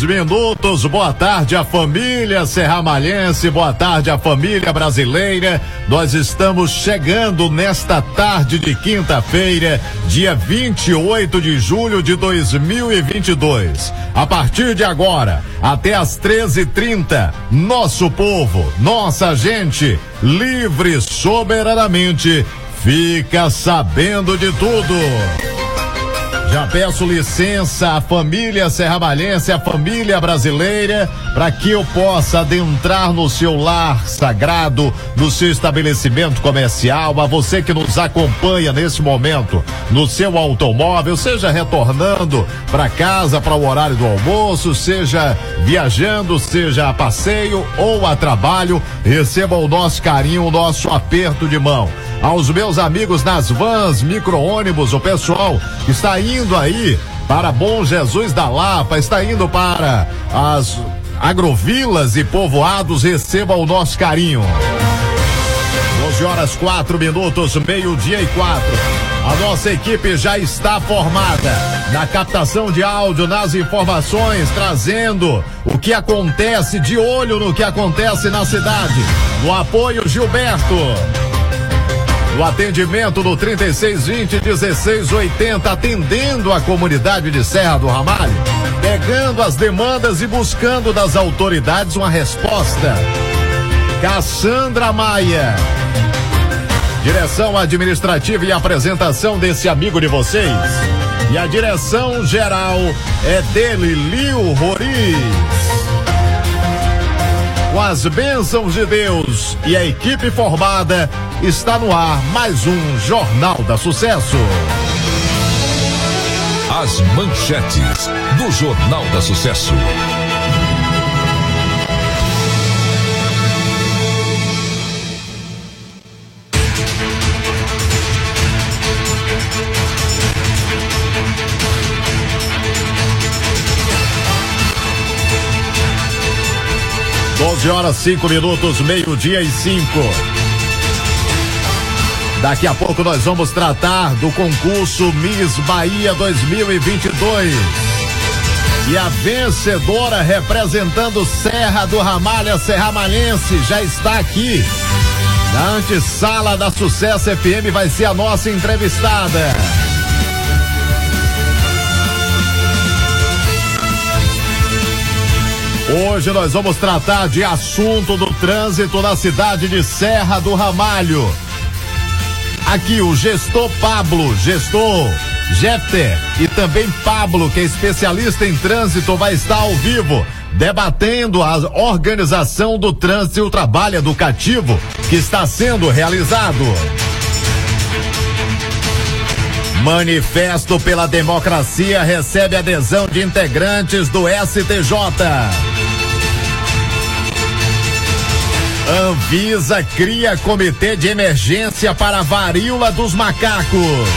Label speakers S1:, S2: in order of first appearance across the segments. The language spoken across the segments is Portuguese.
S1: Minutos. Boa tarde, a família serramalhense. Boa tarde, a família brasileira. Nós estamos chegando nesta tarde de quinta-feira, dia 28 de julho de 2022. A partir de agora, até às 13h30, nosso povo, nossa gente, livre soberanamente, fica sabendo de tudo. Já peço licença à família serramalhense, à família brasileira, para que eu possa adentrar no seu lar sagrado, no seu estabelecimento comercial, a você que nos acompanha nesse momento no seu automóvel, seja retornando para casa para o horário do almoço, seja viajando, seja a passeio ou a trabalho, receba o nosso carinho, o nosso aperto de mão. Aos meus amigos nas vans, micro-ônibus, o pessoal que está indo aí para Bom Jesus da Lapa, está indo para as agrovilas e povoados, receba o nosso carinho. 12 horas 4 minutos, meio-dia e quatro. A nossa equipe já está formada na captação de áudio, nas informações, trazendo o que acontece, de olho no que acontece na cidade. No apoio, Gilberto. No atendimento do 3620 1680, atendendo a comunidade de Serra do Ramalho, pegando as demandas e buscando das autoridades uma resposta. Cassandra Maia. Direção administrativa e apresentação desse amigo de vocês. E a direção geral é dele, Lio Roriz. Com as bênçãos de Deus e a equipe formada, está no ar mais um Jornal da Sucesso.
S2: As manchetes do Jornal da Sucesso.
S1: Doze horas, cinco minutos, meio-dia e cinco. Daqui a pouco nós vamos tratar do concurso Miss Bahia 2022. E a vencedora representando Serra do Ramalha Serramalhense já está aqui. Na antessala da Sucesso FM vai ser a nossa entrevistada. Hoje nós vamos tratar de assunto do trânsito na cidade de Serra do Ramalho. Aqui o gestor Pablo, gestor Jefter e também Pablo, que é especialista em trânsito, vai estar ao vivo debatendo a organização do trânsito e o trabalho educativo que está sendo realizado. Manifesto pela Democracia recebe adesão de integrantes do STJ. Anvisa cria comitê de emergência para a varíola dos macacos.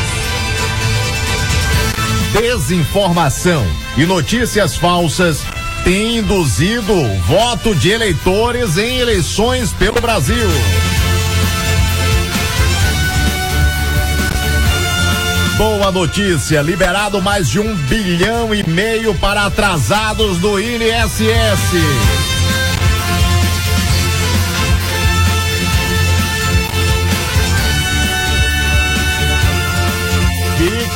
S1: Desinformação e notícias falsas têm induzido voto de eleitores em eleições pelo Brasil. Boa notícia, liberado mais de um bilhão e meio para atrasados do INSS.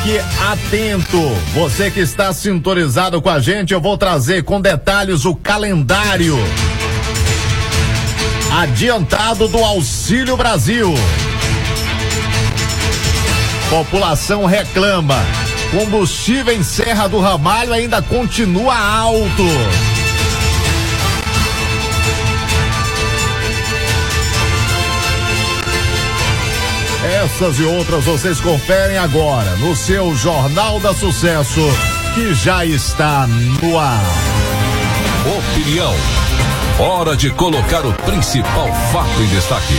S1: Fique atento. Você que está sintonizado com a gente, eu vou trazer com detalhes o calendário adiantado do Auxílio Brasil. População reclama. Combustível em Serra do Ramalho ainda continua alto. Essas e outras vocês conferem agora no seu Jornal da Sucesso, que já está no ar.
S2: Opinião. Hora de colocar o principal fato em destaque.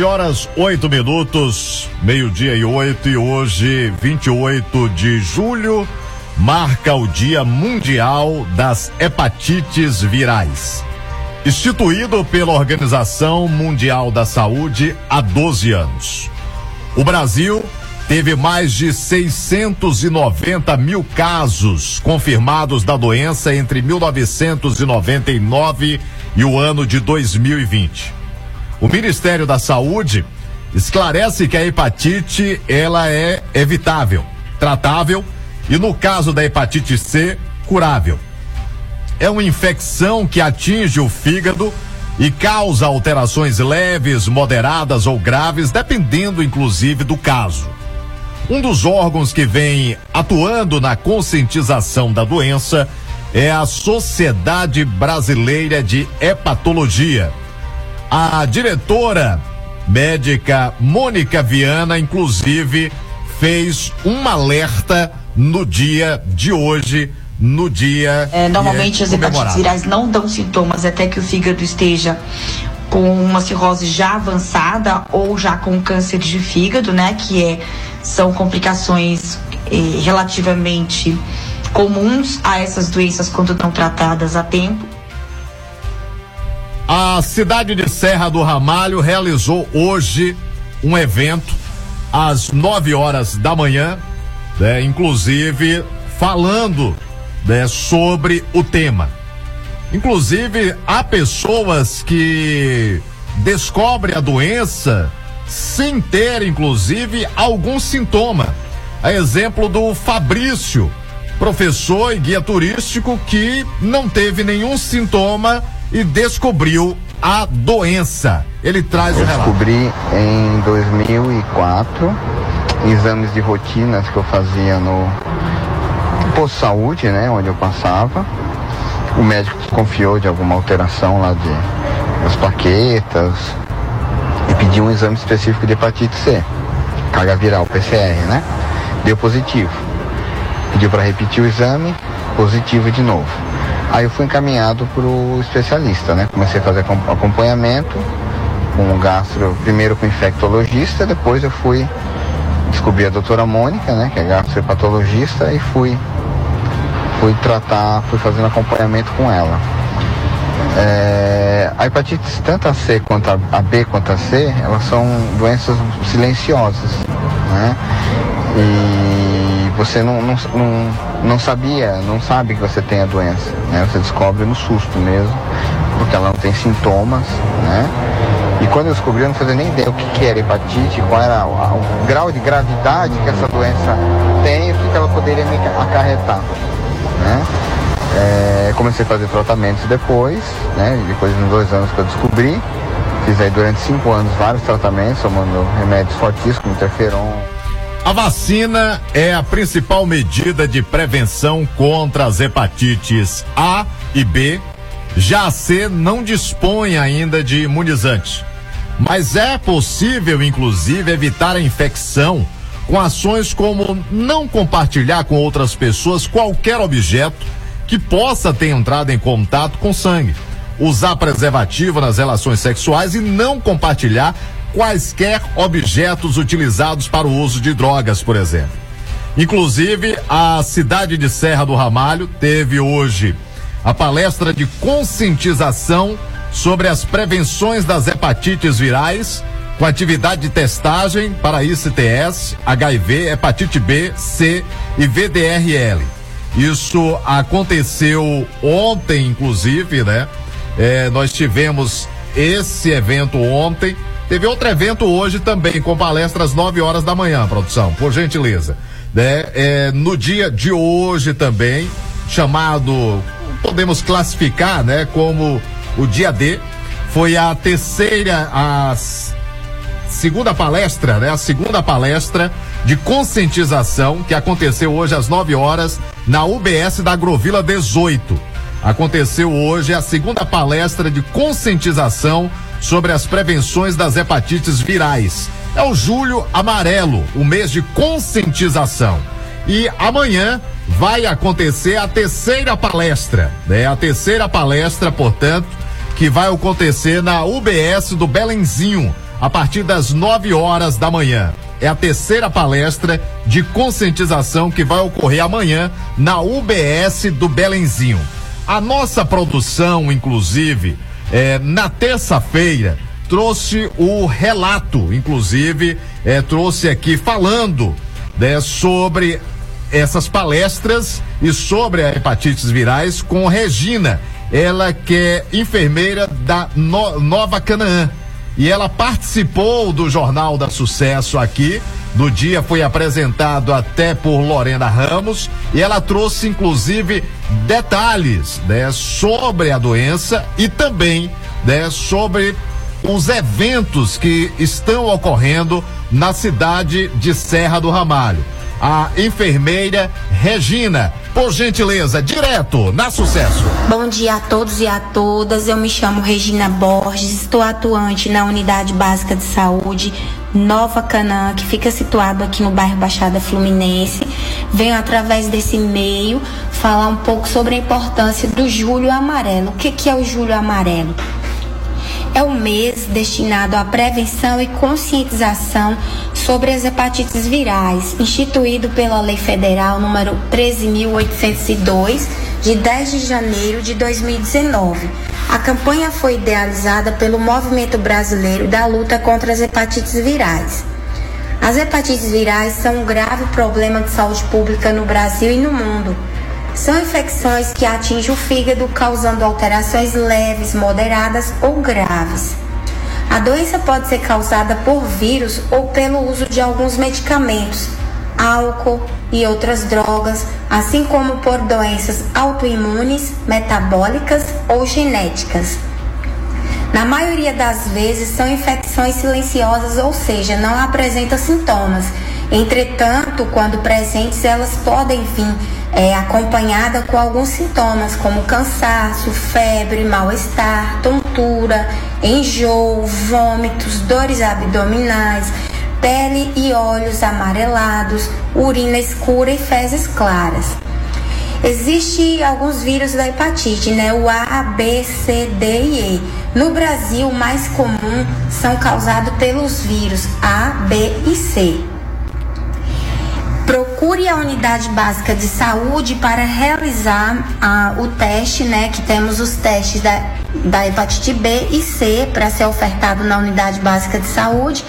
S1: 11 horas 8 minutos, meio-dia e oito, e hoje, 28 de julho, marca o Dia Mundial das Hepatites Virais. Instituído pela Organização Mundial da Saúde há 12 anos. O Brasil teve mais de 690 mil casos confirmados da doença entre 1999 e o ano de 2020. O Ministério da Saúde esclarece que a hepatite ela é evitável, tratável e no caso da hepatite C, curável. É uma infecção que atinge o fígado e causa alterações leves, moderadas ou graves, dependendo inclusive do caso. Um dos órgãos que vem atuando na conscientização da doença é a Sociedade Brasileira de Hepatologia a diretora médica Mônica Viana, inclusive, fez um alerta no dia de hoje, no dia.
S3: É, normalmente é as hepatites virais não dão sintomas até que o fígado esteja com uma cirrose já avançada ou já com câncer de fígado, né? Que é, são complicações eh, relativamente comuns a essas doenças quando não tratadas a tempo.
S1: A cidade de Serra do Ramalho realizou hoje um evento às 9 horas da manhã, né, inclusive falando né, sobre o tema. Inclusive, há pessoas que descobrem a doença sem ter, inclusive, algum sintoma. A exemplo do Fabrício, professor e guia turístico que não teve nenhum sintoma e descobriu a doença. Ele traz
S4: eu
S1: o relato.
S4: Descobri em 2004 exames de rotinas que eu fazia no posto de saúde, né, onde eu passava. O médico desconfiou de alguma alteração lá de das plaquetas e pediu um exame específico de hepatite C, carga viral, PCR, né? Deu positivo. Pediu para repetir o exame, positivo de novo. Aí eu fui encaminhado para o especialista, né? Comecei a fazer acompanhamento com o gastro, primeiro com infectologista, depois eu fui descobrir a doutora Mônica, né? Que é gastropatologista, e fui, fui tratar, fui fazendo acompanhamento com ela. É, a hepatite tanto a C quanto a, a B quanto a C, elas são doenças silenciosas, né? E você não, não, não, não sabia, não sabe que você tem a doença, né? Você descobre no susto mesmo, porque ela não tem sintomas, né? E quando eu descobri, eu não fazia nem ideia o que, que era hepatite, qual era o, o, grau de gravidade que essa doença tem e o que, que ela poderia me acarretar, né? É, comecei a fazer tratamentos depois, né? Depois de dois anos que eu descobri, fiz aí durante cinco anos vários tratamentos, tomando remédios fortíssimos, interferon,
S1: a vacina é a principal medida de prevenção contra as hepatites A e B. Já a C não dispõe ainda de imunizante. Mas é possível, inclusive, evitar a infecção com ações como não compartilhar com outras pessoas qualquer objeto que possa ter entrado em contato com sangue, usar preservativo nas relações sexuais e não compartilhar quaisquer objetos utilizados para o uso de drogas, por exemplo. Inclusive, a cidade de Serra do Ramalho teve hoje a palestra de conscientização sobre as prevenções das hepatites virais, com atividade de testagem para ICTS, HIV, hepatite B, C e VDRL. Isso aconteceu ontem, inclusive, né? É, nós tivemos esse evento ontem. Teve outro evento hoje também, com palestra às 9 horas da manhã, produção, por gentileza. Né? É, no dia de hoje também, chamado, podemos classificar, né, como o dia D, foi a terceira, a segunda palestra, né? A segunda palestra de conscientização que aconteceu hoje às 9 horas na UBS da Agrovila 18. Aconteceu hoje a segunda palestra de conscientização sobre as prevenções das hepatites virais. É o Julho Amarelo, o mês de conscientização. E amanhã vai acontecer a terceira palestra, né? A terceira palestra, portanto, que vai acontecer na UBS do Belenzinho, a partir das 9 horas da manhã. É a terceira palestra de conscientização que vai ocorrer amanhã na UBS do Belenzinho. A nossa produção, inclusive, é, na terça-feira, trouxe o relato, inclusive, é, trouxe aqui falando né, sobre essas palestras e sobre a hepatites virais com Regina, ela que é enfermeira da no Nova Canaã. E ela participou do Jornal da Sucesso aqui. No dia foi apresentado até por Lorena Ramos e ela trouxe inclusive detalhes, né, sobre a doença e também, né, sobre os eventos que estão ocorrendo na cidade de Serra do Ramalho a enfermeira Regina. Por gentileza, direto na sucesso.
S5: Bom dia a todos e a todas. Eu me chamo Regina Borges, estou atuante na Unidade Básica de Saúde Nova Canaã, que fica situado aqui no bairro Baixada Fluminense. Venho através desse meio falar um pouco sobre a importância do Julho Amarelo. O que, que é o Julho Amarelo? É o mês destinado à prevenção e conscientização sobre as hepatites virais, instituído pela Lei Federal número 13.802, de 10 de janeiro de 2019. A campanha foi idealizada pelo Movimento Brasileiro da Luta contra as Hepatites Virais. As hepatites virais são um grave problema de saúde pública no Brasil e no mundo são infecções que atingem o fígado, causando alterações leves, moderadas ou graves. A doença pode ser causada por vírus ou pelo uso de alguns medicamentos, álcool e outras drogas, assim como por doenças autoimunes, metabólicas ou genéticas. Na maioria das vezes são infecções silenciosas, ou seja, não apresentam sintomas. Entretanto, quando presentes, elas podem vir é, acompanhada com alguns sintomas como cansaço, febre, mal-estar, tontura, enjoo, vômitos, dores abdominais, pele e olhos amarelados, urina escura e fezes claras. Existem alguns vírus da hepatite, né? O A, B, C, D e E. No Brasil, o mais comum são causados pelos vírus A, B e C procure a unidade básica de saúde para realizar o teste, né? Que temos os testes da, da hepatite B e C para ser ofertado na unidade básica de saúde.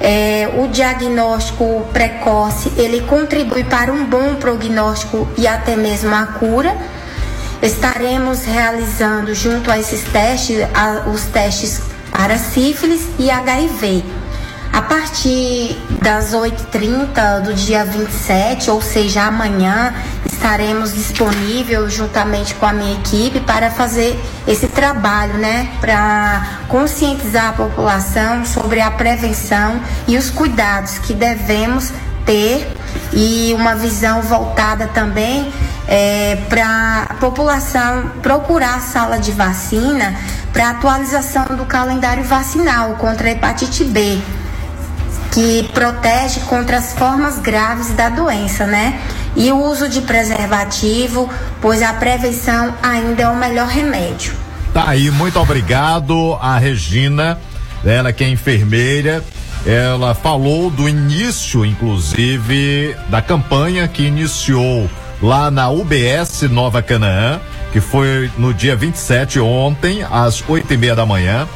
S5: É, o diagnóstico precoce ele contribui para um bom prognóstico e até mesmo a cura. Estaremos realizando junto a esses testes a, os testes para sífilis e HIV. A partir das 8h30 do dia 27, ou seja, amanhã, estaremos disponíveis juntamente com a minha equipe para fazer esse trabalho, né? Para conscientizar a população sobre a prevenção e os cuidados que devemos ter e uma visão voltada também é, para a população procurar a sala de vacina para atualização do calendário vacinal contra a hepatite B que protege contra as formas graves da doença, né? E o uso de preservativo, pois a prevenção ainda é o melhor remédio.
S1: Tá aí, muito obrigado a Regina. Ela que é enfermeira, ela falou do início, inclusive, da campanha que iniciou lá na UBS Nova Canaã, que foi no dia 27, ontem, às oito e meia da manhã.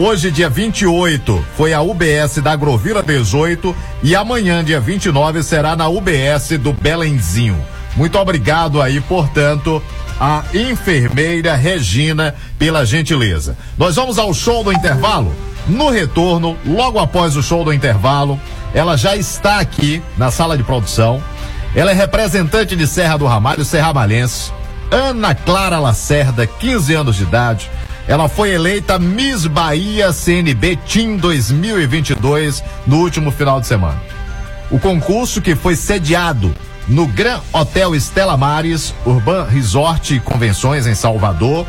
S1: Hoje, dia 28, foi a UBS da Agrovila 18 e amanhã, dia 29, será na UBS do Belenzinho. Muito obrigado aí, portanto, a enfermeira Regina pela gentileza. Nós vamos ao show do intervalo. No retorno, logo após o show do intervalo, ela já está aqui na sala de produção. Ela é representante de Serra do Ramalho, Serra Malense. Ana Clara Lacerda, 15 anos de idade. Ela foi eleita Miss Bahia CNB Team 2022 no último final de semana. O concurso que foi sediado no Gran Hotel Estela Mares, Urban Resort e Convenções em Salvador,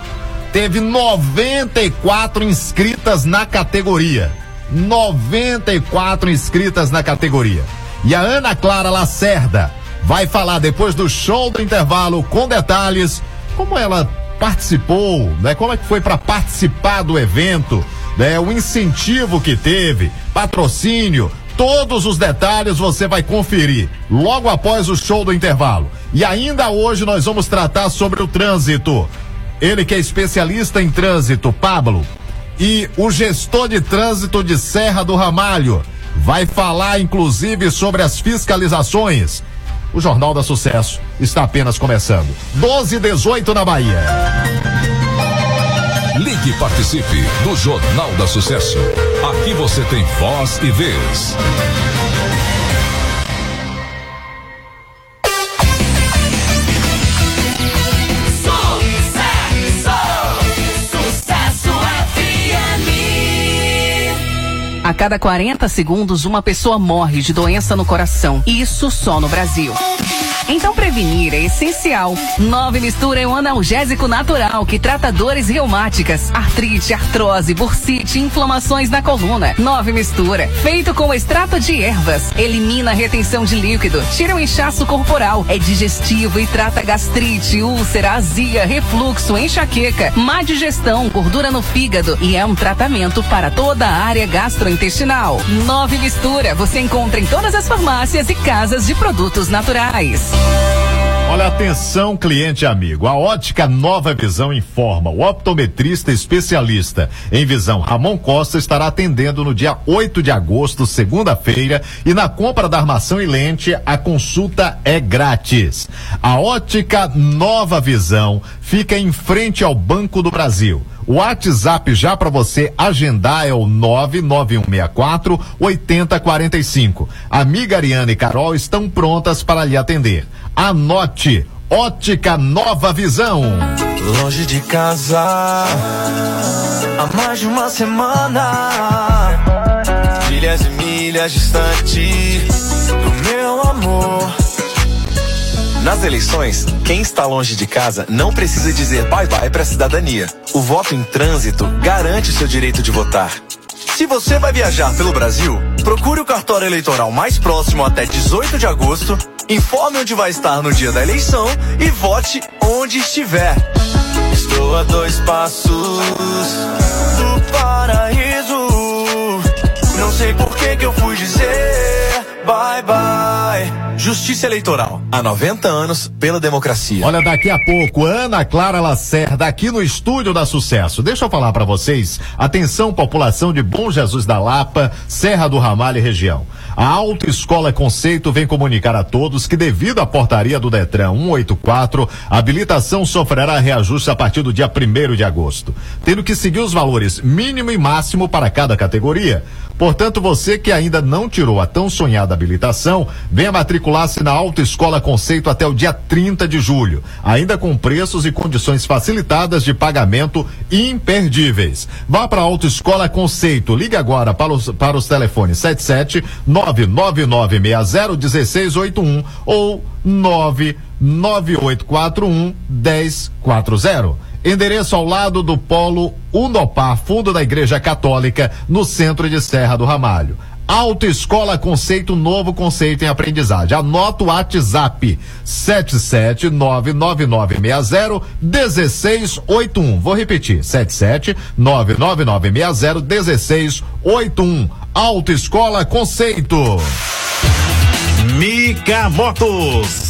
S1: teve 94 inscritas na categoria. 94 inscritas na categoria. E a Ana Clara Lacerda vai falar depois do show do intervalo com detalhes como ela participou, né? Como é que foi para participar do evento, né? O incentivo que teve, patrocínio, todos os detalhes você vai conferir logo após o show do intervalo. E ainda hoje nós vamos tratar sobre o trânsito. Ele que é especialista em trânsito, Pablo, e o gestor de trânsito de Serra do Ramalho vai falar inclusive sobre as fiscalizações. O Jornal da Sucesso está apenas começando. 12 e 18 na Bahia.
S2: Ligue e participe do Jornal da Sucesso. Aqui você tem voz e vez.
S6: A cada 40 segundos, uma pessoa morre de doença no coração. Isso só no Brasil. Então prevenir é essencial. Nove Mistura é um analgésico natural que trata dores reumáticas, artrite, artrose, bursite, inflamações na coluna. Nove Mistura, feito com extrato de ervas, elimina a retenção de líquido, tira o inchaço corporal, é digestivo e trata gastrite, úlcera, azia, refluxo, enxaqueca, má digestão, gordura no fígado e é um tratamento para toda a área gastrointestinal. Nove Mistura, você encontra em todas as farmácias e casas de produtos naturais.
S1: Olha, atenção, cliente amigo. A ótica Nova Visão informa. O optometrista especialista em visão Ramon Costa estará atendendo no dia 8 de agosto, segunda-feira, e na compra da armação e lente, a consulta é grátis. A ótica Nova Visão fica em frente ao Banco do Brasil. O WhatsApp já para você agendar é o 99164 8045. Amiga Ariana e Carol estão prontas para lhe atender. Anote Ótica Nova Visão.
S7: Longe de casa, há mais de uma semana. Milhas e milhas distante do meu amor.
S8: Nas eleições, quem está longe de casa não precisa dizer bye-bye para a cidadania. O voto em trânsito garante seu direito de votar. Se você vai viajar pelo Brasil, procure o cartório eleitoral mais próximo até 18 de agosto, informe onde vai estar no dia da eleição e vote onde estiver.
S7: Estou a dois passos do paraíso. Não sei por que que eu fui dizer bye bye.
S8: Justiça Eleitoral. Há 90 anos pela democracia.
S1: Olha, daqui a pouco, Ana Clara Lacerda, aqui no estúdio da Sucesso. Deixa eu falar para vocês. Atenção, população de Bom Jesus da Lapa, Serra do Ramalho e região. A Autoescola Conceito vem comunicar a todos que, devido à portaria do Detran 184, a habilitação sofrerá reajuste a partir do dia 1 de agosto, tendo que seguir os valores mínimo e máximo para cada categoria. Portanto, você que ainda não tirou a tão sonhada habilitação, venha matricular-se na Autoescola Conceito até o dia 30 de julho, ainda com preços e condições facilitadas de pagamento imperdíveis. Vá para a Autoescola Conceito. Ligue agora para os, para os telefones 77 99960 1681 ou 99841 1040. Endereço ao lado do Polo Unopar, fundo da Igreja Católica, no centro de Serra do Ramalho. Autoescola Conceito, novo conceito em aprendizagem. Anota o WhatsApp 77999601681. Vou repetir, 77999601681. Autoescola Conceito.
S9: Mica Motos.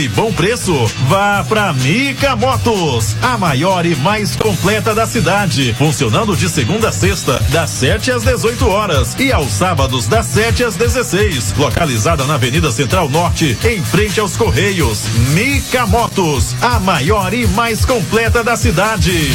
S9: e bom preço? Vá pra Mica Motos, a maior e mais completa da cidade. Funcionando de segunda a sexta, das 7 às 18 horas e aos sábados, das 7 às 16. Localizada na Avenida Central Norte, em frente aos Correios. Mica Motos, a maior e mais completa da cidade.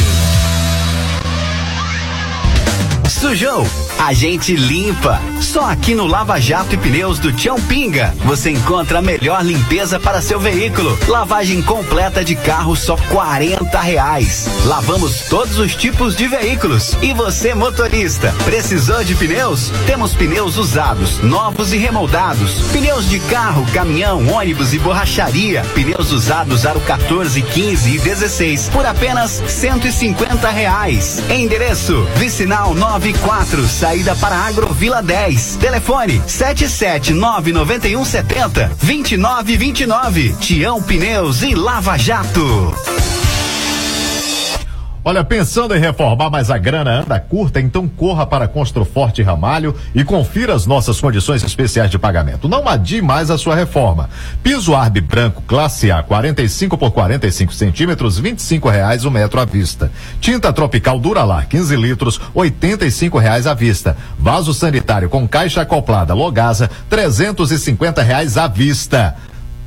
S10: Sujou? A gente limpa. Só aqui no Lava Jato e Pneus do Tião Pinga você encontra a melhor limpeza para seu veículo. Lavagem completa de carro só 40 reais. Lavamos todos os tipos de veículos. E você, motorista, precisou de pneus? Temos pneus usados, novos e remoldados. Pneus de carro, caminhão, ônibus e borracharia. Pneus usados aro 14, 15 e 16 por apenas 150 reais. Endereço: Vicinal 94 saída para Agrovila 10. Telefone 7799170 2929. Tião Pneus e Lava Jato.
S1: Olha, pensando em reformar, mas a grana anda curta, então corra para Construforte Ramalho e confira as nossas condições especiais de pagamento. Não adie mais a sua reforma. Piso Arbe branco classe A, 45 por 45 centímetros, 25 reais o metro à vista. Tinta tropical Duralar, 15 litros, 85 reais à vista. Vaso sanitário com caixa acoplada Logasa, 350 reais à vista.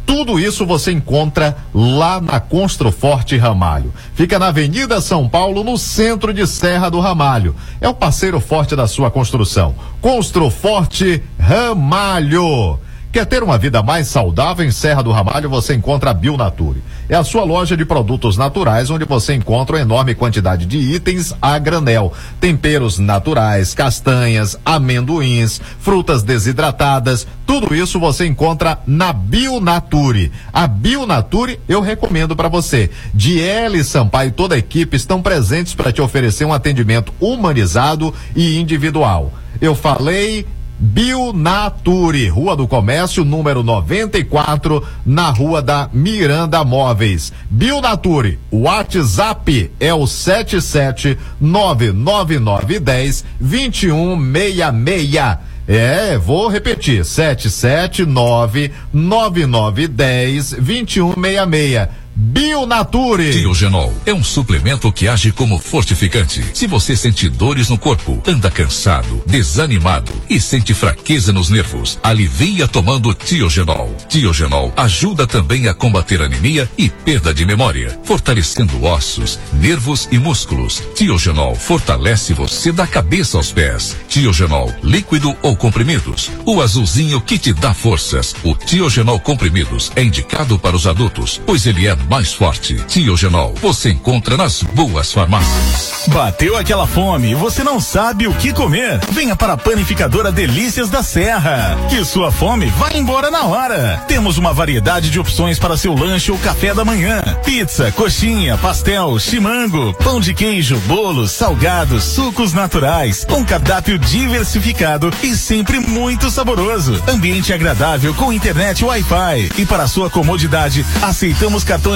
S1: Tudo isso você encontra lá na Construforte Ramalho. Fica na Avenida São Paulo, no centro de Serra do Ramalho. É o parceiro forte da sua construção. Construforte Ramalho. Quer ter uma vida mais saudável? Em Serra do Ramalho você encontra a Bionature. É a sua loja de produtos naturais onde você encontra uma enorme quantidade de itens a granel. Temperos naturais, castanhas, amendoins, frutas desidratadas, tudo isso você encontra na Bionature. A Bionature eu recomendo para você. Diele Sampaio e toda a equipe estão presentes para te oferecer um atendimento humanizado e individual. Eu falei Bionature, Rua do Comércio, número 94, na Rua da Miranda Móveis. Bionature, o WhatsApp é o 7799910 2166. É, vou repetir, 7799910 2166. Bionature.
S2: Biogenol é um suplemento que age como fortificante. Se você sente dores no corpo, anda cansado, desanimado e sente fraqueza nos nervos, alivia tomando Tiogenol. Tiogenol ajuda também a combater anemia e perda de memória, fortalecendo ossos, nervos e músculos. Tiogenol fortalece você da cabeça aos pés. Tiogenol, líquido ou comprimidos. O azulzinho que te dá forças. O Tiogenol comprimidos é indicado para os adultos, pois ele é mais forte. Tiogenol, você encontra nas boas farmácias.
S9: Bateu aquela fome e você não sabe o que comer? Venha para a panificadora Delícias da Serra, que sua fome vai embora na hora. Temos uma variedade de opções para seu lanche ou café da manhã: pizza, coxinha, pastel, chimango, pão de queijo, bolos, salgados, sucos naturais, um cardápio diversificado e sempre muito saboroso. Ambiente agradável com internet Wi-Fi e para sua comodidade aceitamos cartões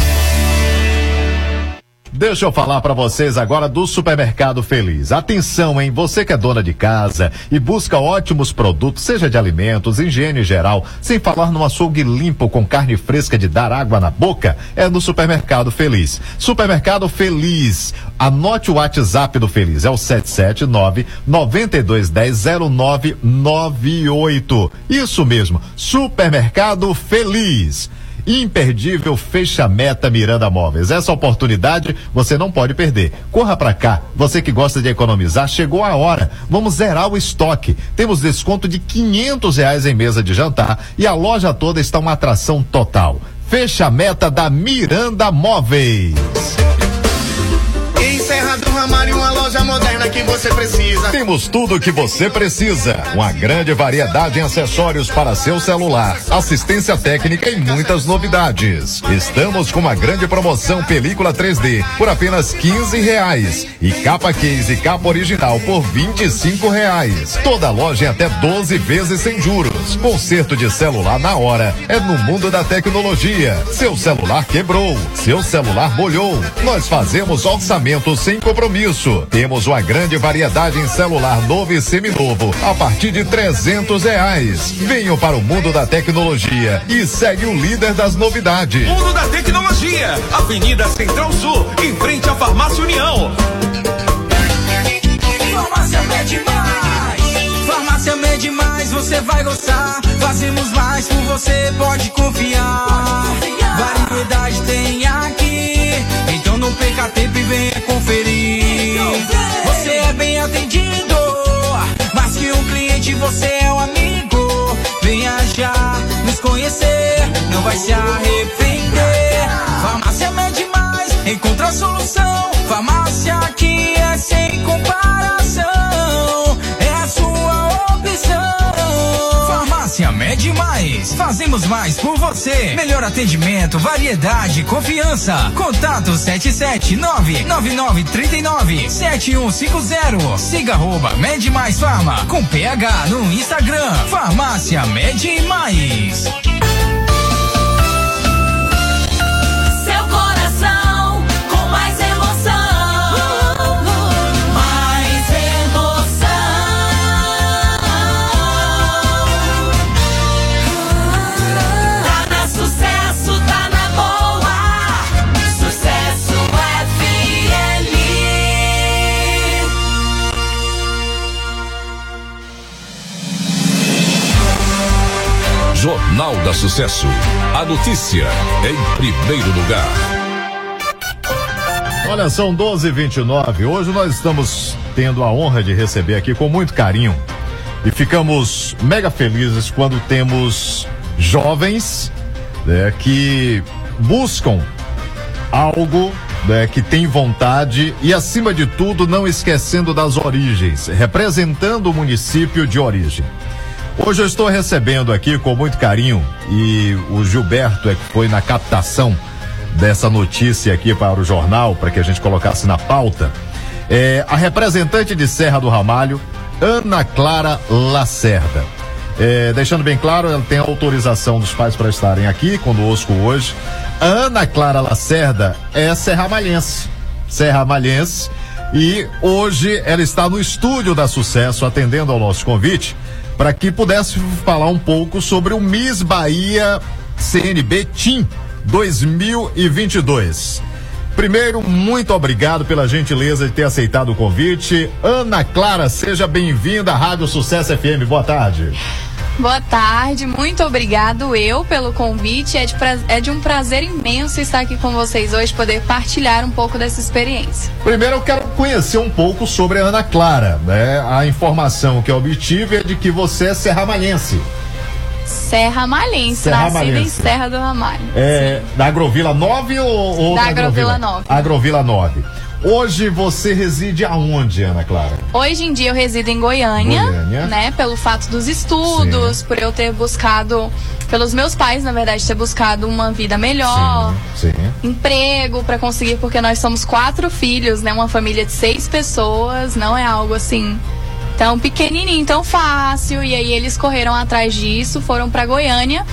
S1: Deixa eu falar para vocês agora do Supermercado Feliz. Atenção, hein? Você que é dona de casa e busca ótimos produtos, seja de alimentos, higiene geral, sem falar num açougue limpo com carne fresca de dar água na boca, é no Supermercado Feliz. Supermercado Feliz. Anote o WhatsApp do Feliz, é o 779 9210 0998. Isso mesmo, Supermercado Feliz. Imperdível Fecha Meta Miranda Móveis. Essa oportunidade você não pode perder. Corra para cá. Você que gosta de economizar, chegou a hora. Vamos zerar o estoque. Temos desconto de quinhentos reais em mesa de jantar e a loja toda está uma atração total. Fecha Meta da Miranda Móveis.
S11: Do Ramalho, uma loja moderna que você precisa.
S1: Temos tudo o que você precisa. Uma grande variedade em acessórios para seu celular, assistência técnica e muitas novidades. Estamos com uma grande promoção película 3D por apenas 15 reais e capa case e capa original por 25 reais. Toda loja em até 12 vezes sem juros. Conserto de celular na hora é no mundo da tecnologia. Seu celular quebrou, seu celular molhou. Nós fazemos orçamento sem compromisso. Temos uma grande variedade em celular novo e seminovo a partir de trezentos reais. Venham para o mundo da tecnologia e segue o líder das novidades.
S12: Mundo da Tecnologia, Avenida Central Sul, em frente à Farmácia União.
S13: Farmácia Medimais. Farmácia Medimais, você vai gostar. Fazemos mais por você, pode confiar. Variedade tem aqui. Não perca tempo e venha conferir. Você é bem atendido. Mais que um cliente, você é um amigo. Venha já nos conhecer. Não vai se arrepender. Farmácia Medimais, encontra a solução. Farmácia aqui é sem Farmácia Mede Mais. Fazemos mais por você. Melhor atendimento, variedade, confiança. Contato 779-9939-7150. Siga arroba Mede Mais Farma. Com PH no Instagram. Farmácia Mede Mais.
S2: Jornal da Sucesso. A notícia em primeiro lugar.
S1: Olha, são 12h29. Hoje nós estamos tendo a honra de receber aqui com muito carinho. E ficamos mega felizes quando temos jovens né, que buscam algo né, que tem vontade e, acima de tudo, não esquecendo das origens, representando o município de origem. Hoje eu estou recebendo aqui com muito carinho e o Gilberto é que foi na captação dessa notícia aqui para o jornal, para que a gente colocasse na pauta. É, a representante de Serra do Ramalho, Ana Clara Lacerda. É, deixando bem claro, ela tem autorização dos pais para estarem aqui conosco hoje. A Ana Clara Lacerda é serramalhense. Serramalhense. E hoje ela está no estúdio da Sucesso, atendendo ao nosso convite, para que pudesse falar um pouco sobre o Miss Bahia CNB Team 2022. Primeiro, muito obrigado pela gentileza de ter aceitado o convite. Ana Clara, seja bem-vinda à Rádio Sucesso FM. Boa tarde.
S14: Boa tarde, muito obrigado eu pelo convite. É de, é de um prazer imenso estar aqui com vocês hoje, poder partilhar um pouco dessa experiência.
S1: Primeiro, eu quero conhecer um pouco sobre a Ana Clara. Né? A informação que eu obtive é de que você é serramalhense.
S14: Serra Malhense,
S1: Serra
S14: nascida em
S1: Malhense.
S14: Serra do Ramalho.
S1: É, da Agrovila 9 ou, ou
S14: Da Agrovila 9.
S1: Agrovila 9. Hoje você reside aonde, Ana Clara?
S14: Hoje em dia eu resido em Goiânia,
S1: Goiânia.
S14: né? Pelo fato dos estudos, por eu ter buscado, pelos meus pais, na verdade, ter buscado uma vida melhor.
S1: Sim.
S14: Emprego para conseguir, porque nós somos quatro filhos, né? Uma família de seis pessoas, não é algo assim tão pequenininho, tão fácil. E aí eles correram atrás disso, foram para Goiânia.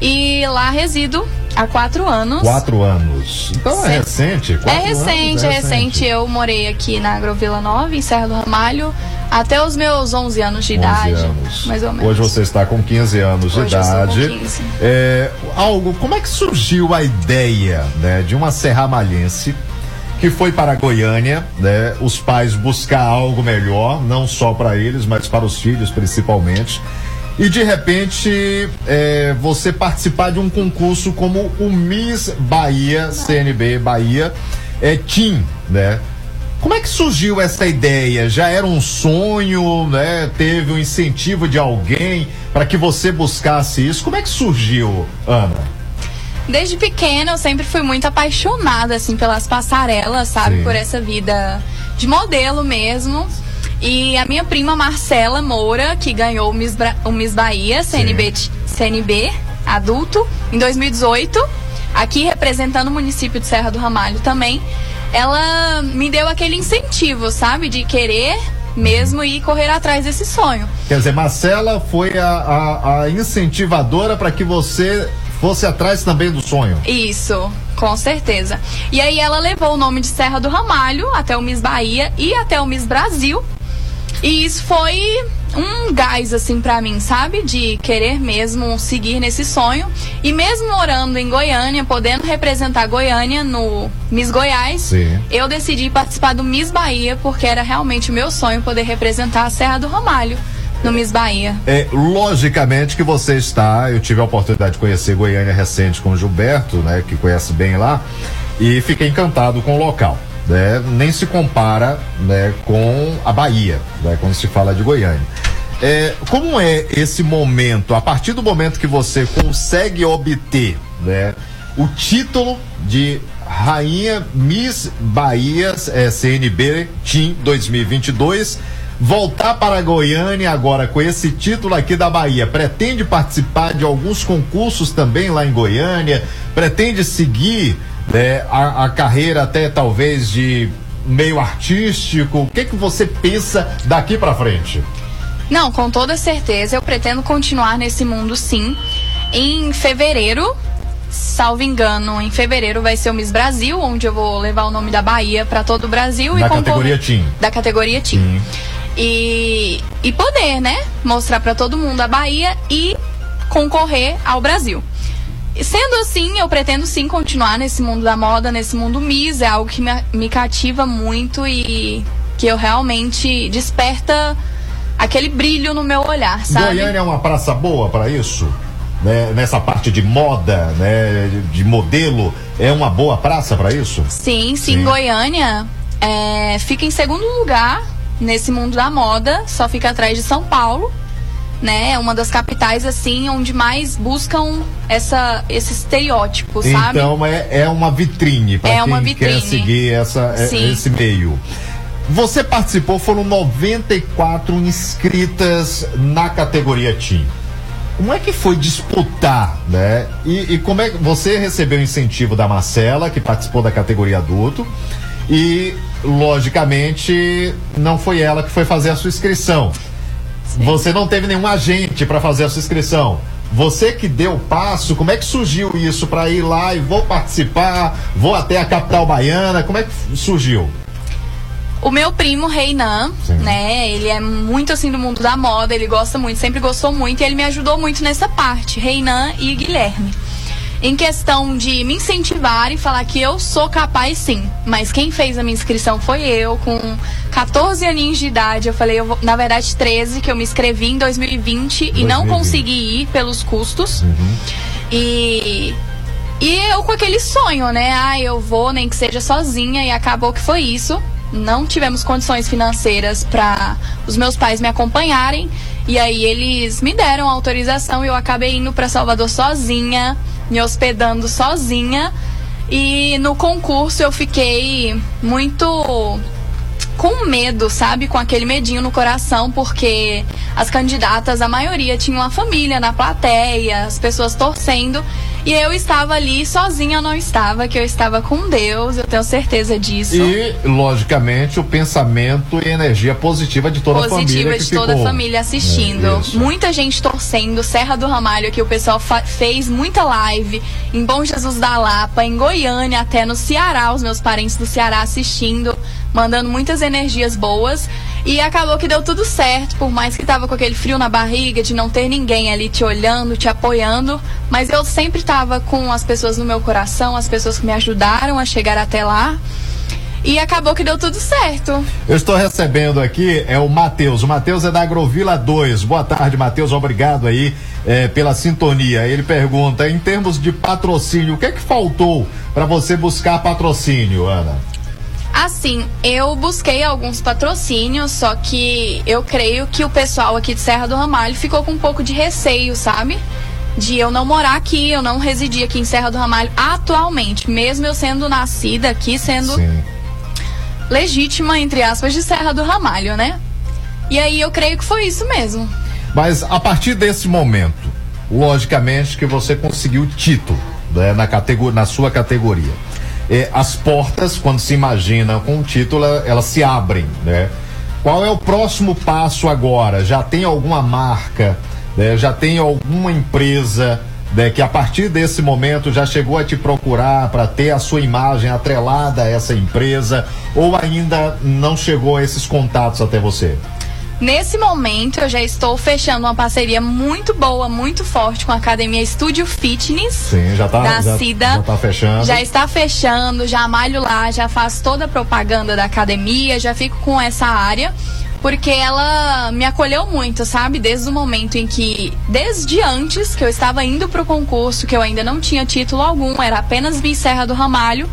S14: E lá resido há quatro anos.
S1: Quatro anos. Então é
S14: Sim.
S1: recente.
S14: É recente,
S1: anos,
S14: é recente. Eu morei aqui na Agrovila Nova, em Serra do Ramalho, até os meus 11 anos de
S1: 11
S14: idade.
S1: anos.
S14: Mais ou menos.
S1: Hoje você está com 15 anos de
S14: Hoje eu com
S1: idade.
S14: 15.
S1: É, algo, como é que surgiu a ideia né, de uma serramalhense que foi para Goiânia, né, os pais buscar algo melhor, não só para eles, mas para os filhos principalmente. E de repente é, você participar de um concurso como o Miss Bahia, CNB Bahia, é Team, né? Como é que surgiu essa ideia? Já era um sonho, né? Teve um incentivo de alguém para que você buscasse isso? Como é que surgiu, Ana?
S14: Desde pequena eu sempre fui muito apaixonada assim pelas passarelas, sabe,
S1: Sim.
S14: por essa vida de modelo mesmo. E a minha prima Marcela Moura, que ganhou o Miss, Bra- o Miss Bahia CNB, CNB adulto em 2018, aqui representando o município de Serra do Ramalho também, ela me deu aquele incentivo, sabe, de querer mesmo ir correr atrás desse sonho.
S1: Quer dizer, Marcela foi a, a- a incentivadora para que você fosse atrás também do sonho.
S14: Isso, com certeza. E aí ela levou o nome de Serra do Ramalho até o Miss Bahia e até o Miss Brasil. E isso foi um gás assim pra mim, sabe? De querer mesmo seguir nesse sonho. E mesmo morando em Goiânia, podendo representar Goiânia no Miss Goiás,
S1: Sim.
S14: eu decidi participar do Miss Bahia porque era realmente o meu sonho poder representar a Serra do Ramalho no Miss Bahia.
S1: É, logicamente que você está, eu tive a oportunidade de conhecer Goiânia recente com o Gilberto, né, que conhece bem lá, e fiquei encantado com o local. Né, nem se compara né, com a Bahia, né, quando se fala de Goiânia. É, como é esse momento, a partir do momento que você consegue obter né, o título de Rainha Miss Bahia é, CNB Team 2022, voltar para Goiânia agora com esse título aqui da Bahia, pretende participar de alguns concursos também lá em Goiânia, pretende seguir né, a, a carreira até talvez de meio artístico, o que que você pensa daqui para frente?
S14: Não, com toda certeza. Eu pretendo continuar nesse mundo sim. Em fevereiro, salvo engano, em fevereiro vai ser o Miss Brasil, onde eu vou levar o nome da Bahia para todo o Brasil
S1: Da
S14: e
S1: categoria Team.
S14: Da categoria Team. E, e poder, né? Mostrar para todo mundo a Bahia e concorrer ao Brasil. E Sendo assim, eu pretendo sim continuar nesse mundo da moda, nesse mundo Miss, é algo que me, me cativa muito e que eu realmente desperta aquele brilho no meu olhar, sabe?
S1: Goiânia é uma praça boa para isso? Né? Nessa parte de moda, né? de- de modelo, é uma boa praça para isso?
S14: Sim, sim, Goiânia é, fica em segundo lugar nesse mundo da moda, só fica atrás de São Paulo, né? É uma das capitais assim onde mais buscam essa esse estereótipo, sabe?
S1: Então é, é uma vitrine para
S14: É
S1: quem
S14: uma
S1: quer
S14: vitrine.
S1: seguir essa, é-
S14: Sim.
S1: esse meio. Você participou, foram 94 inscritas na categoria Team. Como é que foi disputar, né? E, e como é que você recebeu o incentivo da Marcela, que participou da categoria adulto, e logicamente não foi ela que foi fazer a sua inscrição. Você não teve nenhum agente para fazer a sua inscrição. Você que deu o passo, como é que surgiu isso para ir lá e vou participar, vou até a capital baiana? Como é que surgiu?
S14: O meu primo, Reinan, né? Ele é muito assim do mundo da moda, ele gosta muito, sempre gostou muito, e ele me ajudou muito nessa parte, Reinan e Guilherme. Em questão de me incentivar e falar que eu sou capaz sim. Mas quem fez a minha inscrição foi eu, com 14 aninhos de idade. Eu falei, eu vou- na verdade, 13, que eu me inscrevi em 2020 e não
S15: 2020.
S14: consegui ir pelos custos. E e eu com aquele sonho, né? Ah, eu vou, nem que seja sozinha, e acabou que foi isso. Não tivemos condições financeiras para os meus pais me acompanharem. E aí eles me deram autorização e eu acabei indo para Salvador sozinha, me hospedando sozinha. E no concurso eu fiquei muito com medo, sabe? Com aquele medinho no coração, porque as candidatas, a maioria tinham uma família na plateia, as pessoas torcendo. E eu estava ali sozinha, não estava, que eu estava com Deus, eu tenho certeza disso.
S1: E, logicamente, o pensamento e energia positiva de toda a família.
S14: Positiva de toda a
S1: ficou.
S14: família assistindo.
S1: É.
S14: Muita gente torcendo. Serra do Ramalho, que o pessoal fez muita live. Em Bom Jesus da Lapa, em Goiânia, até no Ceará, os meus parentes do Ceará assistindo, mandando muitas energias boas. E acabou que deu tudo certo, por mais que tava com aquele frio na barriga, de não ter ninguém ali te olhando, te apoiando. Mas eu sempre tava com as pessoas no meu coração, as pessoas que me ajudaram a chegar até lá. E acabou que deu tudo certo.
S1: Eu estou recebendo aqui é o Matheus. O Matheus é da Agrovila 2. Boa tarde, Matheus. Obrigado aí eh, pela sintonia. Ele pergunta: em termos de patrocínio, o que é que faltou para você buscar patrocínio, Ana?
S14: Assim, eu busquei alguns patrocínios, só que eu creio que o pessoal aqui de Serra do Ramalho ficou com um pouco de receio, sabe? De eu não morar aqui, eu não residir aqui em Serra do Ramalho atualmente, mesmo eu sendo nascida aqui, sendo legítima, entre aspas, de Serra do Ramalho, né? E aí eu creio que foi isso mesmo.
S1: Mas a partir desse momento, logicamente que você conseguiu o título né, na, categoria, na sua categoria. Eh, as portas, quando se imagina com o título, ela- elas se abrem, né? Qual é o próximo passo agora? Já tem alguma marca? né? Já tem alguma empresa né, que a partir desse momento já chegou a te procurar para ter a sua imagem atrelada a essa empresa? Ou ainda não chegou a esses contatos até você?
S14: Nesse momento, eu já estou fechando uma parceria muito boa, muito forte com a Academia Estúdio Fitness.
S1: Sim, já tá,
S14: da
S1: já,
S14: Cida.
S1: já tá fechando.
S14: Já está fechando, já malho lá, já faço toda a propaganda da academia, já fico com essa área. Porque ela me acolheu muito, sabe? Desde o momento em que, desde antes que eu estava indo pro concurso, que eu ainda não tinha título algum, era apenas Serra do Ramalho.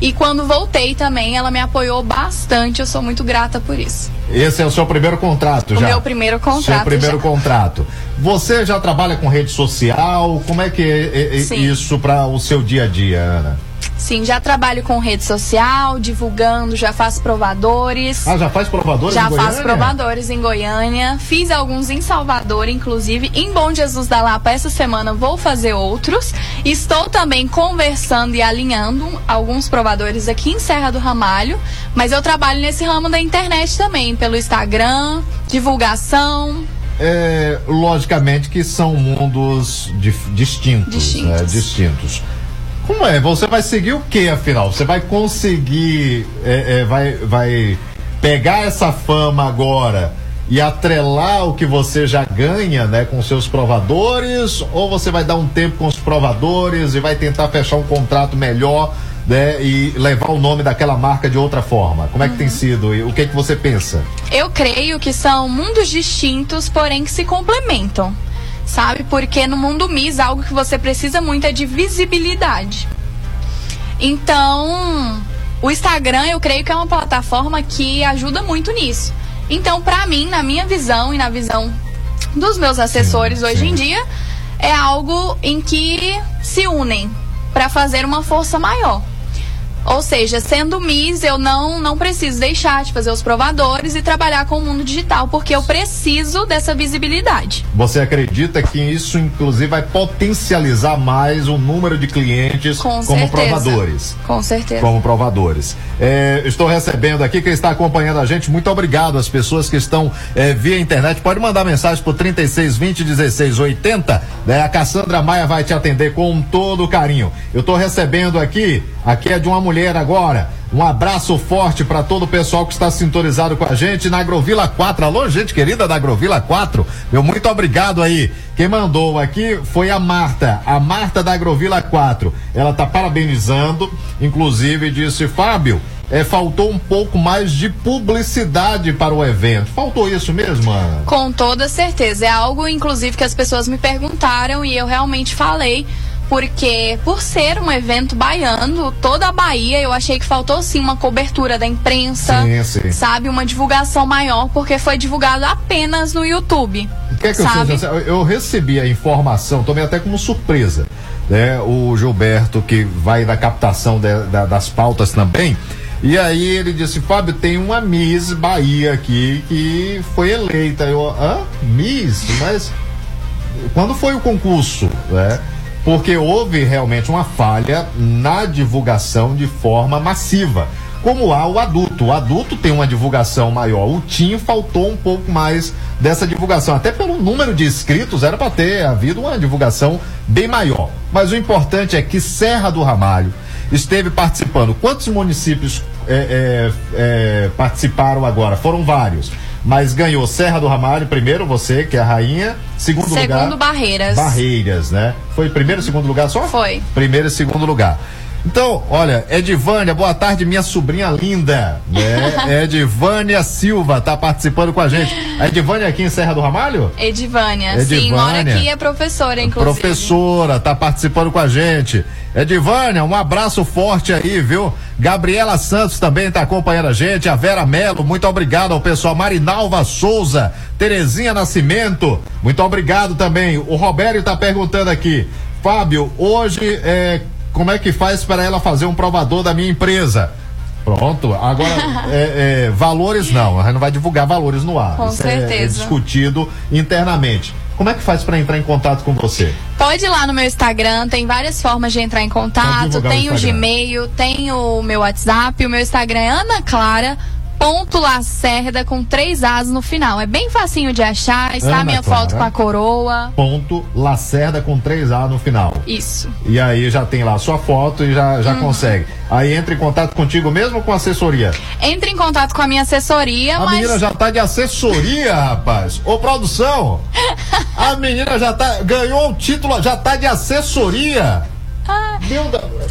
S14: E quando voltei também, ela me apoiou bastante, eu sou muito grata por isso.
S1: Esse é o seu primeiro contrato
S14: O
S1: já?
S14: meu primeiro
S1: Seu
S14: contrato
S1: primeiro
S14: já.
S1: contrato. Você já trabalha com rede social? Como é que é, é- é isso para o seu dia a dia, Ana?
S14: Sim, já trabalho com rede social, divulgando, já faço provadores.
S1: Ah, já faz provadores
S14: Já
S1: em Goiânia?
S14: faço provadores em Goiânia. Fiz alguns em Salvador, inclusive. Em Bom Jesus da Lapa, essa semana vou fazer outros. Estou também conversando e alinhando alguns provadores aqui em Serra do Ramalho. Mas eu trabalho nesse ramo da internet também, pelo Instagram, divulgação.
S1: É, logicamente que são mundos dif- distintos,
S14: Distintos.
S1: né? distintos. Como é? Você vai seguir o que afinal? Você vai conseguir, é, é, vai, vai pegar essa fama agora e atrelar o que você já ganha, né, com seus provadores, ou você vai dar um tempo com os provadores e vai tentar fechar um contrato melhor, né, e levar o nome daquela marca de outra forma? Como é que
S14: Uhum.
S1: tem sido? E o que é que você pensa?
S14: Eu creio que são mundos distintos, porém que se complementam. Sabe? Porque no mundo Miss, algo que você precisa muito é de visibilidade. Então, o Instagram eu creio que é uma plataforma que ajuda muito nisso. Então, pra mim, na minha visão e na visão dos meus assessores hoje em dia, é algo em que se unem pra fazer uma força maior. Ou seja, sendo Miss, eu não, não preciso deixar de fazer os provadores e trabalhar com o mundo digital, porque eu preciso dessa visibilidade.
S1: Você acredita que isso, inclusive, vai potencializar mais o número de clientes
S14: Com
S1: como
S14: certeza.
S1: provadores?
S14: Com certeza.
S1: Como provadores. É, estou recebendo aqui quem está acompanhando a gente. Muito obrigado às pessoas que estão é, via internet. Pode mandar mensagem por 3620 1680. Né? A Cassandra Maia vai te atender com todo carinho. Eu estou recebendo aqui, aqui é de uma mulher agora. Um abraço forte para todo o pessoal que está sintonizado com a gente na Agrovila 4. Alô, gente querida da Agrovila 4. Meu muito obrigado aí. Quem mandou aqui foi a Marta, a Marta da Agrovila 4. Ela tá parabenizando, inclusive disse, Fábio, é, faltou um pouco mais de publicidade para o evento. Faltou isso mesmo, Ana?
S14: Com toda certeza. É algo, inclusive, que as pessoas me perguntaram e eu realmente falei. Porque, por ser um evento baiano, toda a Bahia, eu achei que faltou sim uma cobertura da imprensa,
S1: Sim, sim.
S14: sabe? Uma divulgação maior, porque foi divulgado apenas no YouTube.
S1: Quer que eu,
S14: sabe?
S1: seja, eu, eu recebi a informação, tomei até como surpresa, né? O Gilberto, que vai na captação de- da- das pautas também, E aí ele disse, Fábio, tem uma Miss Bahia aqui que foi eleita. Eu, hã? Miss? Mas quando foi o concurso, né? Porque houve realmente uma falha na divulgação de forma massiva. Como há o adulto. O adulto tem uma divulgação maior. O Tim faltou um pouco mais dessa divulgação. Até pelo número de inscritos, era para ter havido uma divulgação bem maior. Mas o importante é que Serra do Ramalho esteve participando. Quantos municípios é, é, é, participaram agora? Foram vários. Mas ganhou Serra do Ramalho, primeiro você, que é a rainha. Segundo, lugar.
S14: Segundo Barreiras.
S1: Barreiras, né? Foi primeiro e segundo lugar só?
S14: Foi.
S1: Primeiro e segundo lugar. Então, olha, Edivânia, boa tarde, minha sobrinha linda, né? Edivânia Silva tá participando com a gente. A Edivânia é aqui em Serra do Ramalho?
S14: Edivânia, sim,
S1: Edivânia.
S14: mora aqui, é professora, inclusive.
S1: Professora, tá participando com a gente. Edivânia, um abraço forte aí, viu? Gabriela Santos também tá acompanhando a gente. A Vera Melo, muito obrigado ao pessoal. Marinalva Souza, Terezinha Nascimento, muito obrigado também. O Robério tá perguntando aqui. Fábio, hoje é, como é que faz para ela fazer um provador da minha empresa? Pronto, agora é, é, valores não, a gente não vai divulgar valores no ar.
S14: Com
S1: Isso é- é
S14: certeza.
S1: discutido internamente. Como é que faz para entrar em contato com você?
S14: Pode ir lá no meu Instagram, tem várias formas de entrar em contato,
S1: o
S14: tem o
S1: Instagram.
S14: Gmail, tem o meu WhatsApp, o meu Instagram é Ana Clara. Ponto Lacerda com três As no final. É bem facinho de achar. Está
S1: Ana
S14: a minha
S1: Clara.
S14: foto com a coroa.
S1: Ponto Lacerda com três A no final.
S14: Isso.
S1: E aí já tem lá a sua foto e já, já
S14: Uhum.
S1: consegue. Aí entra em contato contigo mesmo ou com assessoria?
S14: Entre em contato com a minha assessoria,
S1: A
S14: mas.
S1: menina já tá de assessoria, rapaz. Ô, produção! A menina já tá. Ganhou o título, já tá de assessoria.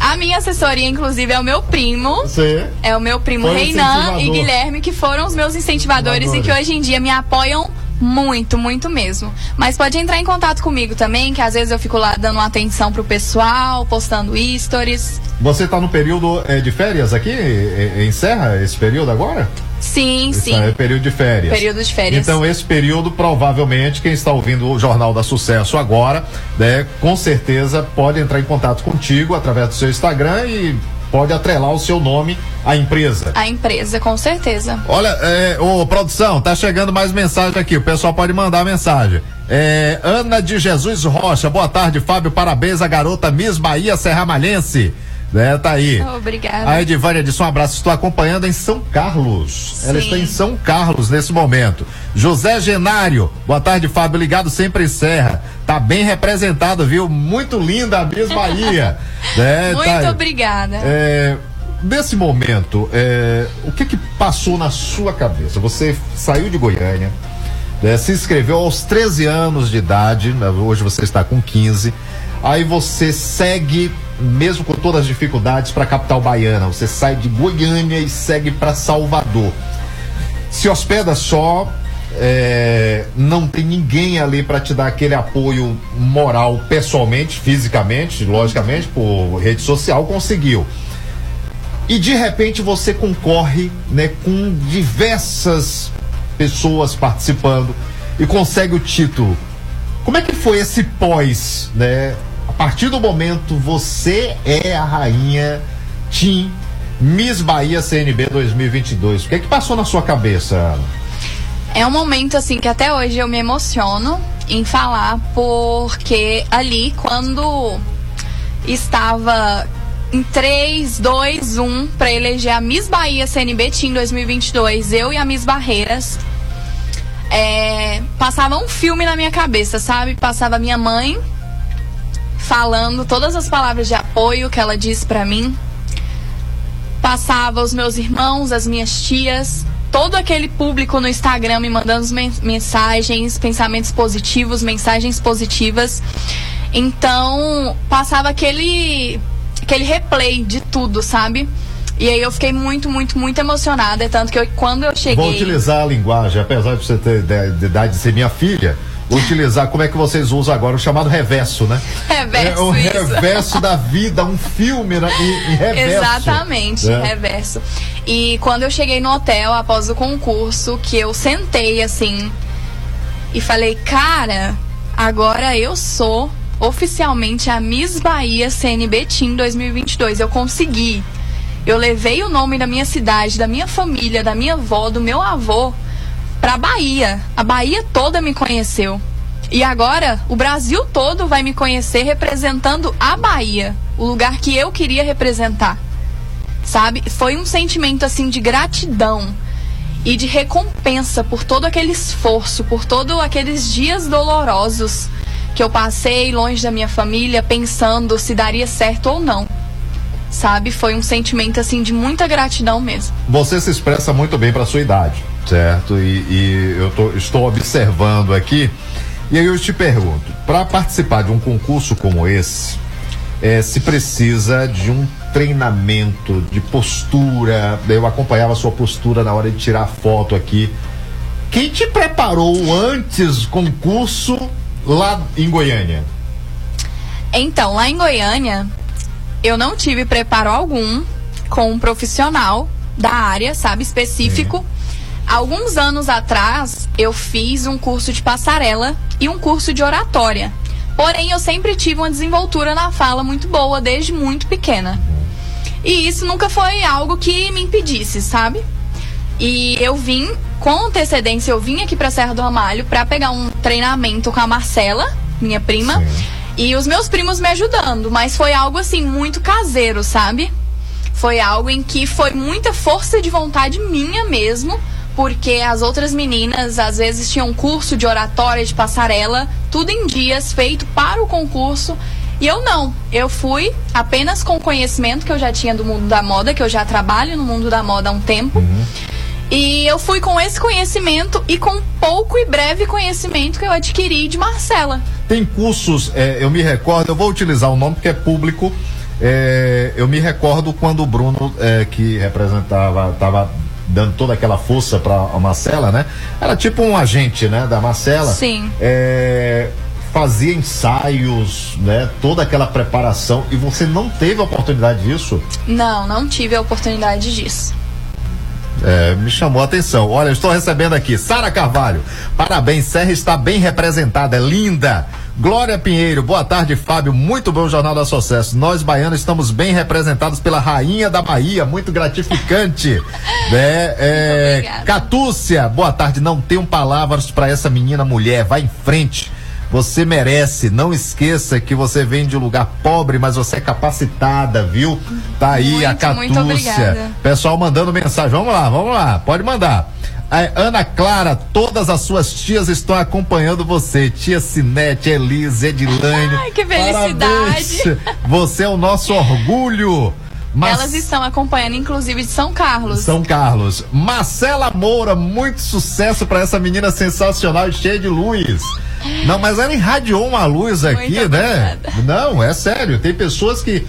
S14: A minha assessoria, inclusive, é o meu primo.
S1: Você.
S14: É o meu primo
S1: Foi
S14: Reinan e Guilherme, que foram os meus incentivadores e que hoje em dia me apoiam muito, muito mesmo. Mas pode entrar em contato comigo também, que às vezes eu fico lá dando atenção pro pessoal, postando stories.
S1: Você tá no período eh, de férias aqui? Eh, Encerra esse período agora?
S14: Sim,
S1: Isso
S14: sim.
S1: É período de férias.
S14: Período de férias.
S1: Então, esse período, provavelmente, quem está ouvindo o Jornal da Sucesso agora, né, com certeza pode entrar em contato contigo através do seu Instagram e pode atrelar o seu nome à empresa.
S14: A empresa, com certeza.
S1: Olha, é, ô produção, tá chegando mais mensagem aqui. O pessoal pode mandar mensagem. É, Ana de Jesus Rocha, boa tarde, Fábio. Parabéns à garota Miss Bahia Serramalhense. Né, tá aí.
S14: Obrigada.
S1: A Edivânia disse um abraço, estou acompanhando em São Carlos. Ela
S14: Sim.
S1: está em São Carlos nesse momento. José Genário, boa tarde, Fábio, ligado sempre em Serra. Tá bem representado, viu? Muito linda a Miss Bahia. né,
S14: Muito
S1: tá
S14: obrigada.
S1: É, nesse momento, é, o que que passou na sua cabeça? Você saiu de Goiânia, né, se inscreveu aos 13 anos de idade, né, hoje você está com 15. Aí você segue, mesmo com todas as dificuldades, para a capital baiana. Você sai de Goiânia e segue para Salvador. Se hospeda só, é, não tem ninguém ali para te dar aquele apoio moral pessoalmente, fisicamente, logicamente, por rede social, conseguiu. E de repente você concorre né, com diversas pessoas participando e consegue o título. Como é que foi esse pós, né? Partir do momento você é a rainha Tim Miss Bahia CNB 2022. O que é que passou na sua cabeça, Ana?
S14: É um momento assim que até hoje eu me emociono em falar, porque ali quando estava em 3, 2, 1 para eleger a Miss Bahia CNB Team 2022, eu e a Miss Barreiras, é, passava um filme na minha cabeça, sabe? Passava minha mãe falando todas as palavras de apoio que ela disse pra mim. Passava os meus irmãos, as minhas tias, todo aquele público no Instagram me mandando men- mensagens, pensamentos positivos, mensagens positivas. Então, passava aquele aquele replay de tudo, sabe? E aí eu fiquei muito, muito, muito emocionada, tanto que eu, quando eu cheguei
S1: Vou utilizar a linguagem, apesar de você ter de, de idade de ser minha filha, utilizar como é que vocês usam agora o chamado reverso, né?
S14: Reverso,
S1: é o
S14: isso.
S1: reverso da vida, um filme né, em, em reverso.
S14: Exatamente,
S1: né?
S14: reverso. E quando eu cheguei no hotel após o concurso, que eu sentei assim e falei, cara, agora eu sou oficialmente a Miss Bahia CNB Team 2022. Eu consegui. Eu levei o nome da minha cidade, da minha família, da minha avó, do meu avô pra Bahia. A Bahia toda me conheceu. E agora o Brasil todo vai me conhecer representando a Bahia, o lugar que eu queria representar. Sabe? Foi um sentimento assim de gratidão e de recompensa por todo aquele esforço, por todos aqueles dias dolorosos que eu passei longe da minha família, pensando se daria certo ou não. Sabe? Foi um sentimento assim de muita gratidão mesmo.
S1: Você se expressa muito bem para sua idade, certo? E, e eu tô- estou observando aqui. E aí eu te pergunto, para participar de um concurso como esse, eh, se precisa de um treinamento de postura. Eu acompanhava a sua postura na hora de tirar foto aqui. Quem te preparou antes do concurso lá em Goiânia?
S14: Então, lá em Goiânia, eu não tive preparo algum com um profissional da área, sabe, específico. Alguns anos atrás, eu fiz um curso de passarela e um curso de oratória. Porém, eu sempre tive uma desenvoltura na fala muito boa desde muito pequena. E isso nunca foi algo que me impedisse, sabe? E eu vim com antecedência, eu vim aqui pra Serra do Ramalho pra pegar um treinamento com a Marcela, minha prima, e os meus primos me ajudando, mas foi algo assim muito caseiro, sabe? Foi algo em que foi muita força de vontade minha mesmo, porque as outras meninas às vezes tinham curso de oratória, de passarela, tudo em dias feito para o concurso. E eu não, eu fui apenas com o conhecimento que eu já tinha do mundo da moda, que eu já trabalho no mundo da moda há um tempo. E eu fui com esse conhecimento e com pouco e breve conhecimento que eu adquiri de Marcela.
S1: Tem cursos, é, eu me recordo, eu vou utilizar o nome porque é público. é, eu me recordo quando o Bruno, é, que representava, estava dando toda aquela força para a Marcela, né? Era tipo um agente, né, da Marcela.
S14: Sim.
S1: É, fazia ensaios, né? Toda aquela preparação e você não teve a oportunidade disso?
S14: Não, não tive a oportunidade disso.
S1: É, me chamou a atenção. Olha, estou recebendo aqui. Sara Carvalho. Parabéns, Serra está bem representada, é linda. Glória Pinheiro, boa tarde, Fábio. Muito bom Jornal da Sucesso. Nós baianos estamos bem representados pela Rainha da Bahia, muito gratificante. né? É, Catúcia, boa tarde. Não tenho palavras para essa menina mulher. Vai em frente. Você merece. Não esqueça que você vem de um lugar pobre, mas você é capacitada, viu? Tá aí a
S14: Muito,
S1: Catúcia.
S14: muito obrigada.
S1: Pessoal mandando mensagem. Vamos lá, vamos lá. Pode mandar. A Ana Clara, todas as suas tias estão acompanhando você. Tia Sinete, Elise, Edilane.
S14: Ai, que felicidade.
S1: Parabéns. Você é o nosso orgulho. Mas-
S14: Elas estão acompanhando, inclusive, de São Carlos.
S1: São Carlos. Marcela Moura, muito sucesso pra essa menina sensacional e cheia de luz. Não, mas ela irradiou uma luz aqui,
S14: Muito
S1: né? Não, é sério. Tem pessoas que,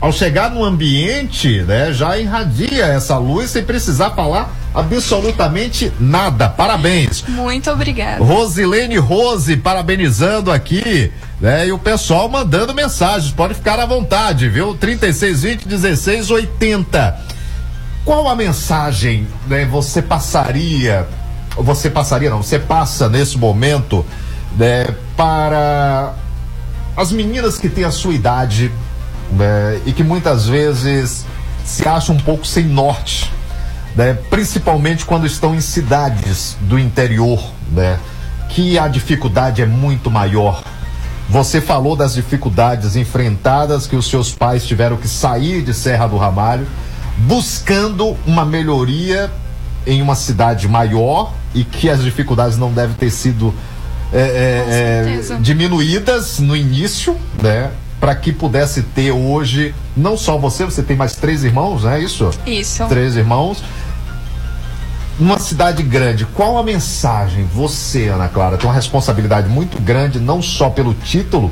S1: ao chegar no ambiente, né, já irradia essa luz sem precisar falar absolutamente nada. Parabéns.
S14: Muito obrigada.
S1: Rosilene Rose parabenizando aqui, né? E o pessoal mandando mensagens. Pode ficar à vontade, viu? 3620 1680. Qual a mensagem, né, você passaria, você passaria não, você passa nesse momento, né, para as meninas que têm a sua idade, né, e que muitas vezes se acham um pouco sem norte, né, principalmente quando estão em cidades do interior, né, que a dificuldade é muito maior. Você falou das dificuldades enfrentadas que os seus pais tiveram que sair de Serra do Ramalho, buscando uma melhoria em uma cidade maior e que as dificuldades não devem ter sido é, é, é, diminuídas no início, né? Para que pudesse ter hoje, não só você, você tem mais três irmãos, não é isso?
S14: Isso.
S1: Três irmãos. Numa cidade grande, qual a mensagem? Você, Ana Clara, tem uma responsabilidade muito grande, não só pelo título,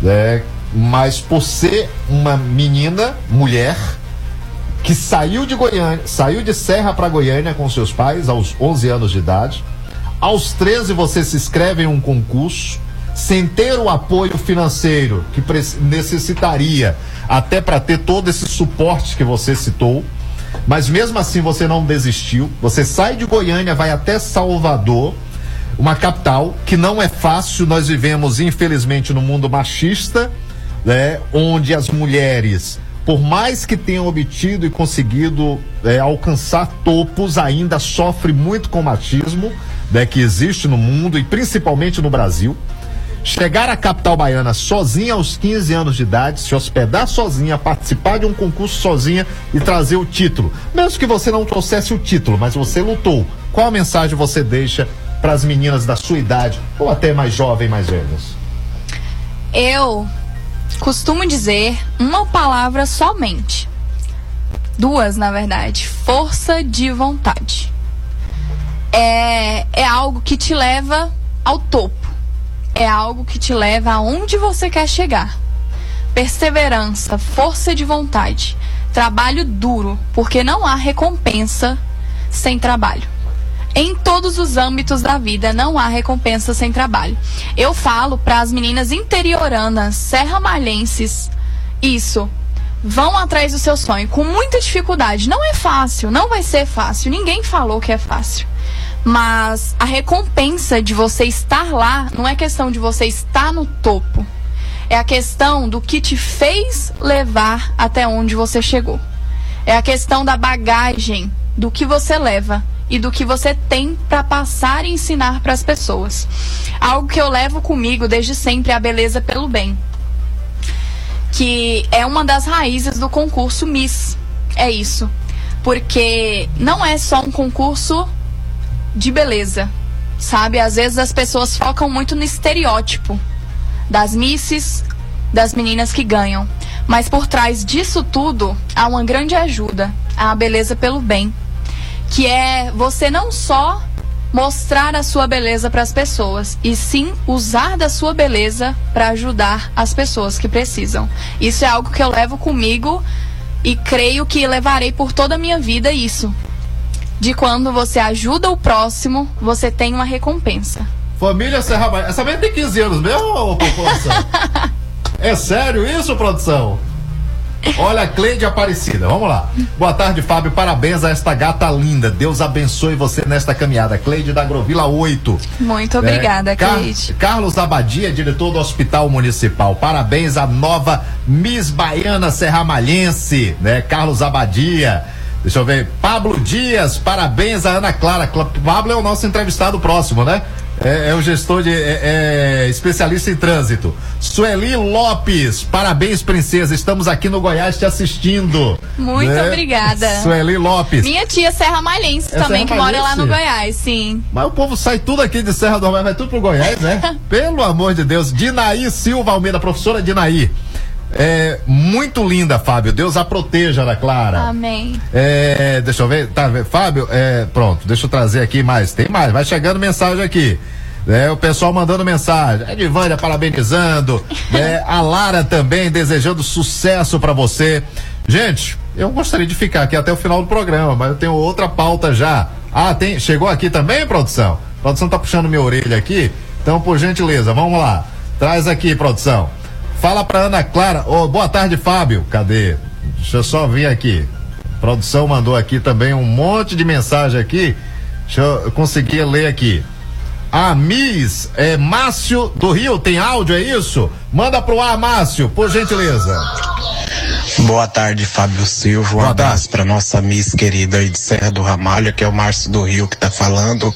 S1: né, mas por ser uma menina, mulher, que saiu de Goiânia, saiu de Serra para Goiânia com seus pais aos 11 anos de idade. Aos 13 você se inscreve em um concurso sem ter o apoio financeiro que necessitaria até para ter todo esse suporte que você citou. Mas mesmo assim você não desistiu. Você sai de Goiânia, vai até Salvador, uma capital que não é fácil. Nós vivemos, infelizmente, no mundo machista, né? Onde as mulheres por mais que tenham obtido e conseguido é, alcançar topos, ainda sofre muito com o machismo né, que existe no mundo e principalmente no Brasil. Chegar à capital baiana sozinha aos 15 anos de idade, se hospedar sozinha, participar de um concurso sozinha e trazer o título. Mesmo que você não trouxesse o título, mas você lutou. Qual mensagem você deixa para as meninas da sua idade ou até mais jovem, mais velhas?
S14: Eu costumo dizer uma palavra somente. Duas, na verdade. Força de vontade. É, é algo que te leva ao topo. É algo que te leva aonde você quer chegar. Perseverança, força de vontade, trabalho duro, porque não há recompensa sem trabalho. Em todos os âmbitos da vida não há recompensa sem trabalho. Eu falo para as meninas interioranas, serramalhenses, isso. Vão atrás do seu sonho com muita dificuldade. Não é fácil, não vai ser fácil. Ninguém falou que é fácil. Mas a recompensa de você estar lá não é questão de você estar no topo. É a questão do que te fez levar até onde você chegou. É a questão da bagagem, do que você leva e do que você tem para passar e ensinar para as pessoas. Algo que eu levo comigo desde sempre é a beleza pelo bem, que é uma das raízes do concurso Miss. É isso. Porque não é só um concurso de beleza, sabe? Às vezes as pessoas focam muito no estereótipo das misses, das meninas que ganham. Mas por trás disso tudo há uma grande ajuda, a beleza pelo bem, que é você não só mostrar a sua beleza para as pessoas, e sim usar da sua beleza para ajudar as pessoas que precisam. Isso é algo que eu levo comigo e creio que levarei por toda a minha vida isso. De quando você ajuda o próximo, você tem uma recompensa.
S1: Família Serra Baiana. Essa menina tem 15 anos mesmo, ô, produção? é sério isso, produção? Olha, Cleide Aparecida, vamos lá. Boa tarde, Fábio. Parabéns a esta gata linda. Deus abençoe você nesta caminhada. Cleide da Agrovila 8.
S14: Muito obrigada,
S1: É, Car-
S14: Cleide.
S1: Carlos Abadia, diretor do Hospital Municipal. Parabéns à nova Miss Baiana Serramalhense, né? Carlos Abadia. Deixa eu ver. Pablo Dias, parabéns a Ana Clara. Cla- Pablo é o nosso entrevistado próximo, né? É, é o gestor de. É, é especialista em trânsito. Sueli Lopes, parabéns, princesa. Estamos aqui no Goiás te assistindo.
S14: Muito
S1: né?
S14: obrigada.
S1: Sueli Lopes.
S14: Minha tia Serra Malhense
S1: É
S14: também, que
S1: Serra
S14: mora lá no
S1: Malhense?
S14: Goiás, sim.
S1: Mas o povo sai tudo aqui de Serra do Mar, vai tudo pro Goiás, né? Pelo amor de Deus. Dinaí Silva Almeida, professora Dinaí. É muito linda, Fábio. Deus a proteja, Ana Clara.
S14: Amém.
S1: É, deixa eu ver, tá, Fábio, é, pronto, deixa eu trazer aqui mais, tem mais, vai chegando mensagem aqui. É, o pessoal mandando mensagem. A Edivânia parabenizando. né, a Lara também desejando sucesso pra você. Gente, eu gostaria de ficar aqui até o final do programa, mas eu tenho outra pauta já. Ah, tem, chegou aqui também, produção? A produção tá puxando minha orelha aqui. Então, por gentileza, vamos lá. Traz aqui, produção. Fala pra Ana Clara. Ô, boa tarde, Fábio. Cadê? Deixa eu só vir aqui. A produção mandou aqui também um monte de mensagem aqui. Deixa eu conseguir ler aqui. A Miss é Márcio do Rio, tem áudio, é isso? Manda pro ar, Márcio, por gentileza.
S16: Boa tarde, Fábio Silva. Um abraço para nossa Miss querida aí de Serra do Ramalho, que é o Márcio do Rio que tá falando,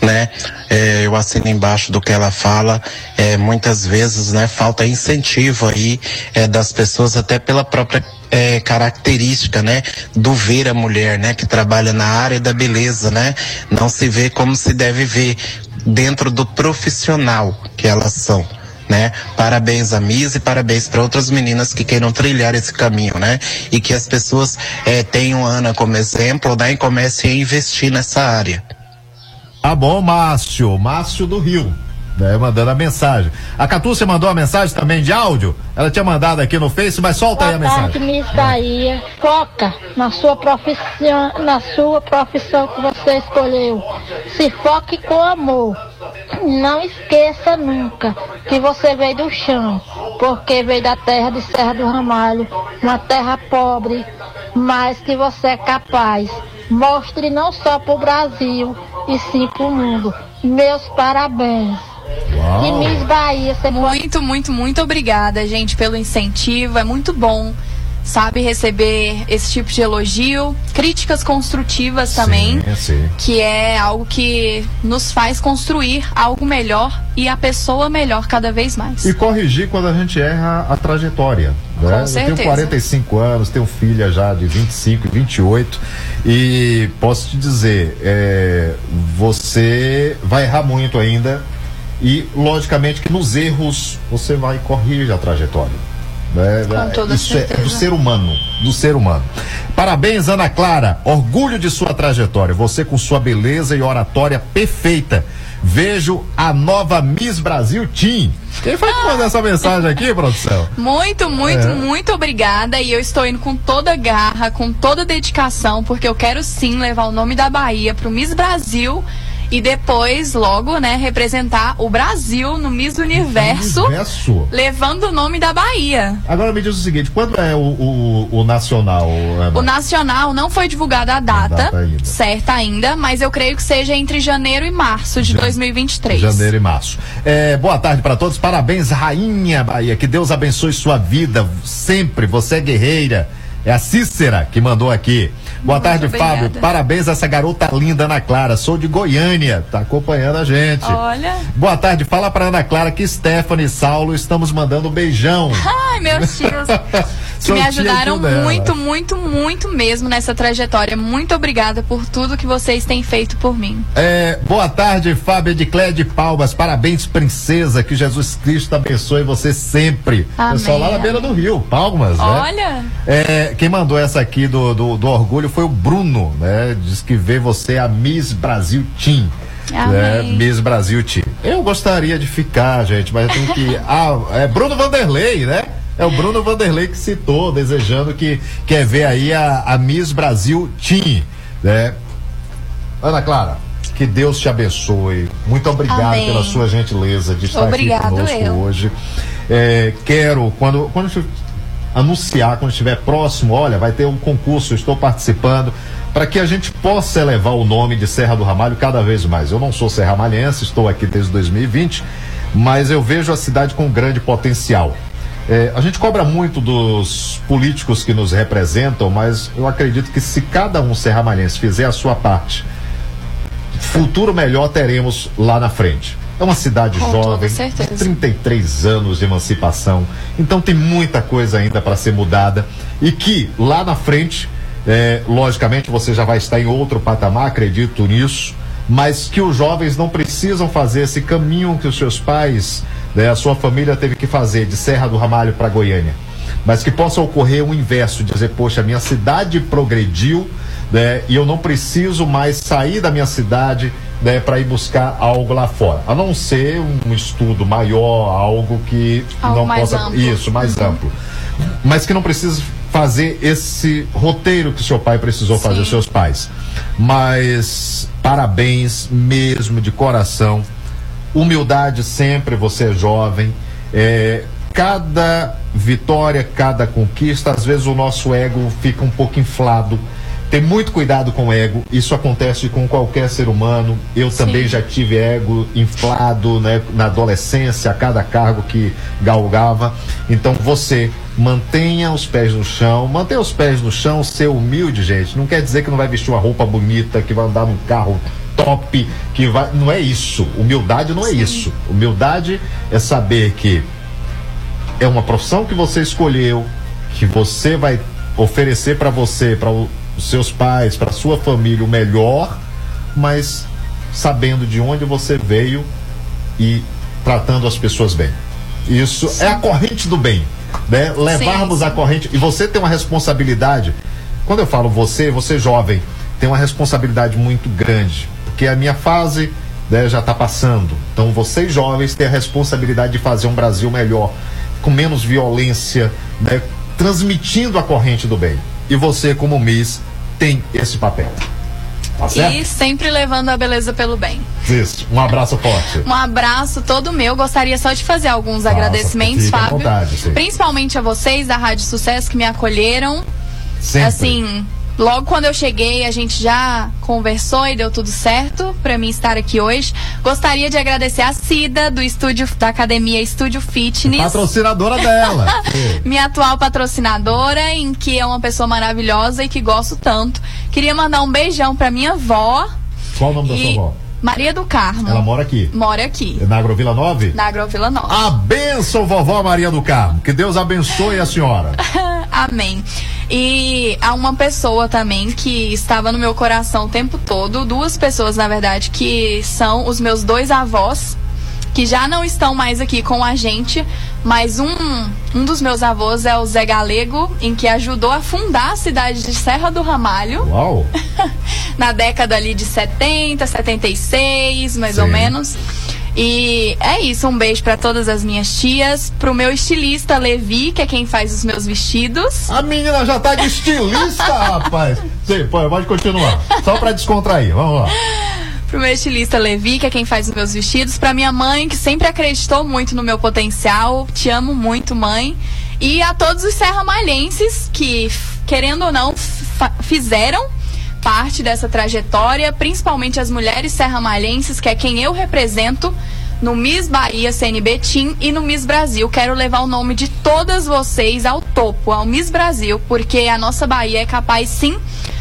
S16: né? É, eu assino embaixo do que ela fala. É, muitas vezes, né, falta incentivo aí é, das pessoas até pela própria é, característica, né, do ver a mulher, né, que trabalha na área da beleza, né? Não se vê como se deve ver dentro do profissional que elas são né? Parabéns a Miss e parabéns para outras meninas que queiram trilhar esse caminho, né? E que as pessoas eh, tenham Ana como exemplo, né? E comecem a investir nessa área.
S1: Tá bom, Márcio, Márcio do Rio. Né, mandando a mensagem. A Catúcia mandou a mensagem também de áudio. Ela tinha mandado aqui no Face, mas solta aí a
S17: Boa tarde,
S1: mensagem.
S17: Miss Bahia. Foca na sua profissão, na sua profissão que você escolheu. Se foque com amor. Não esqueça nunca que você veio do chão, porque veio da terra de Serra do Ramalho, uma terra pobre, mas que você é capaz. Mostre não só para o Brasil, e sim para o mundo. Meus parabéns. E Miss Bahia, você
S14: Muito, muito, muito obrigada, gente, pelo incentivo. É muito bom sabe receber esse tipo de elogio, críticas construtivas também,
S1: Sim, sim.
S14: que é algo que nos faz construir algo melhor e a pessoa melhor cada vez mais.
S1: E corrigir quando a gente erra a trajetória. Né?
S14: Com
S1: Eu tenho 45 anos, tenho filha já de 25 e 28 e posso te dizer, é, você vai errar muito ainda e logicamente que nos erros você vai corrigir a trajetória. né? Isso é
S14: certeza.
S1: do ser humano, do ser humano. Parabéns, Ana Clara. Orgulho de sua trajetória. Você com sua beleza e oratória perfeita. Vejo a nova Miss Brasil Team. Quem foi que mandou essa mensagem aqui, produção?
S14: Muito, muito,
S1: É.
S14: muito obrigada. E eu estou indo com toda garra, com toda dedicação, porque eu quero sim levar o nome da Bahia pro Miss Brasil e depois, logo, né, representar o Brasil no Miss Universo,
S1: Universo.
S14: levando o nome da Bahia.
S1: Agora me diz o seguinte: quando é o, o, o nacional? Ana?
S14: O nacional não foi divulgada a data,
S1: data ainda.
S14: certa ainda, mas eu creio que seja entre janeiro e março de 2023.
S1: Janeiro e março. É, boa tarde para todos. Parabéns, Rainha Bahia. Que Deus abençoe sua vida sempre. Você é guerreira. É a Cícera que mandou aqui. Boa tarde,
S14: obrigada.
S1: Fábio. Parabéns a essa garota linda, Ana Clara. Sou de Goiânia. Tá acompanhando a gente.
S14: Olha.
S1: Boa tarde. Fala pra Ana Clara que Stephanie e Saulo estamos mandando um beijão.
S14: Ai, meus tios. que me ajudaram muito, muito, muito mesmo nessa trajetória. Muito obrigada por tudo que vocês têm feito por mim.
S1: É, boa tarde, Fábio de Clé de Palmas. Parabéns, princesa. Que Jesus Cristo abençoe você sempre.
S14: Amém.
S1: Pessoal lá na beira do rio, Palmas, né?
S14: Olha,
S1: É, quem mandou essa aqui do, do, do orgulho foi o Bruno, né? Diz que vê você a Miss Brasil Team. Né?
S14: Amém.
S1: Miss Brasil Team. Eu gostaria de ficar, gente, mas eu tenho que. Ah, é Bruno Vanderlei, né? É o Bruno Vanderlei que citou, desejando que quer ver aí a, a Miss Brasil Team, né? Ana Clara, que Deus te abençoe. Muito obrigado
S14: Amém.
S1: pela sua gentileza de estar
S14: Obrigado,
S1: aqui conosco
S14: eu.
S1: hoje. É, quero, quando, quando anunciar, quando estiver próximo, olha, vai ter um concurso, estou participando, para que a gente possa elevar o nome de Serra do Ramalho cada vez mais. Eu não sou serramalhense, estou aqui desde 2020, mas eu vejo a cidade com grande potencial. É, a gente cobra muito dos políticos que nos representam, mas eu acredito que se cada um serramalhense fizer a sua parte, futuro melhor teremos lá na frente. É uma cidade
S14: Com
S1: jovem,
S14: certeza.
S1: 33 anos de emancipação, então tem muita coisa ainda para ser mudada e que lá na frente, é, logicamente, você já vai estar em outro patamar, acredito nisso, mas que os jovens não precisam fazer esse caminho que os seus pais, né, a sua família teve que fazer de Serra do Ramalho para Goiânia mas que possa ocorrer o inverso, dizer, poxa, minha cidade progrediu, né, e eu não preciso mais sair da minha cidade, né, para ir buscar algo lá fora. A não ser um estudo maior, algo que
S14: Algo
S1: não possa
S14: amplo.
S1: isso, mais
S14: Uhum.
S1: amplo. Mas que não precisa fazer esse roteiro que seu pai precisou fazer, seus pais. Mas parabéns mesmo de coração. Humildade sempre, você é jovem. É, cada vitória, cada conquista, às vezes o nosso ego fica um pouco inflado. Tem muito cuidado com o ego, isso acontece com qualquer ser humano. Eu também já tive ego inflado né, na adolescência, a cada cargo que galgava. Então você mantenha os pés no chão, mantenha os pés no chão, ser humilde, gente. Não quer dizer que não vai vestir uma roupa bonita, que vai andar num carro top, que vai. Não é isso. Humildade não é isso. Humildade é saber que é uma profissão que você escolheu, que você vai oferecer para você, para os seus pais, para sua família o melhor, mas sabendo de onde você veio e tratando as pessoas bem. Isso é a corrente do bem, né? Levarmos
S14: sim.
S1: a corrente e você tem uma responsabilidade. Quando eu falo você, você jovem, tem uma responsabilidade muito grande, porque a minha fase né, já está passando. Então vocês jovens têm a responsabilidade de fazer um Brasil melhor, com menos violência, né, transmitindo a corrente do bem. E você, como Miss, tem esse papel. Tá certo?
S14: e sempre levando a beleza pelo bem.
S1: Isso. Um abraço forte.
S14: Um abraço todo meu. Gostaria só de fazer alguns
S1: Faça,
S14: agradecimentos, Fábio.
S1: vontade.
S14: Principalmente a vocês da Rádio Sucesso que me acolheram.
S1: Sempre.
S14: Assim, Logo quando eu cheguei, a gente já conversou e deu tudo certo para mim estar aqui hoje. Gostaria de agradecer a Cida do estúdio da academia Estúdio Fitness.
S1: Patrocinadora dela.
S14: minha atual patrocinadora, em que é uma pessoa maravilhosa e que gosto tanto. Queria mandar um beijão pra minha avó,
S1: Qual o nome da
S14: E-
S1: sua avó?
S14: Maria do Carmo.
S1: Ela mora aqui.
S14: Mora aqui,
S1: Na Agrovila 9?
S14: na Agrovila Nova.
S1: A benção, vovó Maria do Carmo. Que Deus abençoe a senhora.
S14: Amém. E há uma pessoa também que estava no meu coração o tempo todo, duas pessoas, na verdade, que são os meus dois avós, que já não estão mais aqui com a gente, mas um, um dos meus avós é o Zé Galego, em que ajudou a fundar a cidade de Serra do Ramalho.
S1: Uau!
S14: na década ali de 70, 76, mais ou
S1: Sim.
S14: menos. E é isso, um beijo pra todas as minhas tias, pro meu estilista Levi, que é quem faz os meus vestidos.
S1: A menina já tá de estilista, rapaz. Sim, pode continuar. Só pra descontrair, vamos lá.
S14: Pro meu estilista Levi, que é quem faz os meus vestidos, pra minha mãe, que sempre acreditou muito no meu potencial. Te amo muito, mãe. E a todos os serramalhenses que, querendo ou não, fizeram parte dessa trajetória, principalmente as mulheres serramalhenses, que é quem eu represento no Miss Bahia CNB Team e no Miss Brasil. Quero levar o nome de todas vocês ao topo, ao Miss Brasil, porque a nossa Bahia é capaz sim.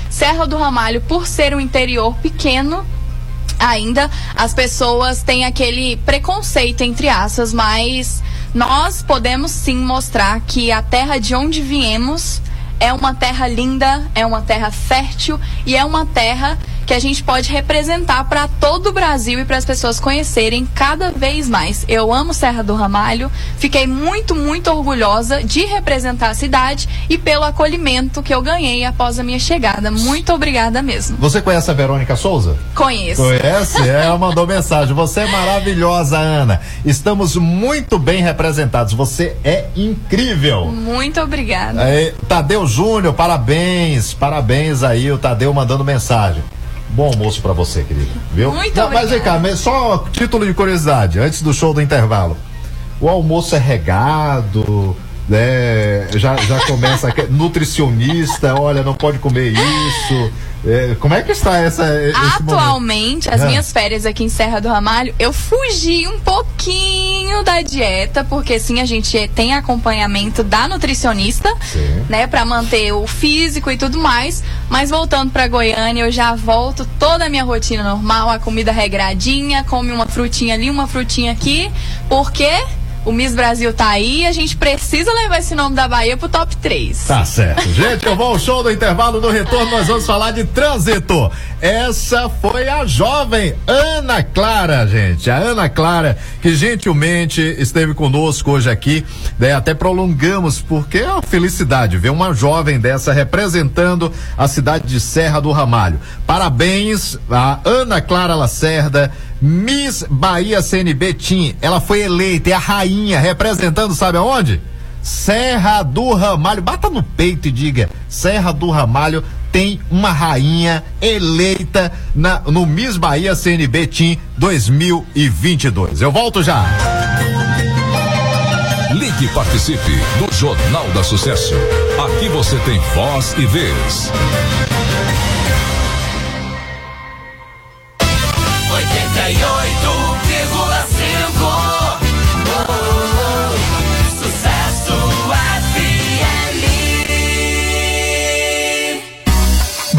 S14: Serra do Ramalho, por ser um interior pequeno, ainda as pessoas têm aquele preconceito entre aspas, mas nós podemos sim mostrar que a terra de onde viemos é uma terra linda, é uma terra fértil e é uma terra que a gente pode representar para todo o Brasil e para as pessoas conhecerem cada vez mais. Eu amo Serra do Ramalho, fiquei muito, muito orgulhosa de representar a cidade e pelo acolhimento que eu ganhei após a minha chegada. Muito obrigada mesmo.
S1: Você conhece a Verônica Souza?
S14: Conheço.
S1: Conhece? Ela mandou mensagem. Você é maravilhosa, Ana. Estamos muito bem representados. Você é incrível.
S14: Muito obrigada.
S1: Aí, Tadeu Júnior, parabéns. Parabéns aí, o Tadeu mandando mensagem. Bom almoço pra você, querido. Viu?
S14: Muito
S1: Não, Mas vem cá, só título de curiosidade, antes do show do intervalo. O almoço é regado, né? Já, já começa aqui, nutricionista, olha, não pode comer isso. É, como é que está essa momento?
S14: Atualmente, as
S1: Ah.
S14: minhas férias aqui em Serra do Ramalho, eu fugi um pouquinho da dieta, porque sim, a gente tem acompanhamento da nutricionista, né, Pra manter o físico e tudo mais. Mas voltando pra Goiânia, eu já volto toda a minha rotina normal, a comida regradinha, come uma frutinha ali, uma frutinha aqui, porque o Miss Brasil tá aí e a gente precisa levar esse nome da Bahia pro top 3.
S1: Tá certo. Gente, eu vou ao show do intervalo do retorno, nós vamos falar de trânsito. Essa foi a jovem Ana Clara, gente. A Ana Clara, que gentilmente esteve conosco hoje aqui, né? Até prolongamos, porque é uma felicidade ver uma jovem dessa representando a cidade de Serra do Ramalho. Parabéns a Ana Clara Lacerda, Miss Bahia CNB Team. Ela foi eleita, é a rainha, representando, sabe aonde? Serra do Ramalho. Bata no peito e diga: Serra do Ramalho tem uma rainha eleita na, no Miss Bahia CNB Team 2022. Eu volto já.
S2: Ligue e participe do Jornal da Sucesso. Aqui você tem voz e vez.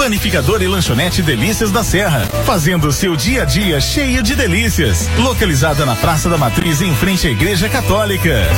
S9: Panificador e lanchonete Delícias da Serra, fazendo seu dia a dia cheio de delícias. Localizada na Praça da Matriz, em frente à Igreja Católica.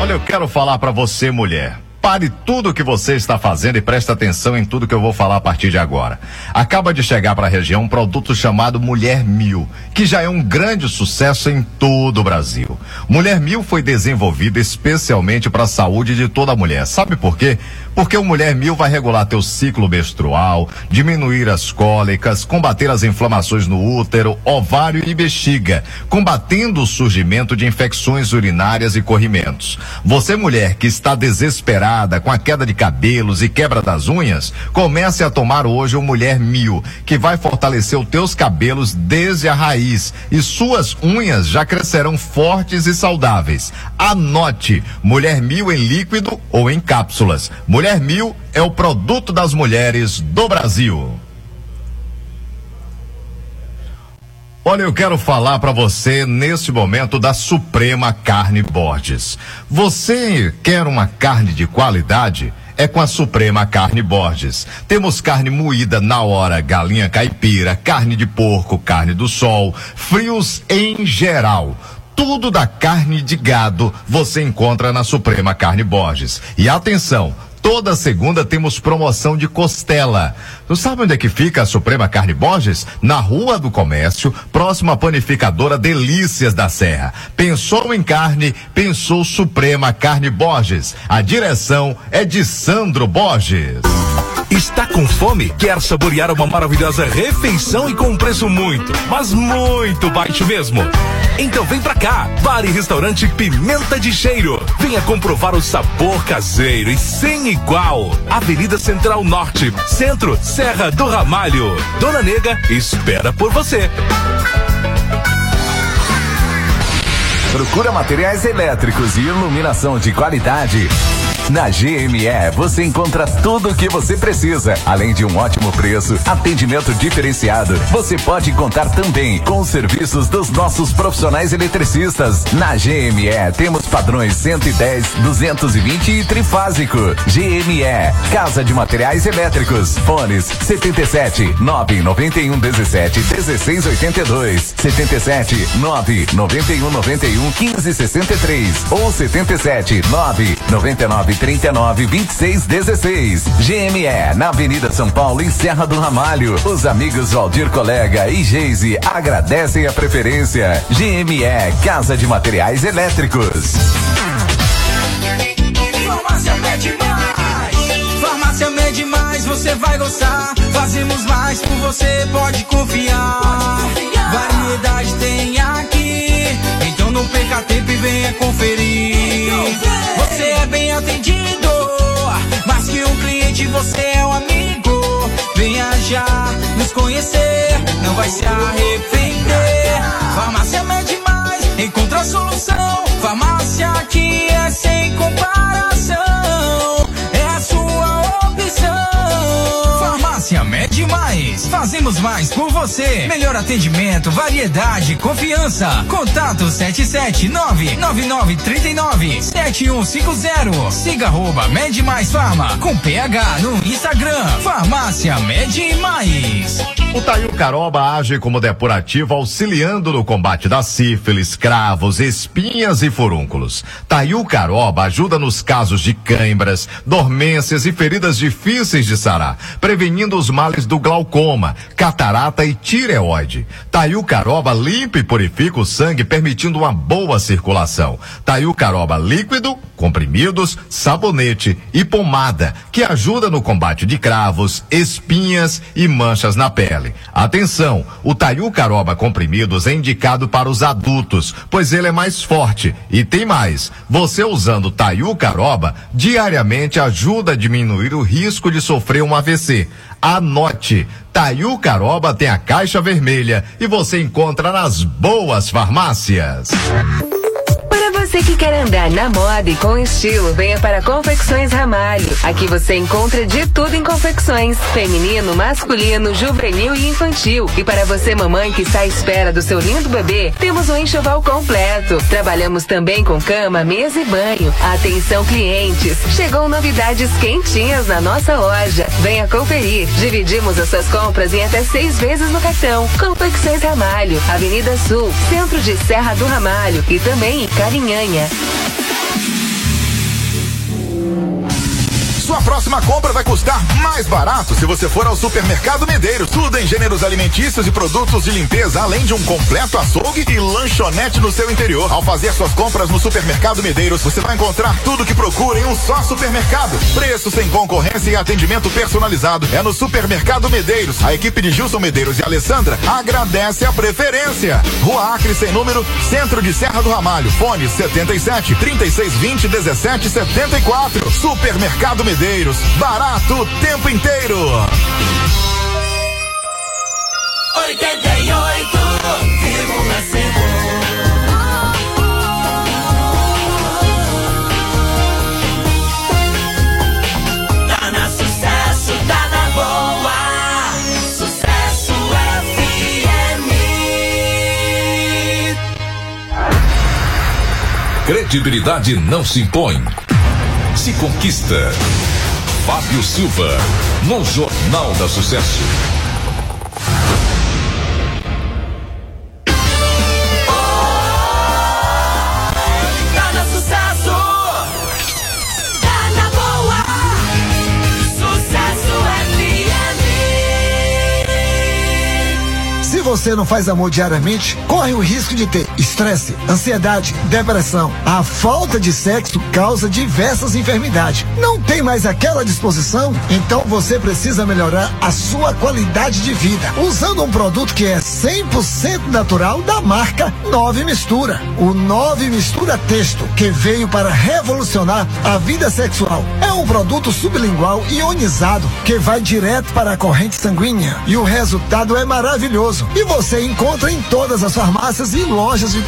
S1: Olha, eu quero falar pra você, mulher. Pare tudo o que você está fazendo e preste atenção em tudo que eu vou falar a partir de agora. Acaba de chegar para a região um produto chamado Mulher Mil, que já é um grande sucesso em todo o Brasil. Mulher Mil foi desenvolvido especialmente para a saúde de toda mulher. Sabe por quê? Porque o Mulher Mil vai regular teu ciclo menstrual, diminuir as cólicas, combater as inflamações no útero, ovário e bexiga, combatendo o surgimento de infecções urinárias e corrimentos. Você mulher que está desesperada com a queda de cabelos e quebra das unhas, comece a tomar hoje o Mulher Mil, que vai fortalecer os teus cabelos desde a raiz e suas unhas já crescerão fortes e saudáveis. Anote: Mulher Mil em líquido ou em cápsulas. Mulher Mil é o produto das mulheres do Brasil. Olha, eu quero falar para você neste momento da Suprema Carne Borges. Você quer uma carne de qualidade? É com a Suprema Carne Borges. Temos carne moída na hora, galinha caipira, carne de porco, carne do sol, frios em geral tudo da carne de gado você encontra na Suprema Carne Borges. E atenção, Toda segunda temos promoção de costela. Tu sabe onde é que fica a Suprema Carne Borges? Na Rua do Comércio, próxima à panificadora Delícias da Serra. Pensou em carne, pensou Suprema Carne Borges. A direção é de Sandro Borges.
S18: Está com fome? Quer saborear uma maravilhosa refeição e com um preço muito, mas muito baixo mesmo? Então vem pra cá, Bar e Restaurante Pimenta de Cheiro. Venha comprovar o sabor caseiro e sem igual. Avenida Central Norte, Centro, Serra do Ramalho. Dona Nega espera por você.
S19: Procura materiais elétricos e iluminação de qualidade. Na GME você encontra tudo o que você precisa, além de um ótimo preço, atendimento diferenciado. Você pode contar também com os serviços dos nossos profissionais eletricistas. Na GME temos padrões 110, 220 e trifásico. GME, Casa de Materiais Elétricos. Fones 77 991 17 16 82, 77 9 91 91 15 63 ou 77 9 99 39 26 16. GME, na Avenida São Paulo, em Serra do Ramalho. Os amigos Valdir Colega e Geise agradecem a preferência. GME, Casa de Materiais Elétricos.
S13: Farmácia Mede Mais. Farmácia Mede Mais, você vai gostar. Fazemos mais por você, pode confiar. Variedade tem aqui. Então não perca tempo e venha conferir. Você é bem atendido. Mais que um cliente, você é um amigo. Venha já nos conhecer. Não vai se arrepender. Farmácia Mede Mais. Fazemos mais por você. Melhor atendimento, variedade, confiança. Contato 779-9939-7150. Siga arroba Mede Mais Farma. Com PH no Instagram. Farmácia Mede Mais.
S1: O Tail Caroba age como depurativo auxiliando no combate da sífilis, cravos, espinhas e furúnculos. Tail Caroba ajuda nos casos de câimbras, dormências e feridas difíceis de sarar, prevenindo os males do glaucoma, catarata e tireoide. Tail Caroba limpa e purifica o sangue, permitindo uma boa circulação. Tail Caroba líquido, comprimidos, sabonete e pomada, que ajuda no combate de cravos, espinhas e manchas na pele. Atenção, o Taiu Caroba comprimidos é indicado para os adultos, pois ele é mais forte e tem mais. Você usando Taiu Caroba diariamente ajuda a diminuir o risco de sofrer um AVC. Anote, Taiu Caroba tem a caixa vermelha e você encontra nas boas farmácias.
S20: Você que quer andar na moda e com estilo, venha para Confecções Ramalho. Aqui você encontra de tudo em confecções: feminino, masculino, juvenil e infantil. E para você, mamãe que está à espera do seu lindo bebê, temos um enxoval completo. Trabalhamos também com cama, mesa e banho. Atenção, clientes! Chegou novidades quentinhas na nossa loja. Venha conferir. Dividimos as suas compras em até seis vezes no cartão. Confecções Ramalho, Avenida Sul, centro de Serra do Ramalho e também em Carinhanha.
S21: Próxima compra vai custar mais barato se você for ao Supermercado Medeiros. Tudo em gêneros alimentícios e produtos de limpeza, além de um completo açougue e lanchonete no seu interior. Ao fazer suas compras no Supermercado Medeiros, você vai encontrar tudo que procura em um só supermercado. Preço sem concorrência e atendimento personalizado. É no Supermercado Medeiros. A equipe de Gilson Medeiros e Alessandra agradece a preferência. Rua Acre sem número, Centro de Serra do Ramalho. Fone 77 3620 1774. Supermercado Medeiros. Barato o tempo inteiro.
S15: 88,5 Tá tá.
S2: Credibilidade não se impõe. Se conquista. Fábio Silva, no Jornal da Sucesso.
S15: Tá na sucesso. Tá na boa. Sucesso FM.
S22: Se você não faz amor diariamente, corre o risco de ter estresse, ansiedade, depressão. A falta de sexo causa diversas enfermidades. Não tem mais aquela disposição? Então você precisa melhorar a sua qualidade de vida usando um produto que é 100% natural da marca Nove Mistura. O Nove Mistura Texto, que veio para revolucionar a vida sexual. É um produto sublingual ionizado que vai direto para a corrente sanguínea e o resultado é maravilhoso. E você encontra em todas as farmácias e lojas de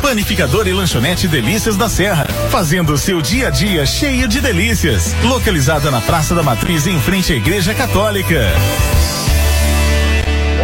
S9: Panificador e lanchonete Delícias da Serra, fazendo o seu dia a dia cheio de delícias. Localizada na Praça da Matriz, em frente à Igreja Católica.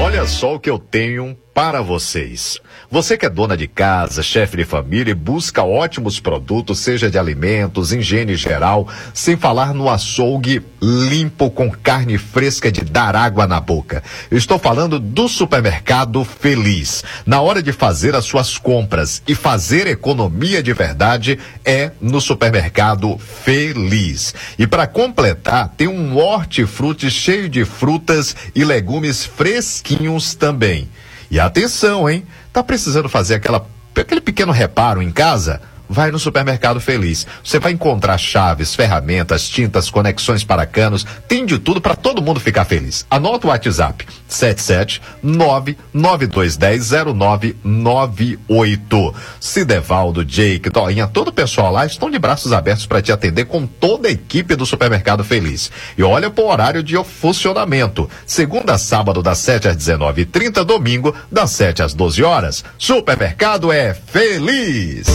S1: Olha só o que eu tenho para vocês. Você que é dona de casa, chefe de família e busca ótimos produtos, seja de alimentos, higiene geral, sem falar no açougue limpo com carne fresca de dar água na boca. Estou falando do supermercado Feliz. Na hora de fazer as suas compras e fazer economia de verdade é no supermercado Feliz. E para completar, tem um hortifruti cheio de frutas e legumes fresquinhos também. E atenção, hein? Tá precisando fazer aquela, aquele pequeno reparo em casa? Vai no Supermercado Feliz. Você vai encontrar chaves, ferramentas, tintas, conexões para canos, tem de tudo para todo mundo ficar feliz. Anota o WhatsApp: 77992100998. Cidevaldo, Jake, Doinha, todo o pessoal lá estão de braços abertos para te atender com toda a equipe do Supermercado Feliz. E olha pro horário de funcionamento. Segunda a sábado das 7 às 19h30, domingo das 7 às 12 horas. Supermercado é feliz.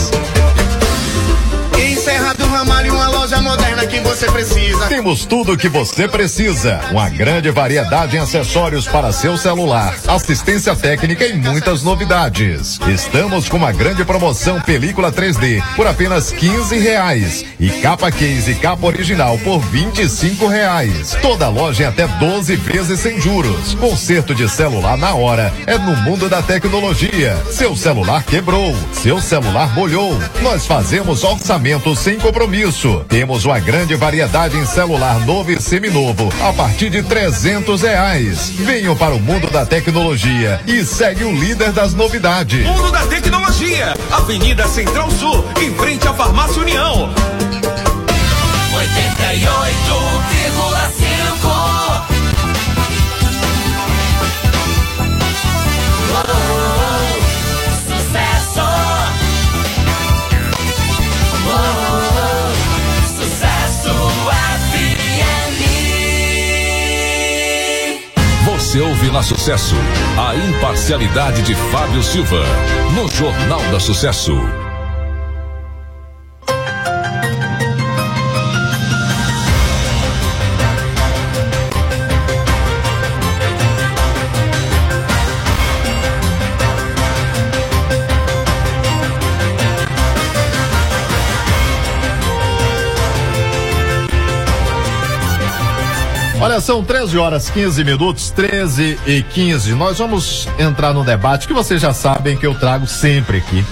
S11: Serra Ramalho, uma loja moderna que você precisa.
S1: Temos tudo o que você precisa. Uma grande variedade em acessórios para seu celular, assistência técnica e muitas novidades. Estamos com uma grande promoção película 3D por apenas 15 reais e capa case e capa original por 25 reais. Toda loja em até 12 vezes sem juros. Conserto de celular na hora é no mundo da tecnologia. Seu celular quebrou, seu celular molhou. Nós fazemos orçamento sem compromisso. Temos uma grande variedade em celular novo e seminovo a partir de trezentos reais. Venham para o mundo da tecnologia e segue o líder das novidades.
S12: Mundo da Tecnologia, Avenida Central Sul, em frente à Farmácia União.
S15: 88,5
S2: Você ouve na Sucesso a imparcialidade de Fábio Silva no Jornal da Sucesso.
S1: Olha, são 13 horas 15 minutos, 13 e 15. Nós vamos entrar no debate que vocês já sabem que eu trago sempre aqui.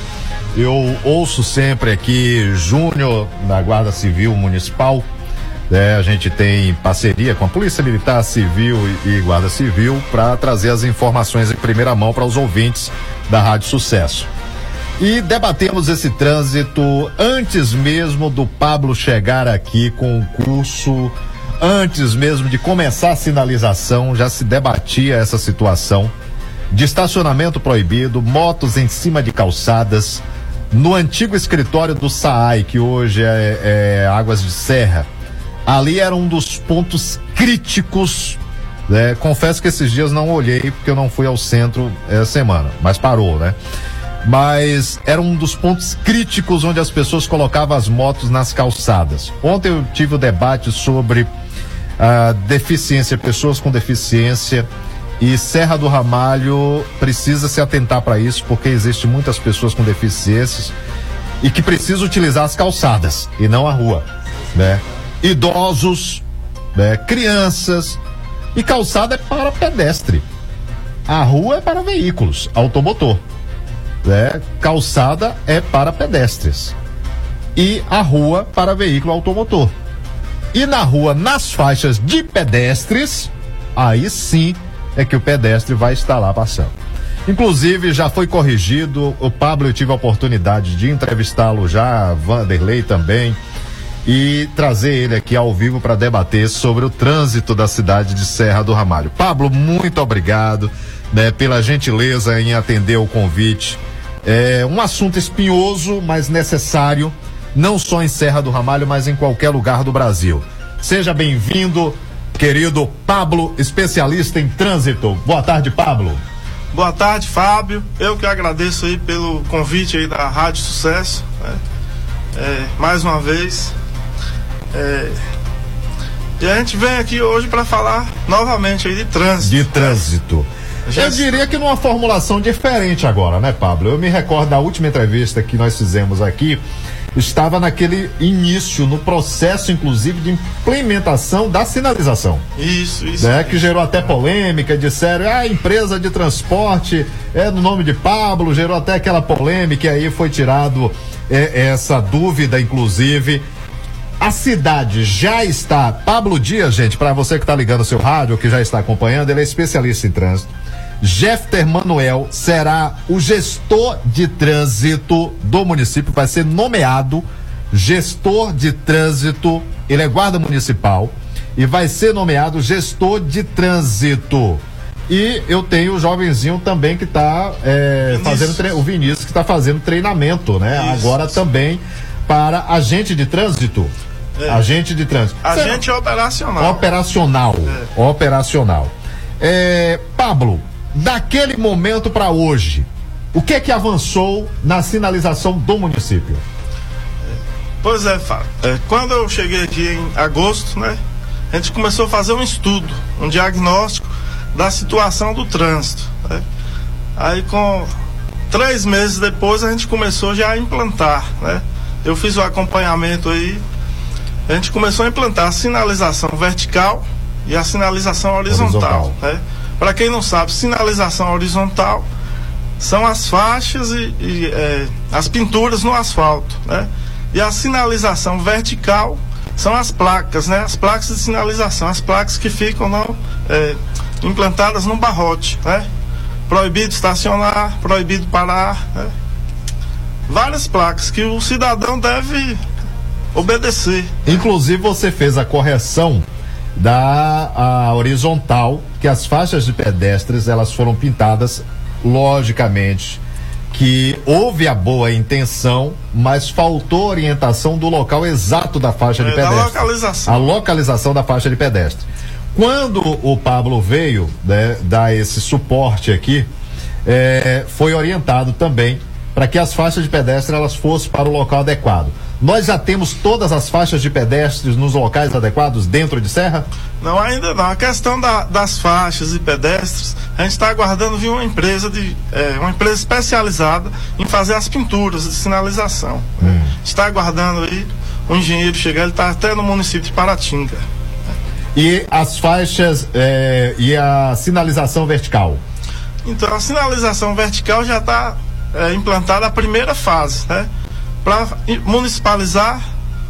S1: Eu ouço sempre aqui Júnior da Guarda Civil Municipal. né? a gente tem parceria com a Polícia Militar Civil e, e Guarda Civil para trazer as informações em primeira mão para os ouvintes da Rádio Sucesso. E debatemos esse trânsito antes mesmo do Pablo chegar aqui com o curso, antes mesmo de começar a sinalização, já se debatia essa situação de estacionamento proibido, motos em cima de calçadas, no antigo escritório do SAAI, que hoje é, é Águas de Serra. Ali era um dos pontos críticos. né? Confesso que esses dias não olhei, porque eu não fui ao centro essa semana, mas parou, né? mas era um dos pontos críticos onde as pessoas colocavam as motos nas calçadas. Ontem eu tive o debate sobre a deficiência, pessoas com deficiência e Serra do Ramalho precisa se atentar para isso porque existe muitas pessoas com deficiências e que precisam utilizar as calçadas e não a rua, né? Idosos, né? Crianças e calçada é para pedestre. A rua é para veículos, automotor né? Calçada é para pedestres e a rua para veículo automotor. E na rua, nas faixas de pedestres, aí sim é que o pedestre vai estar lá passando. Inclusive, já foi corrigido. O Pablo, eu tive a oportunidade de entrevistá-lo já, Vanderlei também, e trazer ele aqui ao vivo para debater sobre o trânsito da cidade de Serra do Ramalho. Pablo, muito obrigado né, pela gentileza em atender o convite. É um assunto espinhoso, mas necessário, não só em Serra do Ramalho, mas em qualquer lugar do Brasil. Seja bem-vindo, querido Pablo, especialista em trânsito. Boa tarde, Pablo.
S23: Boa tarde, Fábio. Eu que agradeço aí pelo convite aí da Rádio Sucesso. né? É, mais uma vez. É, e a gente vem aqui hoje para falar novamente aí de trânsito.
S1: De trânsito. Eu diria que numa formulação diferente agora, né, Pablo? Eu me recordo da última entrevista que nós fizemos aqui, estava naquele início, no processo, inclusive, de implementação da sinalização.
S23: Isso, isso.
S1: né, que gerou até polêmica, disseram, ah, empresa de transporte é no nome de Pablo, gerou até aquela polêmica, e aí foi tirado é, essa dúvida, inclusive. A cidade já está. Pablo Dias, gente, para você que está ligando o seu rádio, que já está acompanhando, ele é especialista em trânsito. Jefter Manuel será o gestor de trânsito do município, vai ser nomeado gestor de trânsito, ele é guarda municipal e vai ser nomeado gestor de trânsito. E eu tenho o jovenzinho também que está fazendo tre- o Vinícius que está fazendo treinamento, né?
S23: Isso.
S1: Agora também para agente de trânsito.
S23: É.
S1: Agente de trânsito.
S23: Agente operacional.
S1: Operacional. Operacional. É, Pablo, daquele momento para hoje, o que é que avançou na sinalização do município?
S23: Pois é, Fábio. É, quando eu cheguei aqui em agosto, né? A gente começou a fazer um estudo, um diagnóstico da situação do trânsito. né? Aí com três meses depois a gente começou já a implantar, né? Eu fiz o acompanhamento aí, a gente começou a implantar a sinalização vertical e a sinalização horizontal.
S1: Horizontal.
S23: Né? Para quem não sabe, sinalização horizontal são as faixas e, e, eh, as pinturas no asfalto, né? E a sinalização vertical são as placas, né? As placas de sinalização, as placas que ficam eh, implantadas no barrote, né? Proibido estacionar, proibido parar, né? Várias placas que o cidadão deve obedecer.
S1: Inclusive você fez a correção da horizontal, que as faixas de pedestres elas foram pintadas logicamente que houve a boa intenção, mas faltou orientação do local exato da faixa de
S23: É, da
S1: pedestre.
S23: localização.
S1: A localização da faixa de pedestre. Quando o Pablo veio né, dar esse suporte aqui, é, foi orientado também para que as faixas de pedestre elas fossem para o local adequado. Nós já temos todas as faixas de pedestres nos locais adequados dentro de Serra?
S23: Não, ainda não. A questão da- das faixas e pedestres, a gente está aguardando vir uma empresa de é, uma empresa especializada em fazer as pinturas de sinalização. Está aguardando aí o engenheiro chegar, ele está até no município de Paratinga.
S1: E as faixas é, e a sinalização vertical?
S23: Então a sinalização vertical já está implantada a primeira fase, né? Para municipalizar,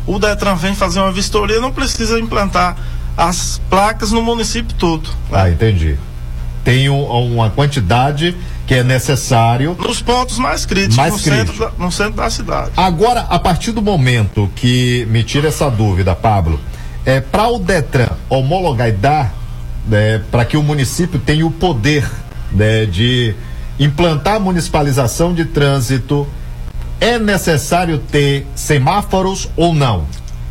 S23: o Detran vem fazer uma vistoria, não precisa implantar as placas no município todo.
S1: Ah, entendi. Tem um- uma quantidade que é necessário.
S23: Nos pontos mais críticos,
S1: Mais
S23: no,
S1: crítico.
S23: Centro da, no centro da cidade.
S1: Agora, a partir do momento que me tira essa dúvida, Pablo, é para o Detran homologar e dar né, para que o município tenha o poder né, de implantar a municipalização de trânsito, é necessário ter semáforos ou não?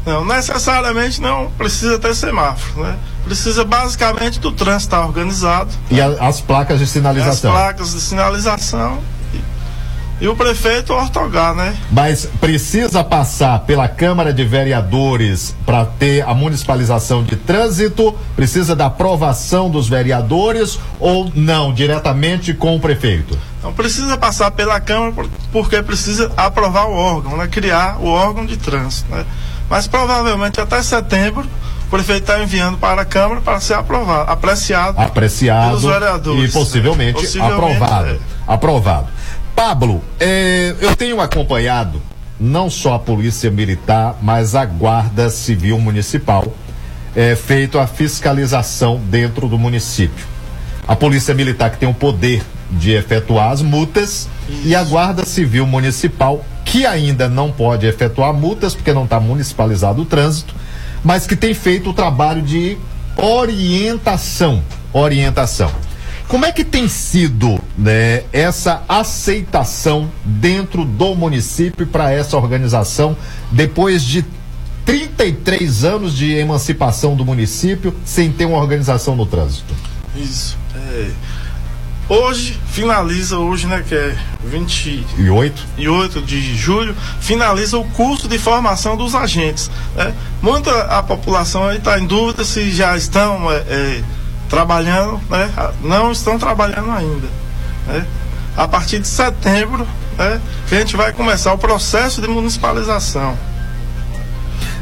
S23: Não, necessariamente não precisa ter semáforo, né? Precisa basicamente do trânsito estar organizado,
S1: E a- as placas de sinalização?
S23: as placas de sinalização e, e o prefeito ortogar, né?
S1: Mas precisa passar pela Câmara de Vereadores para ter a municipalização de trânsito? Precisa da aprovação dos vereadores ou não, diretamente com o prefeito?
S23: Não precisa passar pela Câmara por- porque precisa aprovar o órgão, né? Criar o órgão de trânsito, né? Mas provavelmente até setembro o prefeito está enviando para a Câmara para ser aprovado, apreciado,
S1: Apreciado
S23: pelos vereadores.
S1: e possivelmente,
S23: né? Possivelmente,
S1: aprovado.
S23: é.
S1: Aprovado. Pablo, eh, eu tenho acompanhado não só a Polícia Militar, mas a Guarda Civil Municipal, eh, feito a fiscalização dentro do município. A Polícia Militar que tem o poder de efetuar as multas e a Guarda Civil Municipal que ainda não pode efetuar multas porque não está municipalizado o trânsito, mas que tem feito o trabalho de orientação, orientação. Como é que tem sido né, essa aceitação dentro do município para essa organização depois de 33 anos de emancipação do município sem ter uma organização no trânsito?
S23: Isso. é. Hoje, finaliza hoje, né, que é 20
S1: E oito?
S23: e 8 de julho, finaliza o curso de formação dos agentes. né? Muita a população aí está em dúvida se já estão é, é, trabalhando, né? não estão trabalhando ainda. né? A partir de setembro, né, que a gente vai começar o processo de municipalização.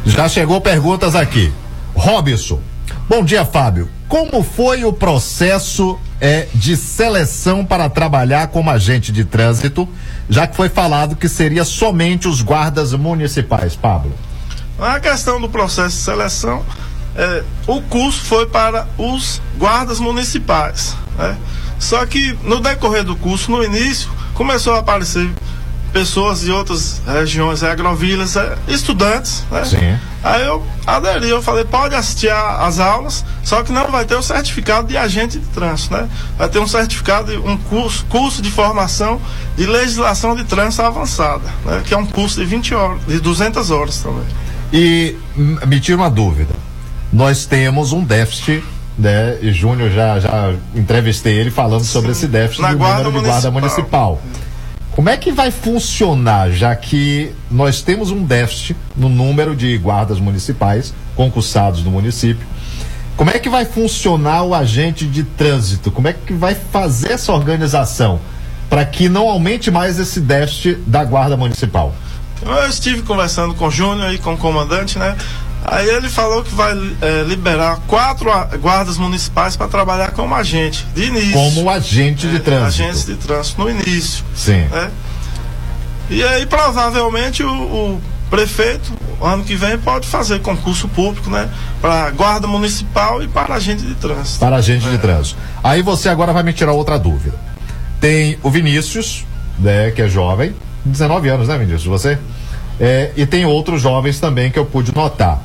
S1: Já chegou perguntas aqui. Robson. Bom dia, Fábio. Como foi o processo é, de seleção para trabalhar como agente de trânsito, já que foi falado que seria somente os guardas municipais, Pablo?
S23: A questão do processo de seleção, é, o curso foi para os guardas municipais. né? Só que no decorrer do curso, no início, começou a aparecer pessoas de outras regiões agrovilas, é, estudantes, né?
S1: Sim.
S23: Aí eu aderi, eu falei, pode assistir às aulas, só que não vai ter o certificado de agente de trânsito, né? Vai ter um certificado, de- um curso, curso de formação de legislação de trânsito avançada, né? Que é um curso de 20 horas, de 200 horas também.
S1: E me tira uma dúvida. Nós temos um déficit, né? E Júnior já, já entrevistei ele falando sobre esse déficit
S23: Na
S1: do
S23: guarda
S1: número de guarda municipal. Como é que vai funcionar, já que nós temos um déficit no número de guardas municipais concursados no município? Como é que vai funcionar o agente de trânsito? Como é que vai fazer essa organização para que não aumente mais esse déficit da guarda municipal?
S23: Eu estive conversando com o Júnior e com o comandante, né? Aí ele falou que vai eh, liberar quatro guardas municipais para trabalhar como agente, de início.
S1: Como agente de trânsito.
S23: Agentes de trânsito no início.
S1: Sim.
S23: né? E aí provavelmente o, o prefeito, ano que vem, pode fazer concurso público, né? Para guarda municipal e para agente de trânsito.
S1: Para agente de trânsito. Aí você agora vai me tirar outra dúvida. Tem o Vinícius, né, que é jovem, 19 anos, né, Vinícius? Você? É, e tem outros jovens também que eu pude notar.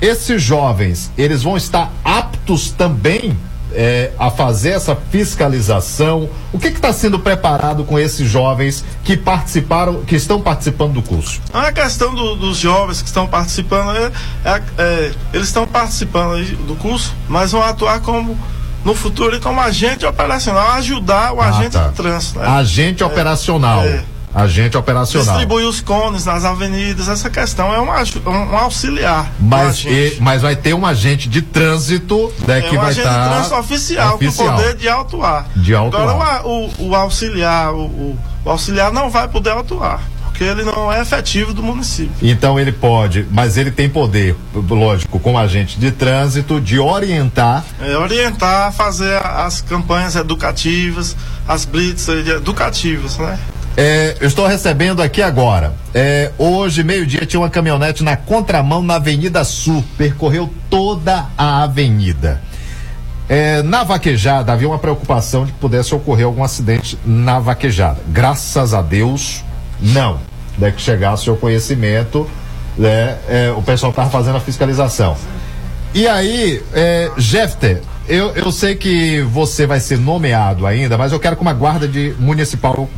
S1: Esses jovens, eles vão estar aptos também é, a fazer essa fiscalização? O que está sendo preparado com esses jovens que participaram, que estão participando do curso?
S23: É questão do- dos jovens que estão participando, é, é- é, eles estão participando do curso, mas vão atuar como no futuro como agente operacional, ajudar o
S1: Ah,
S23: agente
S1: tá.
S23: de trânsito. né?
S1: Agente
S23: É,
S1: operacional. Agente operacional.
S23: Distribui os cones nas avenidas, essa questão é um, um- auxiliar.
S1: Mas, e- mas vai ter um agente de trânsito né,
S23: é
S1: que
S23: um
S1: vai
S23: agente
S1: estar.
S23: de trânsito oficial,
S1: oficial.
S23: com poder de autuar.
S1: De autuar.
S23: Agora o, o- o auxiliar, o, o- auxiliar não vai poder autuar, porque ele não é efetivo do município.
S1: Então ele pode, mas ele tem poder, lógico, como agente de trânsito, de orientar.
S23: É, orientar, fazer as campanhas educativas, as blitz educativas, né?
S1: É, eu estou recebendo aqui agora. É, hoje, meio-dia, tinha uma caminhonete na contramão na Avenida Sul. Percorreu toda a avenida. É, na vaquejada havia uma preocupação de que pudesse ocorrer algum acidente na vaquejada. Graças a Deus, não. Daí que chegasse ao conhecimento, né, é, o pessoal estava fazendo a fiscalização. E aí, é, Jefter, eu, eu sei que você vai ser nomeado ainda, mas eu quero como a guarda de municipal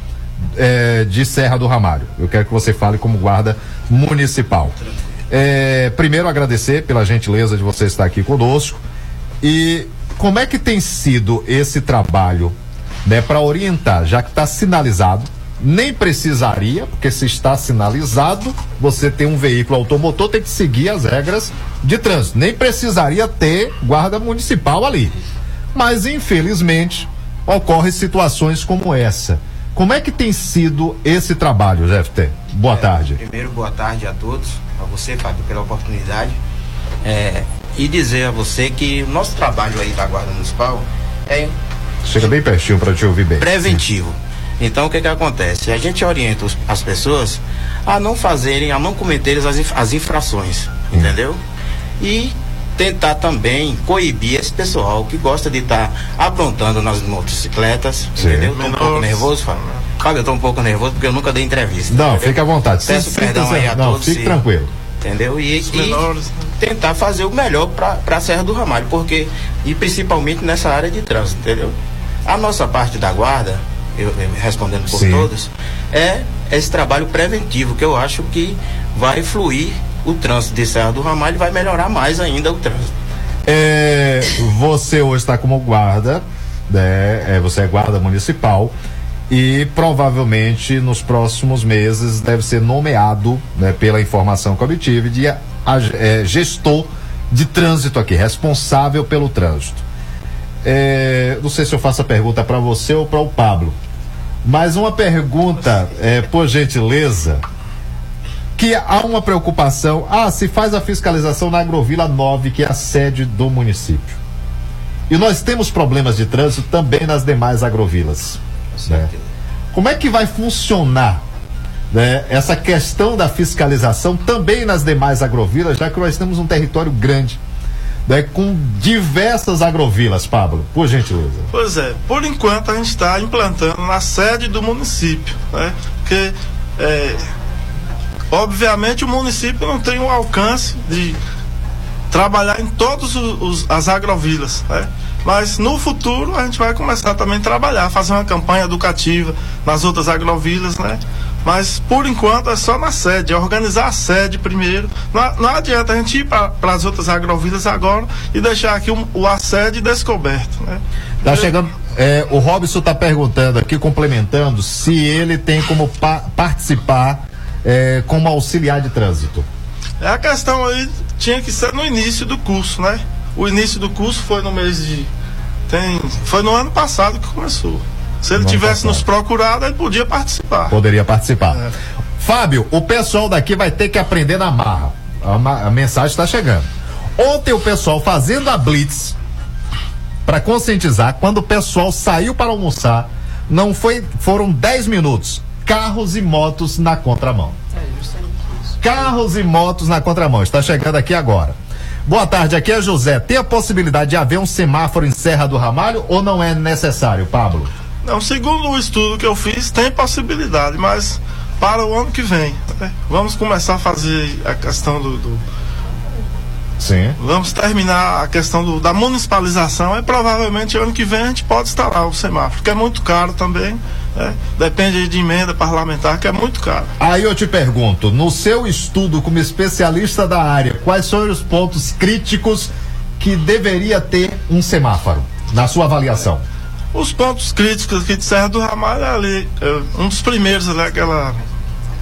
S1: é, de Serra do Ramalho. Eu quero que você fale como guarda municipal. É, primeiro agradecer pela gentileza de você estar aqui conosco e como é que tem sido esse trabalho, né, para orientar, já que está sinalizado, nem precisaria, porque se está sinalizado, você tem um veículo automotor, tem que seguir as regras de trânsito. Nem precisaria ter guarda municipal ali. Mas infelizmente ocorrem situações como essa. Como é que tem sido esse trabalho, GFT? Boa tarde.
S24: Primeiro, boa tarde a todos, a você, Fábio, pela oportunidade. É, e dizer a você que o nosso trabalho aí da Guarda Municipal é
S1: Chega bem pertinho para te ouvir bem.
S24: preventivo. Então, o que que acontece? A gente orienta os- as pessoas a não fazerem, a não cometerem as, as infrações, entendeu? E tentar também coibir esse pessoal que gosta de estar aprontando nas motocicletas,
S1: Sim.
S24: entendeu? Tô um pouco nervoso, Fábio. Fábio, eu tô um pouco nervoso porque eu nunca dei entrevista.
S1: Não,
S24: entendeu?
S1: fique à vontade.
S24: Peço
S1: sinta-
S24: perdão aí a
S1: não,
S24: todos.
S1: fique
S24: se-
S1: tranquilo.
S24: Entendeu? E, e
S23: menores,
S24: tentar fazer o melhor para a Serra do Ramalho, porque, e principalmente nessa área de trânsito, entendeu? A nossa parte da guarda, eu, eu respondendo por
S1: Sim.
S24: todos, é esse trabalho preventivo que eu acho que vai fluir o trânsito de Serra do Ramalho vai melhorar mais ainda o trânsito.
S1: É, você hoje está como guarda, né? É, você é guarda municipal e provavelmente nos próximos meses deve ser nomeado, né, pela informação que obtive, de a- é, gestor de trânsito aqui, responsável pelo trânsito. É, não sei se eu faço a pergunta para você ou para o Pablo, mas uma pergunta, é, por gentileza, que há uma preocupação. Ah, se faz a fiscalização na Agrovila 9, que é a sede do município. E nós temos problemas de trânsito também nas demais agrovilas. né? Como é que vai funcionar né, essa questão da fiscalização também nas demais agrovilas, já que nós temos um território grande, né, com diversas agrovilas, Pablo, por gentileza.
S23: Pois é, por enquanto a gente está implantando na sede do município, né? Porque, é, obviamente, o município não tem o alcance de trabalhar em todas as agrovilas, né? Mas no futuro a gente vai começar também a trabalhar, fazer uma campanha educativa nas outras agrovilas, né? Mas por enquanto é só na sede, é organizar a sede primeiro. Não, não adianta a gente ir para as outras agrovilas agora e deixar aqui o, o a sede descoberto, né?
S1: Tá chegando. é, o Robson tá perguntando aqui, complementando, se ele tem como pa- participar é, como auxiliar de trânsito.
S23: É a questão aí tinha que ser no início do curso, né? O início do curso foi no mês de tem foi no ano passado que começou. Se ele
S1: No
S23: tivesse nos procurado, ele podia participar.
S1: Poderia participar. Fábio, o pessoal daqui vai ter que aprender na marra. A, a mensagem está chegando. Ontem o pessoal fazendo a blitz para conscientizar, quando o pessoal saiu para almoçar, não foi, foram 10 minutos. Carros e motos na contramão. Carros e motos na contramão. Está chegando aqui agora. Boa tarde, aqui é José. Tem a possibilidade de haver um semáforo em Serra do Ramalho ou não é necessário, Pablo?
S23: Não, segundo o estudo que eu fiz, tem possibilidade, mas para o ano que vem. né? Vamos começar a fazer a questão do, do-
S1: Sim.
S23: Vamos terminar a questão do- da municipalização e provavelmente ano que vem a gente pode instalar o semáforo, que é muito caro também. Né? Depende de emenda parlamentar, que é muito caro.
S1: Aí eu te pergunto, no seu estudo como especialista da área, quais são os pontos críticos que deveria ter um semáforo, na sua avaliação?
S23: Os pontos críticos aqui de Serra do Ramalho é ali, é, um dos primeiros ali, aquela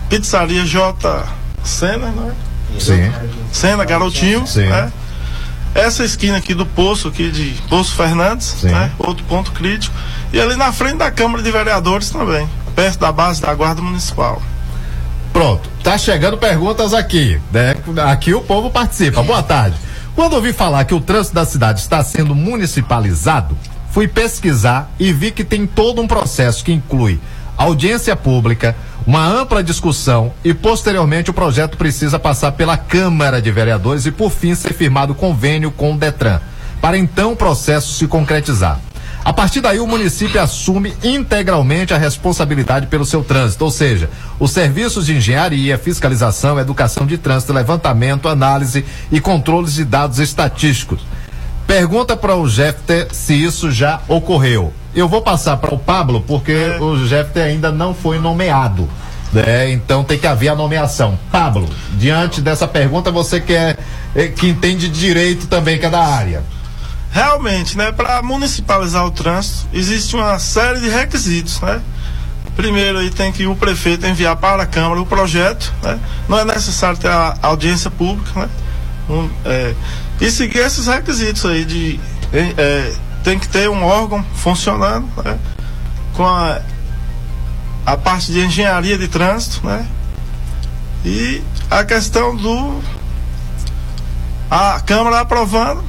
S23: pizzaria J. Sena, né?
S1: Sim.
S23: Sena, Garotinho,
S1: Sim.
S23: né? Essa esquina aqui do Poço, aqui de Poço Fernandes, né? Outro ponto crítico. E ali na frente da Câmara de Vereadores também, perto da base da Guarda Municipal.
S1: Pronto, tá chegando perguntas aqui, né? Aqui o povo participa. Boa tarde. Quando ouvi falar que o trânsito da cidade está sendo municipalizado, fui pesquisar e vi que tem todo um processo que inclui audiência pública, uma ampla discussão e posteriormente o projeto precisa passar pela Câmara de Vereadores e por fim ser firmado convênio com o Detran, para então o processo se concretizar. A partir daí, o município assume integralmente a responsabilidade pelo seu trânsito, ou seja, os serviços de engenharia, fiscalização, educação de trânsito, levantamento, análise e controles de dados estatísticos. Pergunta para o Jefter se isso já ocorreu. Eu vou passar para o Pablo porque o Jefter ainda não foi nomeado. né? então tem que haver a nomeação. Pablo, diante dessa pergunta, você que, é, é, que entende de direito também, que é da área.
S23: Realmente, né, para municipalizar o trânsito, existe uma série de requisitos, né? Primeiro aí tem que o prefeito enviar para a Câmara o projeto, né? Não é necessário ter a audiência pública, né? Um, é, e seguir esses requisitos aí de é, tem que ter um órgão funcionando, né? Com a, a parte de engenharia de trânsito, né? E a questão do a Câmara aprovando,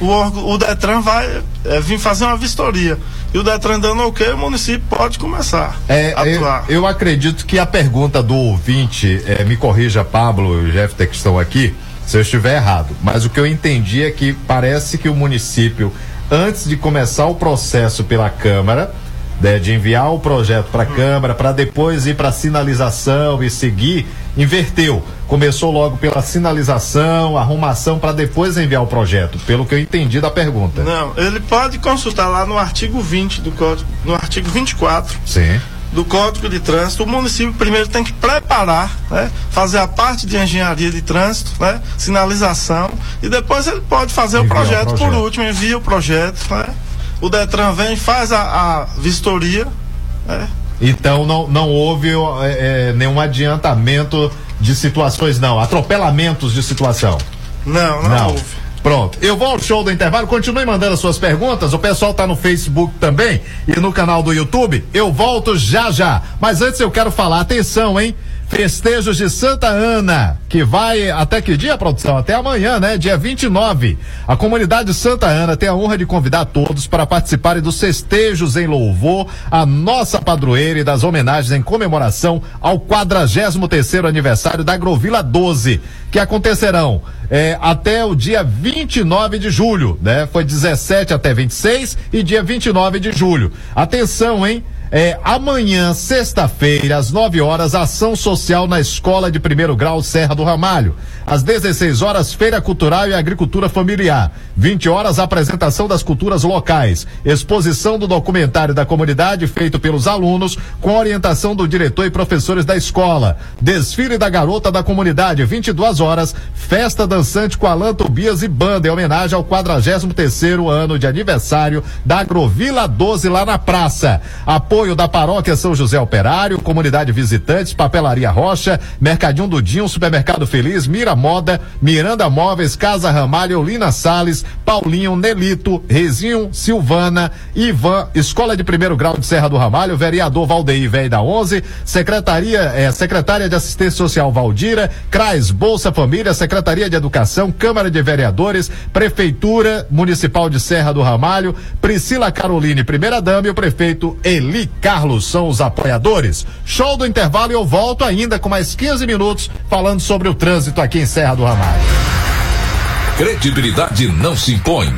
S23: o, órgão- o Detran vai é, vir fazer uma vistoria. E o Detran dando ok, o município pode começar
S1: É,
S23: a
S1: eu,
S23: atuar.
S1: eu acredito que a pergunta do ouvinte, é, me corrija, Pablo e o Jefter que estão aqui, se eu estiver errado, mas o que eu entendi é que parece que o município, antes de começar o processo pela Câmara, né, de enviar o projeto para a Câmara, para depois ir para sinalização e seguir, inverteu. Começou logo pela sinalização, arrumação, para depois enviar o projeto, pelo que eu entendi da pergunta.
S23: Não, ele pode consultar lá no artigo 20 do código, no artigo 24
S1: Sim.
S23: Do Código de Trânsito, o município primeiro tem que preparar, né, fazer a parte de engenharia de trânsito, né, sinalização, e depois ele pode fazer o
S1: Enviar o
S23: projeto, por
S1: projeto.
S23: último, envia o projeto, né, o Detran vem, faz a, a vistoria, né,
S1: Então não, não houve é, é, nenhum adiantamento de situações, não. Atropelamentos de situação.
S23: Não, não, houve.
S1: Pronto. Eu vou ao show do intervalo. Continue mandando as suas perguntas. O pessoal tá no Facebook também e no canal do YouTube. Eu volto já já. Mas antes eu quero falar, atenção, hein? Festejos de Santa Ana, que vai até que dia, produção? Até amanhã, né? Dia 29. A comunidade Santa Ana tem a honra de convidar todos para participarem dos festejos em louvor à nossa padroeira e das homenagens em comemoração ao 43º aniversário da Agrovila 12, que acontecerão é, até o dia 29 de julho, né? Foi 17 até 26 e dia 29 de julho. Atenção, hein? É, amanhã, sexta-feira, às 9 horas, ação social na Escola de Primeiro Grau Serra do Ramalho. Às 16 horas, Feira Cultural e Agricultura Familiar. 20 horas, apresentação das culturas locais. Exposição do documentário da comunidade feito pelos alunos, com orientação do diretor e professores da escola. Desfile da garota da comunidade, 22 horas. Festa dançante com Alan Tobias e banda, em homenagem ao 43º ano de aniversário da Agrovila 12 lá na praça. Apoio da Paróquia São José Operário, Comunidade Visitantes, Papelaria Rocha, Mercadinho Dudinho, Supermercado Feliz, Mira Moda, Miranda Móveis, Casa Ramalho, Lina Sales, Paulinho, Nelito, Rezinho, Silvana, Ivan, Escola de Primeiro Grau de Serra do Ramalho, Vereador Valdeir Velho da 11, Secretaria, eh, Secretária de Assistência Social Valdira, CRAS, Bolsa Família, Secretaria de Educação, Câmara de Vereadores, Prefeitura Municipal de Serra do Ramalho, Priscila Caroline, primeira dama e o prefeito Eli Carlos são os apoiadores. Show do intervalo e eu volto ainda com mais 15 minutos falando sobre o trânsito aqui em Serra do Ramalho.
S2: Credibilidade não se impõe,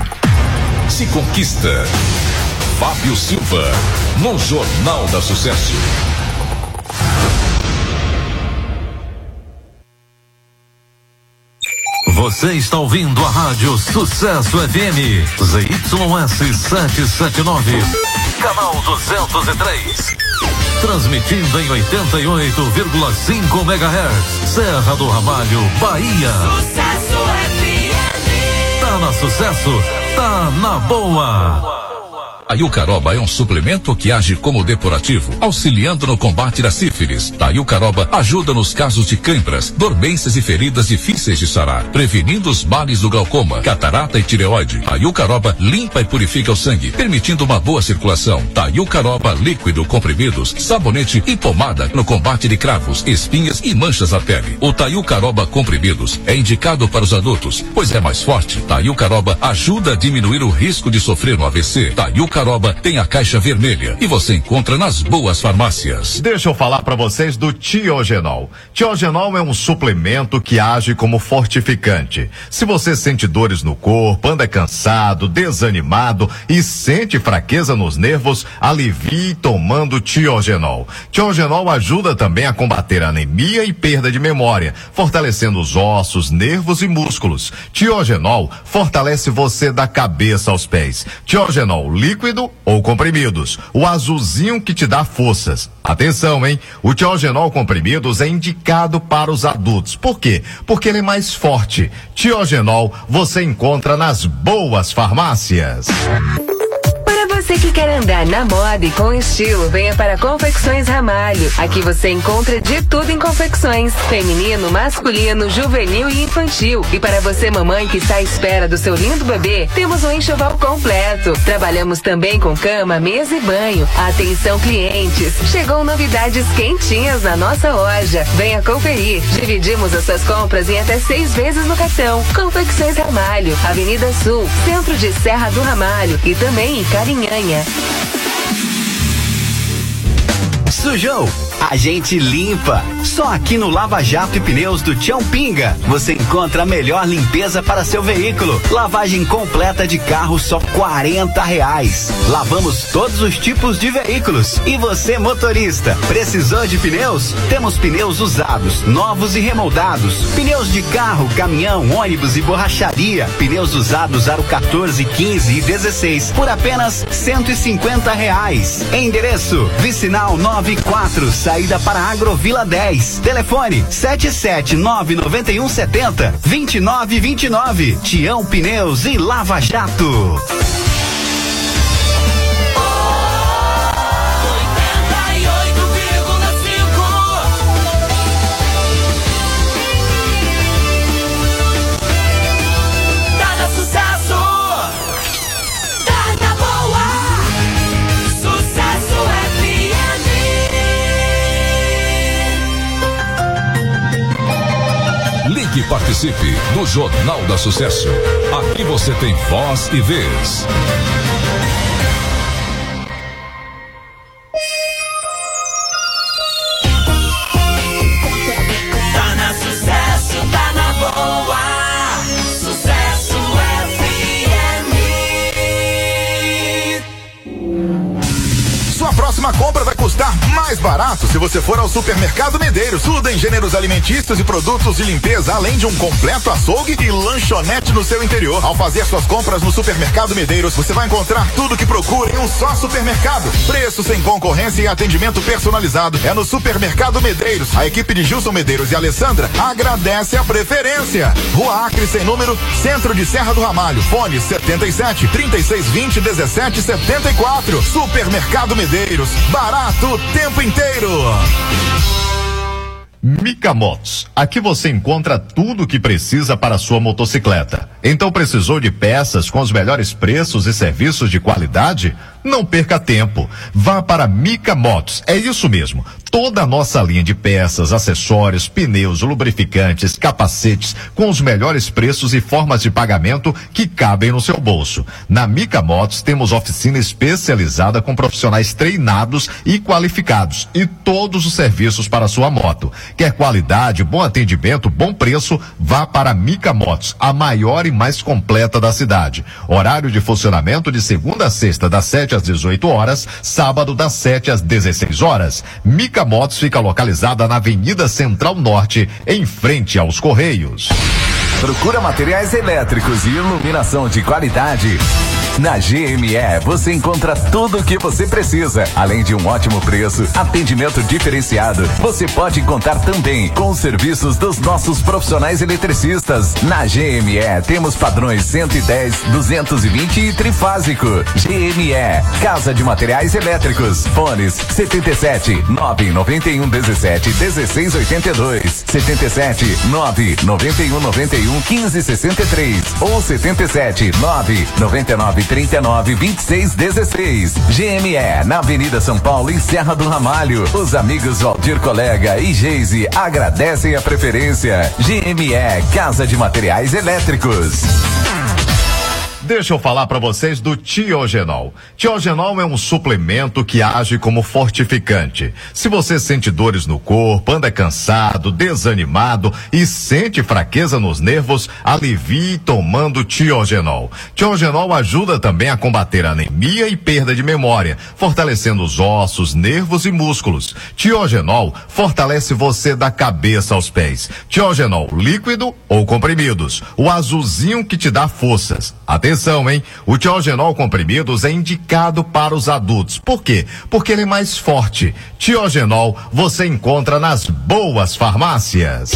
S2: se conquista. Fábio Silva, no Jornal da Sucesso.
S18: Você está ouvindo a Rádio Sucesso FM, ZYS 779, canal 203. Transmitindo em 88,5 MHz, Serra do Ramalho, Bahia.
S15: Sucesso FM.
S18: Tá na sucesso, tá na boa.
S2: A Yucaroba é um suplemento que age como depurativo, auxiliando no combate da sífilis. A Yucaroba ajuda nos casos de câimbras, dormências e feridas difíceis difíceis de sarar, prevenindo os males do glaucoma, catarata e tireoide. Taiucaroba limpa e purifica o sangue, permitindo uma boa circulação. Taiucaroba líquido, comprimidos, sabonete e pomada no combate de cravos, espinhas e manchas na pele. O Taiucaroba comprimidos é indicado para os adultos, pois é mais forte. Taiucaroba ajuda a diminuir o risco de sofrer um AVC. Taiucaroba tem a caixa vermelha e você encontra nas boas farmácias.
S1: Deixa eu falar para vocês do Tiogenol. Tiogenol é um suplemento que age como fortificante. Se você sente dores no corpo, anda cansado, desanimado e sente fraqueza nos nervos, alivie tomando Tiogenol. Tiogenol ajuda também a combater anemia e perda de memória, fortalecendo os ossos, nervos e músculos. Tiogenol fortalece você da cabeça aos pés. Tiogenol líquido ou comprimidos. O azulzinho que te dá forças. Atenção, hein? O Tiogenol comprimidos é indicado para os adultos. Por quê? Porque ele é mais forte. Tiogenol você encontra nas boas farmácias.
S20: Você que quer andar na moda e com estilo, venha para Confecções Ramalho. Aqui você encontra de tudo em confecções: feminino, masculino, juvenil e infantil. E para você, mamãe que está à espera do seu lindo bebê, temos um enxoval completo. Trabalhamos também com cama, mesa e banho. Atenção, clientes! Chegou novidades quentinhas na nossa loja. Venha conferir. Dividimos as suas compras em até seis vezes no cartão. Confecções Ramalho, Avenida Sul, centro de Serra do Ramalho e também em Carinhanha.
S10: Sujou? A gente limpa. Só aqui no Lava Jato e Pneus do Tião Pinga você encontra a melhor limpeza para seu veículo. Lavagem completa de carro só 40 reais. Lavamos todos os tipos de veículos. E você, motorista, precisou de pneus? Temos pneus usados, novos e remoldados. Pneus de carro, caminhão, ônibus e borracharia. Pneus usados aro 14, 15 e 16 por apenas 150 reais. Endereço: Vicinal 94, saída para Agrovila 10. Telefone 7799170 2929. Tião Pneus e Lava Jato.
S2: Ligue e participe do Jornal da Sucesso. Aqui você tem voz e vez.
S21: Mais barato se você for ao supermercado Medeiros. Tudo em gêneros alimentícios e produtos de limpeza, além de um completo açougue e lanchonete no seu interior. Ao fazer suas compras no supermercado Medeiros, você vai encontrar tudo que procura em um só supermercado. Preço sem concorrência e atendimento personalizado. É no supermercado Medeiros. A equipe de Gilson Medeiros e Alessandra agradece a preferência. Rua Acre sem número, centro de Serra do Ramalho. Fone 77 3620 1774. Supermercado Medeiros. Barato tempo inteiro.
S1: Mica Motos. Aqui você encontra tudo o que precisa para sua motocicleta. Então precisou de peças com os melhores preços e serviços de qualidade? Não perca tempo. Vá para Mica Motos. É isso mesmo. Toda a nossa linha de peças, acessórios, pneus, lubrificantes, capacetes, com os melhores preços e formas de pagamento que cabem no seu bolso. Na Mica Motos temos oficina especializada com profissionais treinados e qualificados e todos os serviços para sua moto. Quer qualidade, bom atendimento, bom preço? Vá para Mica Motos, a maior e mais completa da cidade. Horário de funcionamento de segunda a sexta, das 7 às 18 horas, sábado das 7 às 16 horas. Mica Motos fica localizada na Avenida Central Norte, em frente aos Correios.
S19: Procura materiais elétricos e iluminação de qualidade. Na GME você encontra tudo o que você precisa, além de um ótimo preço, atendimento diferenciado. Você pode contar também com os serviços dos nossos profissionais eletricistas. Na GME temos padrões 110, 220 e trifásico. GME, Casa de Materiais Elétricos. Fones 77 991 17 16 82, 77 991 91 15 63 ou 77 9 99 39 26 16. GME na Avenida São Paulo em Serra do Ramalho. Os amigos Valdir Colega e Geise agradecem a preferência. GME Casa de Materiais Elétricos.
S1: Deixa eu falar para vocês do Tiogenol. Tiogenol é um suplemento que age como fortificante. Se você sente dores no corpo, anda cansado, desanimado e sente fraqueza nos nervos, alivie tomando Tiogenol. Tiogenol ajuda também a combater anemia e perda de memória, fortalecendo os ossos, nervos e músculos. Tiogenol fortalece você da cabeça aos pés. Tiogenol líquido ou comprimidos. O azulzinho que te dá forças. Atenção, hein? O Tiogenol comprimidos é indicado para os adultos. Por quê? Porque ele é mais forte. Tiogenol você encontra nas boas farmácias.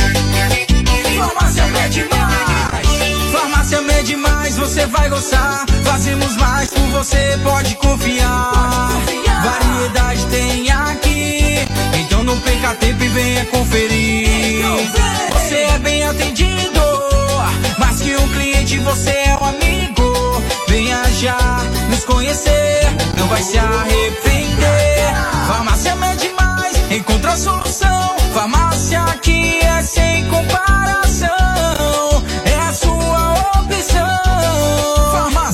S13: Farmácia Mede Mais. Farmácia Mede Mais, você vai gostar. Fazemos mais por você, pode confiar. Variedade tem aqui. Então não perca tempo e venha conferir. Você é bem atendido. Mais que um cliente, você é um amigo. Já nos conhecer. Não vai se arrepender. Farmácia Mede Mais, encontra a solução. Farmácia aqui é sem comparação.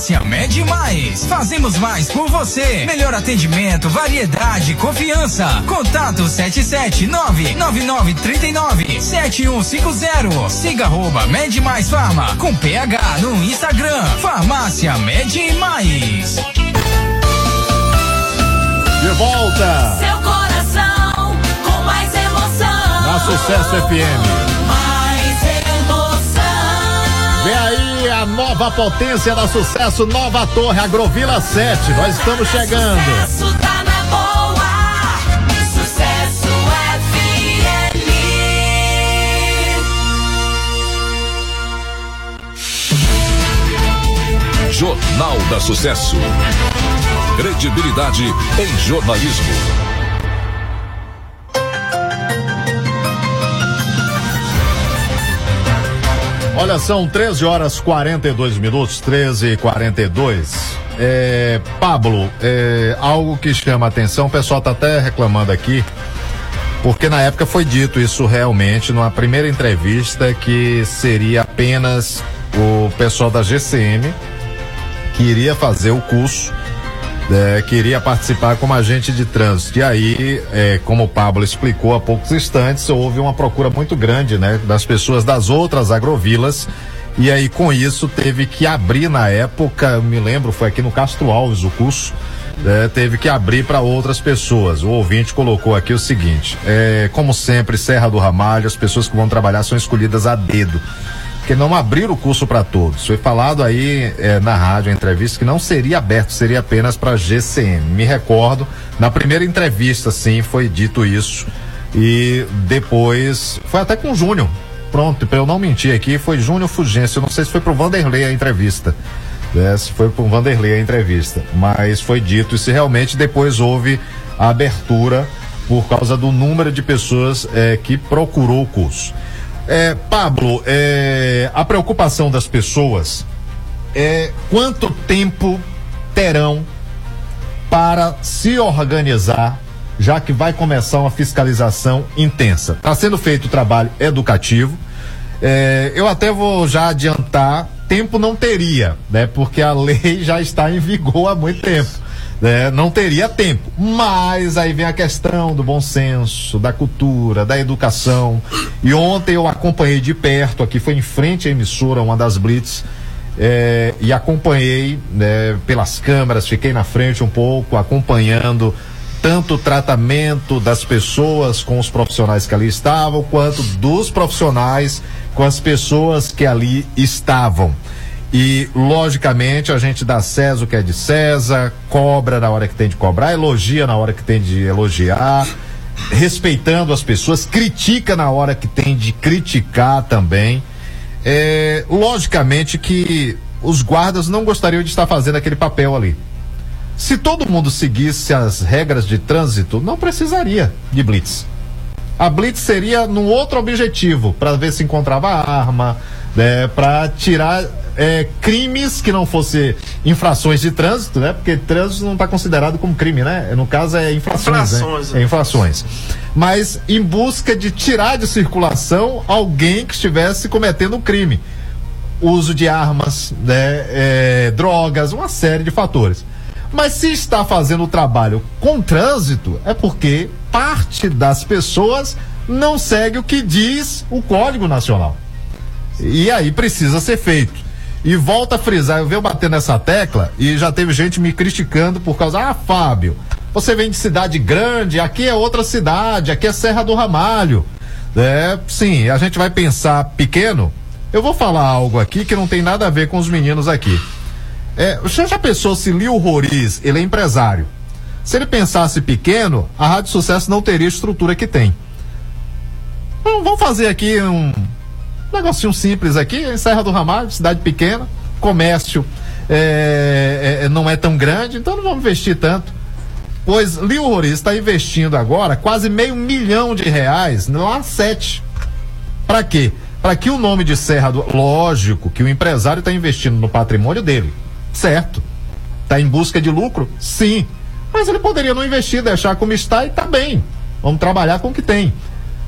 S13: Farmácia Mede Mais. Fazemos mais por você. Melhor atendimento, variedade, confiança. Contato 779-9939-7150. Siga arroba Mede Mais Farma. Com PH no Instagram. Farmácia Mede Mais.
S1: De volta
S15: Seu coração com mais emoção.
S1: na Sucesso FM. A nova potência da sucesso, nova torre, Agrovila 7. Nós estamos chegando.
S15: Sucesso tá na boa. Sucesso FM.
S2: Jornal da Sucesso. Credibilidade em jornalismo.
S1: Olha, são 13 horas 42 minutos, 13 e 42. É, Pablo, é, algo que chama a atenção, o pessoal tá até reclamando aqui, porque na época foi dito isso realmente, numa primeira entrevista, que seria apenas o pessoal da GCM que iria fazer o curso, é, que iria participar como agente de trânsito. E aí, é, como o Pablo explicou há poucos instantes, houve uma procura muito grande, né, das pessoas das outras agrovilas. E aí, com isso, teve que abrir na época, me lembro, foi aqui no Castro Alves o curso, é, teve que abrir para outras pessoas. O ouvinte colocou aqui o seguinte: é, como sempre, Serra do Ramalho, as pessoas que vão trabalhar são escolhidas a dedo porque não abriram o curso para todos. Foi falado aí eh, na rádio, em entrevista, que não seria aberto, seria apenas para GCM. Me recordo, na primeira entrevista, sim, foi dito isso. E depois, foi até com o Júnior. Pronto, para eu não mentir aqui, foi Júnior Fugêncio. Não sei se foi pro Vanderlei a entrevista. né, se foi pro Vanderlei a entrevista. Mas foi dito, e se realmente depois houve a abertura por causa do número de pessoas eh, que procurou o curso. É, Pablo, é, a preocupação das pessoas é quanto tempo terão para se organizar, já que vai começar uma fiscalização intensa. Está sendo feito o trabalho educativo. É, eu até vou já adiantar, tempo não teria, né? Porque a lei já está em vigor há muito tempo. Né? não teria tempo. Mas aí vem a questão do bom senso, da cultura, da educação. E ontem eu acompanhei de perto, aqui foi em frente à emissora, uma das Blitz, é, e acompanhei né, pelas câmeras, fiquei na frente um pouco, acompanhando tanto o tratamento das pessoas com os profissionais que ali estavam, quanto dos profissionais com as pessoas que ali estavam. E, logicamente, a gente dá César o que é de César, cobra na hora que tem de cobrar, elogia na hora que tem de elogiar, respeitando as pessoas, critica na hora que tem de criticar também. É, logicamente que os guardas não gostariam de estar fazendo aquele papel ali. Se todo mundo seguisse as regras de trânsito, não precisaria de blitz. A blitz seria num outro objetivo, para ver se encontrava arma, né, para tirar é, crimes que não fossem infrações de trânsito, né? Porque trânsito não está considerado como crime, né? No caso é infrações,
S23: Infrações,
S1: né? É infrações. Mas em busca de tirar de circulação alguém que estivesse cometendo um crime. Uso de armas, né? É, drogas, uma série de fatores. Mas se está fazendo o trabalho com trânsito, é porque parte das pessoas não segue o que diz o Código Nacional. E aí precisa ser feito. E volta a frisar, eu venho bater nessa tecla e já teve gente me criticando por causa, ah, Fábio, você vem de cidade grande, aqui é outra cidade, aqui é Serra do Ramalho. É, sim, a gente vai pensar pequeno. Eu vou falar algo aqui que não tem nada a ver com os meninos aqui. É, você já pensou se Lio Roriz, ele é empresário? Se ele pensasse pequeno, a Rádio Sucesso não teria a estrutura que tem. Vamos fazer aqui um negocinho simples aqui, em Serra do Ramalho, cidade pequena, comércio é, é, não é tão grande, então não vamos investir tanto. Pois Lio Roriz está investindo agora quase meio milhão de reais lá sete. Para quê? Para que o nome de Serra do. Lógico que o empresário está investindo no patrimônio dele. Certo. Está em busca de lucro? Sim. Mas ele poderia não investir, deixar como está e tá bem. Vamos trabalhar com o que tem.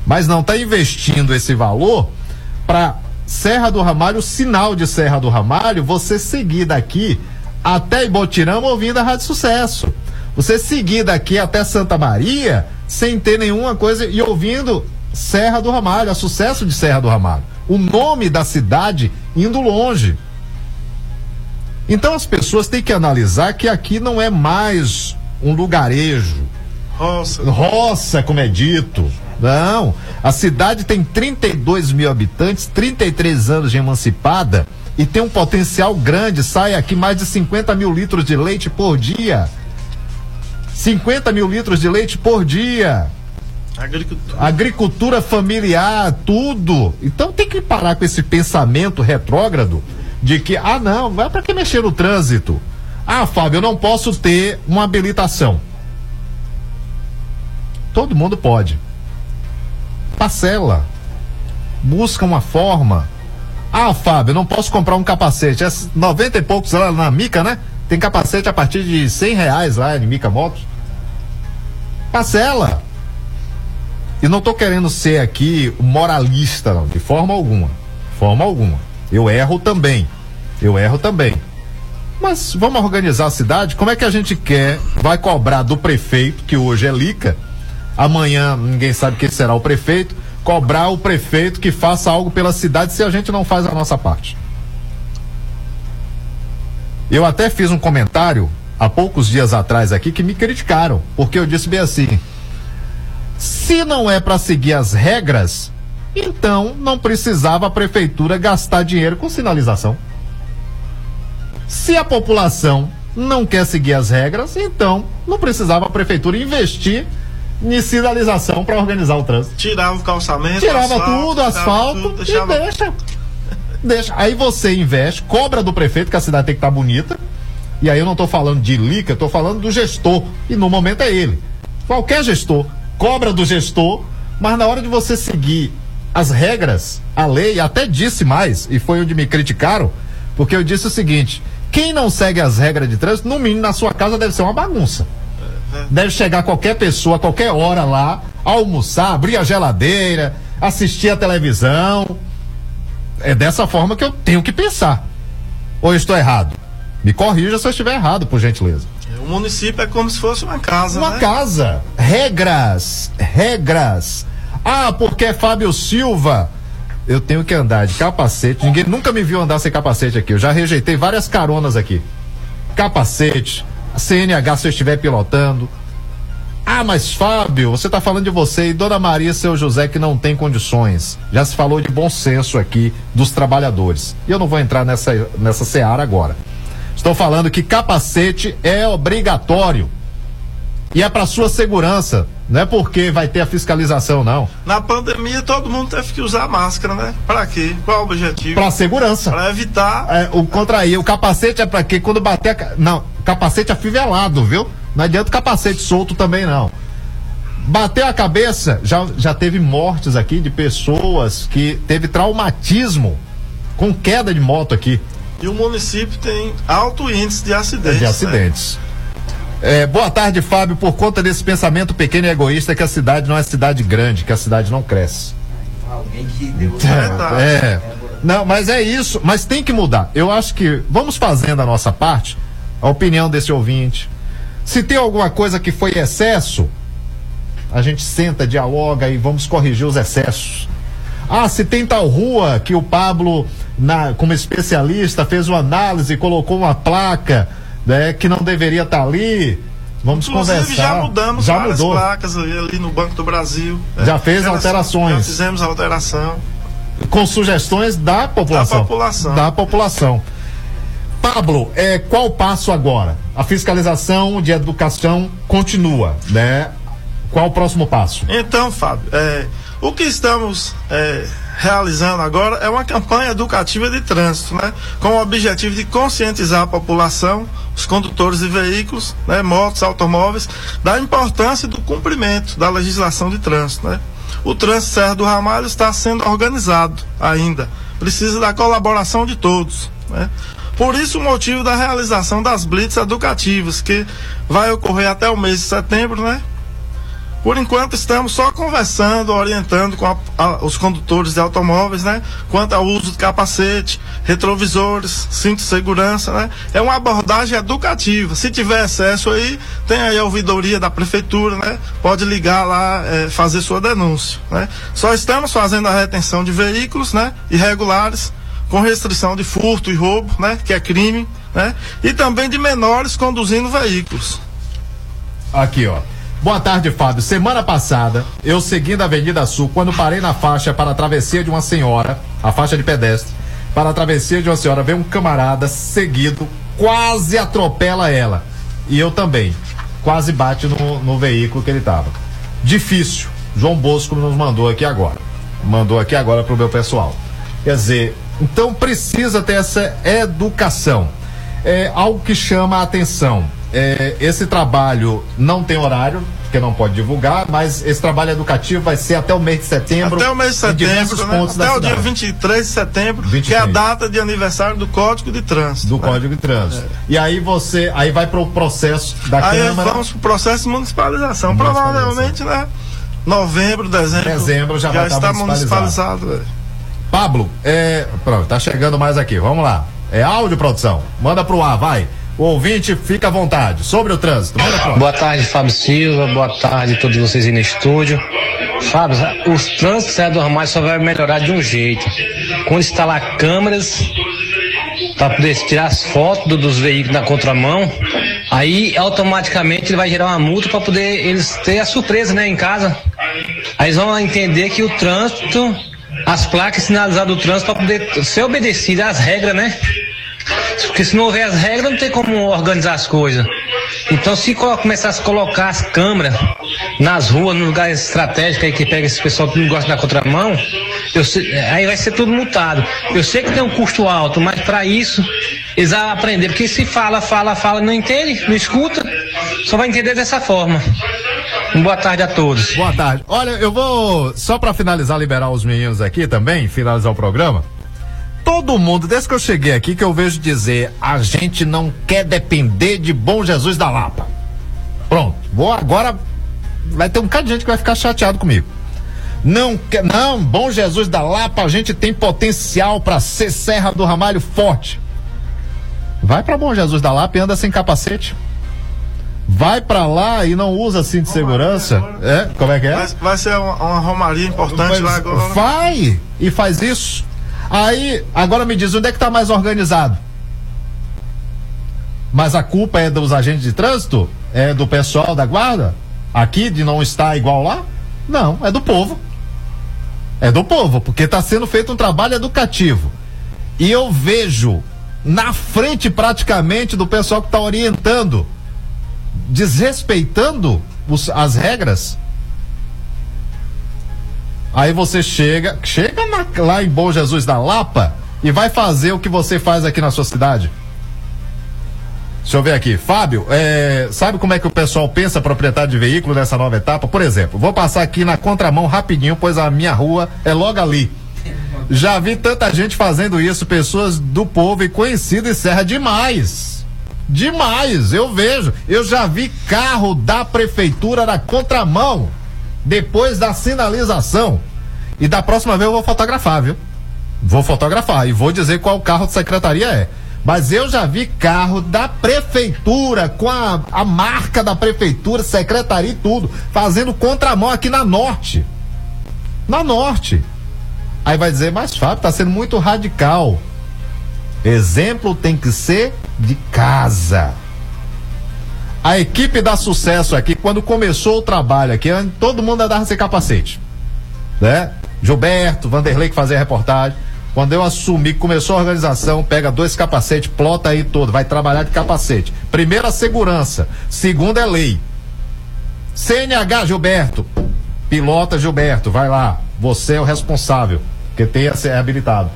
S1: Mas não está investindo esse valor para Serra do Ramalho, sinal de Serra do Ramalho, você seguir daqui até Ibotirama ouvindo a Rádio Sucesso. Você seguir daqui até Santa Maria sem ter nenhuma coisa e ouvindo Serra do Ramalho, a sucesso de Serra do Ramalho. O nome da cidade indo longe. Então as pessoas têm que analisar que aqui não é mais um lugarejo.
S23: Roça.
S1: Roça, como é dito. Não. A cidade tem 32 mil habitantes, 33 anos de emancipada e tem um potencial grande. Sai aqui mais de 50 mil litros de leite por dia. 50 mil litros de leite por dia.
S23: Agricultura.
S1: Agricultura familiar, tudo. Então tem que parar com esse pensamento retrógrado de que, ah, não, vai para que mexer no trânsito? Ah, Fábio, eu não posso ter uma habilitação. Todo mundo pode. Parcela. Busca uma forma. Ah, Fábio, não posso comprar um capacete. É 90 e poucos lá na Mica, né? Tem capacete a partir de 100 reais lá em Mica Motos. Parcela. E não tô querendo ser aqui moralista, não, de forma alguma. Forma alguma. Eu erro também. Eu erro também. Mas vamos organizar a cidade? Como é que a gente quer, vai cobrar do prefeito, que hoje é Lica, amanhã ninguém sabe quem será o prefeito, cobrar o prefeito que faça algo pela cidade se a gente não faz a nossa parte? Eu até fiz um comentário há poucos dias atrás aqui que me criticaram, porque eu disse bem assim: se não é para seguir as regras, então não precisava a prefeitura gastar dinheiro com sinalização. Se a população não quer seguir as regras, então não precisava a prefeitura investir em sinalização para organizar o trânsito.
S23: Tirava o calçamento,
S1: Tirava
S23: asfalto,
S1: tudo, asfalto
S23: tudo,
S1: e
S23: deixava-
S1: deixa. Deixa. Aí você investe, cobra do prefeito, que a cidade tem que estar bonita. E aí eu não estou falando de Lica, eu tô falando do gestor. E no momento é ele. Qualquer gestor. Cobra do gestor, mas na hora de você seguir as regras, a lei, até disse mais, e foi onde me criticaram, porque eu disse o seguinte: quem não segue as regras de trânsito, no mínimo na sua casa deve ser uma bagunça. Deve chegar qualquer pessoa, qualquer hora lá, almoçar, abrir a geladeira, assistir a televisão. É dessa forma que eu tenho que pensar. Ou eu estou errado? Me corrija se eu estiver errado, por gentileza.
S23: O município é como se fosse uma casa,
S1: Uma
S23: né?
S1: casa. Regras. Regras. Ah, porque é Fábio Silva. Eu tenho que andar de capacete. Ninguém nunca me viu andar sem capacete aqui. Eu já rejeitei várias caronas aqui. Capacete. CNH se eu estiver pilotando. Ah, mas Fábio, você está falando de você e Dona Maria seu José que não tem condições. Já se falou de bom senso aqui dos trabalhadores. E eu não vou entrar nessa, nessa seara agora. Estou falando que capacete é obrigatório. E é para sua segurança. Não é porque vai ter a fiscalização, não.
S23: Na pandemia todo mundo teve que usar máscara, né? Pra quê? Qual o objetivo?
S1: Para segurança.
S23: Pra evitar.
S1: É, o contrair. O capacete é para quê? Quando bater. A... Não, capacete afivelado, viu? Não adianta o capacete solto também, não. Bateu a cabeça, já, já teve mortes aqui de pessoas que teve traumatismo com queda de moto aqui.
S23: E o município tem alto índice de acidentes.
S1: de
S23: né?
S1: acidentes. É, boa tarde, Fábio. Por conta desse pensamento pequeno e egoísta que a cidade não é cidade grande, que a cidade não cresce.
S24: Alguém que deu.
S1: É. Não, mas é isso. Mas tem que mudar. Eu acho que vamos fazendo a nossa parte, a opinião desse ouvinte. Se tem alguma coisa que foi excesso, a gente senta, dialoga e vamos corrigir os excessos. Ah, se tem tal rua que o Pablo, na, como especialista, fez uma análise e colocou uma placa né, que não deveria estar ali, vamos
S23: Inclusive,
S1: conversar.
S23: já mudamos
S1: já
S23: várias
S1: mudou.
S23: placas ali, ali no Banco do Brasil. né?
S1: Já fez alterações.
S23: Já fizemos alteração.
S1: com sugestões da população.
S23: Da população.
S1: Da população. Pablo, é, qual o passo agora? A fiscalização de educação continua, né? Qual o próximo passo?
S23: Então, Fábio, é, o que estamos é, realizando agora é uma campanha educativa de trânsito, né? Com o objetivo de conscientizar a população, os condutores de veículos, né, motos, automóveis, da importância do cumprimento da legislação de trânsito, né? O trânsito Serra do Ramalho está sendo organizado ainda. Precisa da colaboração de todos, né? Por isso o motivo da realização das blitz educativas, que vai ocorrer até o mês de setembro, né? Por enquanto estamos só conversando, orientando com a- a- os condutores de automóveis, né? Quanto ao uso de capacete, retrovisores, cinto de segurança, né? É uma abordagem educativa. Se tiver excesso aí, tem aí a ouvidoria da prefeitura, né? Pode ligar lá, eh, fazer sua denúncia, né? Só estamos fazendo a retenção de veículos, né? Irregulares, com restrição de furto e roubo, né? Que é crime, né? E também de menores conduzindo veículos.
S1: Aqui, ó. Boa tarde, Fábio. Semana passada, eu seguindo a Avenida Sul, quando parei na faixa para a travessia de uma senhora, a faixa de pedestre, para a travessia de uma senhora, veio um camarada seguido, quase atropela ela. E eu também. Quase bate no, no veículo que ele estava. Difícil. João Bosco nos mandou aqui agora. Mandou aqui agora pro meu pessoal. Quer dizer, então precisa ter essa educação. É algo que chama a atenção. É, esse trabalho não tem horário, porque não pode divulgar, mas esse trabalho educativo vai ser até o mês de setembro.
S23: Até o mês de setembro, né? até o dia
S1: cidade.
S23: 23 de setembro, que é a data de aniversário do Código de Trânsito.
S1: do
S23: né?
S1: Código de Trânsito. E aí você, aí vai pro processo da
S23: Aí
S1: Câmara.
S23: vamos pro processo de municipalização.
S1: Municipalização.
S23: Provavelmente, né? Novembro, dezembro.
S1: Dezembro já vai estar
S23: está
S1: municipalizado.
S23: municipalizado.
S1: Pablo, é, pronto, tá chegando mais aqui. Vamos lá. É áudio, produção. Manda pro ar, vai. O ouvinte fica à vontade. Sobre o trânsito.
S25: Boa tarde, Fábio Silva. Boa tarde a todos vocês aí no estúdio. Fábio, os trânsitos Ramalho só vai melhorar de um jeito. Quando instalar câmeras para poder tirar as fotos do- dos veículos na contramão, aí automaticamente ele vai gerar uma multa para poder eles ter a surpresa, né, em casa. Aí eles vão entender que o trânsito, as placas sinalizadas do trânsito para poder ser obedecido às regras, né? Porque se não houver as regras, não tem como organizar as coisas. Então, se começar a colocar as câmeras nas ruas, nos lugares estratégicos aí que pega esse pessoal que não gosta da contramão, sei- aí vai ser tudo multado. Eu sei que tem um custo alto, mas para isso eles vão aprender. Porque se fala, fala, fala, não entende, não escuta, só vai entender dessa forma. Boa tarde a todos.
S1: Boa tarde. Olha, eu vou, só pra finalizar, liberar os meninos aqui também, finalizar o programa. Todo mundo, desde que eu cheguei aqui, que eu vejo dizer, a gente não quer depender de Bom Jesus da Lapa. Pronto, vou agora, vai ter um bocado de gente que vai ficar chateado comigo. Não, não, Bom Jesus da Lapa, a gente tem potencial pra ser Serra do Ramalho forte. Vai pra Bom Jesus da Lapa e anda sem capacete. Vai pra lá e não usa cinto de segurança. É, como é que é?
S23: Vai, vai ser uma, uma romaria importante lá agora.
S1: Vai e faz isso. Aí, agora me diz, onde é que tá mais organizado? Mas a culpa é dos agentes de trânsito? É do pessoal da guarda? aqui de não estar igual lá? Não, é do povo. É do povo, porque está sendo feito um trabalho educativo. E eu vejo na frente praticamente do pessoal que está orientando, desrespeitando os- as regras. Aí você chega, chega na- lá em Bom Jesus da Lapa e vai fazer o que você faz aqui na sua cidade. Deixa eu ver aqui. Fábio, é, sabe como é que o pessoal pensa proprietário de veículo nessa nova etapa? Por exemplo, vou passar aqui na contramão rapidinho, pois a minha rua é logo ali. Já vi tanta gente fazendo isso, pessoas do povo e conhecido em Serra demais. Demais, eu vejo. Eu já vi carro da prefeitura na contramão, depois da sinalização. E da próxima vez eu vou fotografar, viu? Vou fotografar e vou dizer qual carro de secretaria é. Mas eu já vi carro da prefeitura, com a, a marca da prefeitura, secretaria e tudo, fazendo contramão aqui na norte. Na norte. Aí vai dizer, mas Fábio, tá sendo muito radical. Exemplo tem que ser de casa. A equipe dá sucesso aqui, quando começou o trabalho aqui, todo mundo andava sem capacete. Né? Gilberto, Vanderlei que fazia reportagem. Quando eu assumi que começou a organização, pega dois capacetes, plota aí todo, vai trabalhar de capacete. Primeiro a segurança, segundo é lei. CNH Gilberto, pilota Gilberto, vai lá, você é o responsável, porque tem a ser habilitado.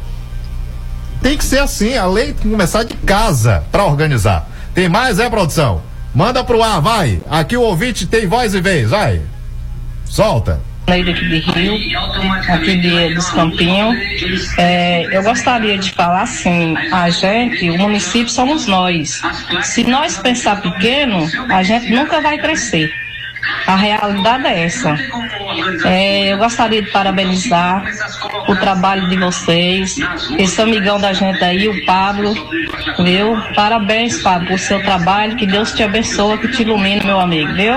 S1: Tem que ser assim, a lei tem que começar de casa para organizar. Tem mais, é, produção? Manda pro ar, vai. Aqui o ouvinte tem voz e vez, vai. Solta.
S26: Neide aqui de Rio, aqui de, dos Campinhos. É, eu gostaria de falar assim, a gente, o município somos nós. Se nós pensar pequeno, a gente nunca vai crescer. A realidade é essa. É, eu gostaria de parabenizar o trabalho de vocês, esse amigão da gente aí, o Pablo, viu? Parabéns, Pablo, por seu trabalho, que Deus te abençoe, que te ilumine, meu amigo, viu?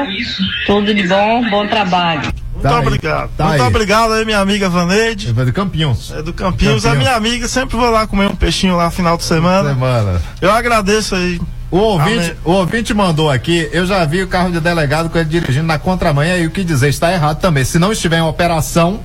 S26: Tudo de bom, bom trabalho.
S23: Muito obrigado.
S1: tá
S23: Muito
S1: aí.
S23: obrigado aí, minha amiga Vaneide.
S1: É do Campinhos.
S23: É do Campinhos.
S1: Campinhos.
S23: minha amiga, sempre vou lá comer um peixinho lá final de semana.
S1: Semana.
S23: Eu agradeço aí.
S1: O ouvinte,
S23: Amém.
S1: o ouvinte mandou aqui, eu já vi o carro de delegado com ele dirigindo na contramanha e o que dizer está errado também. Se não estiver em operação,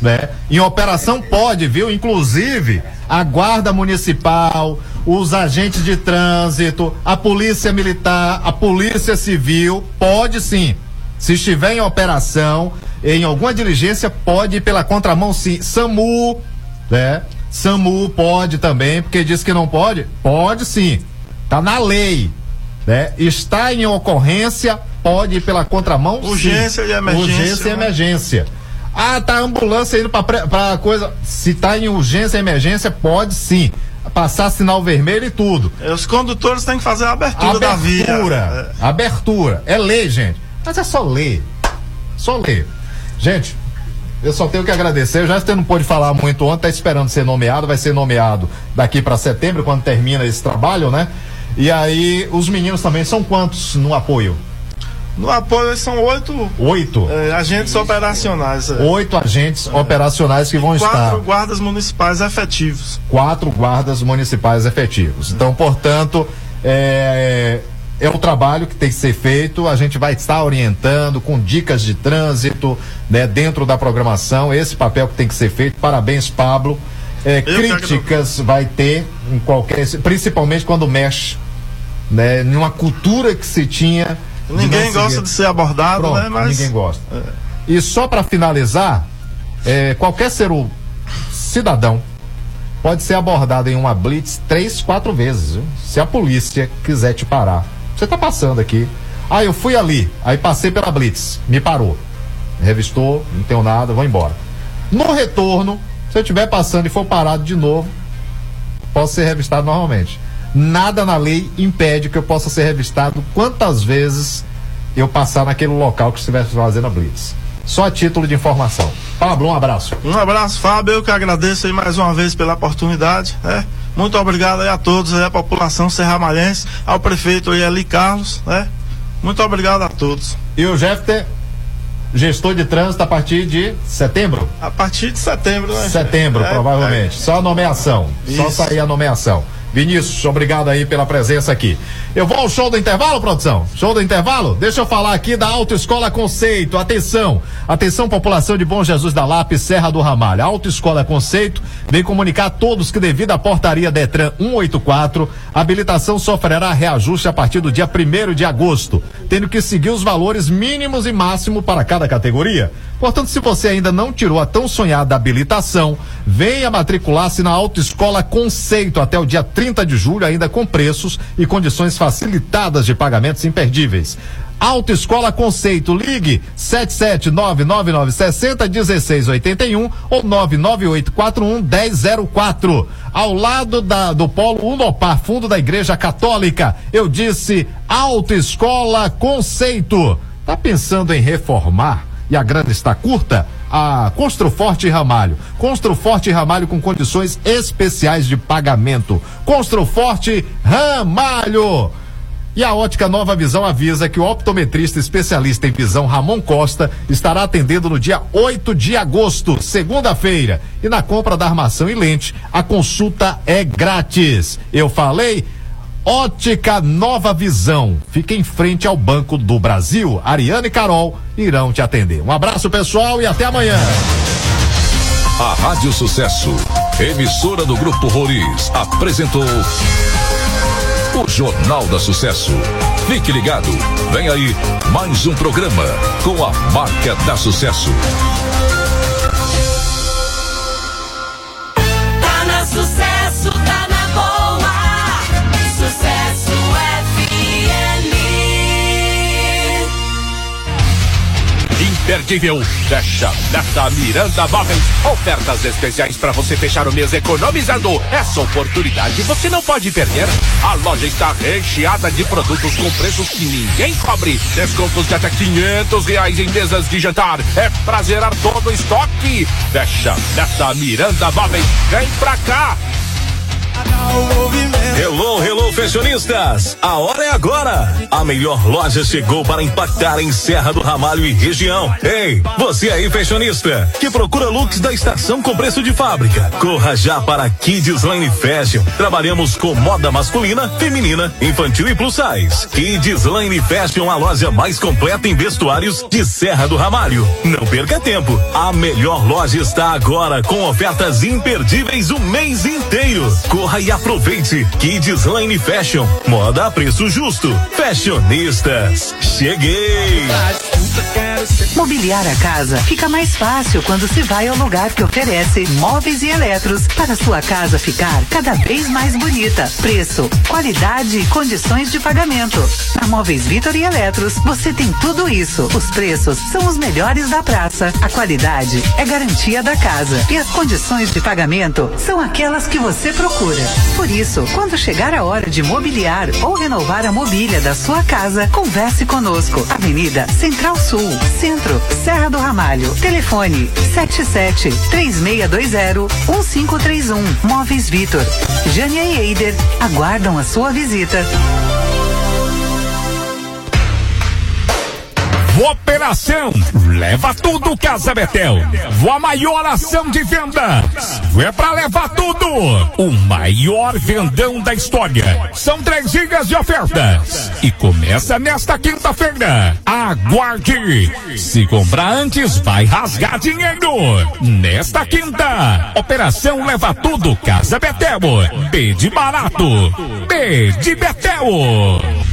S1: né? Em operação pode, viu? Inclusive, a guarda municipal, os agentes de trânsito, a polícia militar, a polícia civil, pode sim. Se estiver em operação, em alguma diligência, pode ir pela contramão sim. SAMU, né? SAMU pode também, porque diz que não pode? Pode sim. Tá na lei. Né? Está em ocorrência, pode ir pela contramão sim.
S23: Urgência e emergência,
S1: Urgência e
S23: né?
S1: emergência. Ah, tá a ambulância indo pra coisa. Se tá em urgência e emergência, pode sim. Passar sinal vermelho e tudo.
S23: É, Os condutores têm que fazer a abertura, da via.
S1: Abertura. Abertura. É lei, gente. Mas é só ler. Só ler. Gente, eu só tenho que agradecer. Eu já você não pôde falar muito ontem, tá esperando ser nomeado, vai ser nomeado daqui para setembro, quando termina esse trabalho, né? E aí, os meninos também são quantos no apoio?
S23: No apoio são oito
S1: Oito.
S23: é, agentes operacionais. é.
S1: Oito agentes operacionais que vão
S23: Quatro
S1: estar.
S23: guardas municipais efetivos.
S1: quatro guardas municipais efetivos. Então, portanto, é, é o trabalho que tem que ser feito. A gente vai estar orientando com dicas de trânsito, né, dentro da programação. Esse papel que tem que ser feito. Parabéns, Pablo. É, críticas vai ter em qualquer, principalmente quando mexe, né, numa cultura que se tinha.
S23: Ninguém gosta de ser abordado,
S1: Pronto,
S23: né? Mas
S1: ninguém gosta. E só para finalizar, é, qualquer ser o cidadão pode ser abordado em uma blitz três, quatro vezes, viu? se a polícia quiser te parar. Você tá passando aqui. Ah, eu fui ali, aí passei pela blitz, me parou. Revistou, não tenho nada, vou embora. No retorno, se eu estiver passando e for parado de novo, posso ser revistado normalmente. Nada na lei impede que eu possa ser revistado quantas vezes eu passar naquele local que estiver fazendo a blitz. Só a título de informação. Pablo, um abraço.
S23: Um abraço, Fábio. Eu que agradeço aí mais uma vez pela oportunidade. Né? Muito obrigado aí a todos, aí, a população serramalhense, ao prefeito aí, Eli Carlos. Né? Muito obrigado a todos.
S1: E o Jeffter, gestor de trânsito a partir de setembro?
S23: A partir de setembro, né?
S1: Setembro,
S23: É,
S1: provavelmente. Só a nomeação. Só
S23: Isso.
S1: sair a nomeação. Vinícius, obrigado aí pela presença aqui. Eu vou ao show do intervalo, produção? Show do intervalo? Deixa eu falar aqui da Autoescola Conceito. Atenção, atenção população de Bom Jesus da Lápis, Serra do Ramalho. Autoescola Conceito vem comunicar a todos que devido à portaria Detran 184, a habilitação sofrerá reajuste a partir do dia 1 de agosto, tendo que seguir os valores mínimos e máximo para cada categoria. Portanto, se você ainda não tirou a tão sonhada habilitação, venha matricular-se na Autoescola Conceito até o dia 30 de julho, ainda com preços e condições facilitadas de pagamentos imperdíveis. Autoescola Conceito, ligue 77999601681 ou 998411004. Ao lado da, do Polo Unopar, fundo da Igreja Católica. Eu disse Autoescola Conceito. Tá pensando em reformar? E a grana está curta, a Construforte Ramalho. Construforte Ramalho com condições especiais de pagamento. Construforte Ramalho. E a Ótica Nova Visão avisa que o optometrista especialista em visão Ramon Costa estará atendendo no dia 8 de agosto, segunda-feira. E na compra da armação e lente, a consulta é grátis. Eu falei? Ótica Nova Visão. Fica em frente ao Banco do Brasil. Ariane e Carol irão te atender. Um abraço, pessoal, e até amanhã.
S2: A Rádio Sucesso, emissora do Grupo Roriz, apresentou o Jornal da Sucesso. Fique ligado, vem aí mais um programa com a marca da Sucesso.
S27: Imperdível. Fecha nessa Miranda Móveis. Ofertas especiais para você fechar o mês economizando. Essa oportunidade você não pode perder. A loja está recheada de produtos com preços que ninguém cobre. Descontos de até 500 reais em mesas de jantar. É pra zerar todo o estoque. Fecha nessa Miranda Móveis. Vem pra cá.
S9: Hello, hello, fashionistas! A hora é agora! A melhor loja chegou para impactar em Serra do Ramalho e região. Ei, você aí, fashionista, que procura looks da estação com preço de fábrica. Corra já para Kids Line Fashion. Trabalhamos com moda masculina, feminina, infantil e plus size. Kids Line Fashion, a loja mais completa em vestuários de Serra do Ramalho. Não perca tempo. A melhor loja está agora com ofertas imperdíveis o mês inteiro. Corra e aproveite. Kids Line Fashion. Moda a preço justo. Fashionistas. Cheguei!
S28: Mobiliar a casa fica mais fácil quando se vai ao lugar que oferece móveis e eletros para sua casa ficar cada vez mais bonita. Preço, qualidade e condições de pagamento. Na Móveis Vitor e Eletros você tem tudo isso. Os preços são os melhores da praça. A qualidade é garantia da casa e as condições de pagamento são aquelas que você procura. Por isso, quando chegar a hora de mobiliar ou renovar a mobília da sua casa, converse conosco. Avenida Central Sul, Centro, Serra do Ramalho. Telefone 77 3620 1531. Móveis Vitor. Jânia e Eider aguardam a sua visita.
S27: Operação Leva Tudo Casa Betel. A maior ação de vendas. É pra levar tudo. O maior vendão da história. São três dias de ofertas. E começa nesta quinta-feira. Aguarde. Se comprar antes, vai rasgar dinheiro. Nesta quinta. Operação Leva Tudo Casa Betel. B de barato. B de Betel.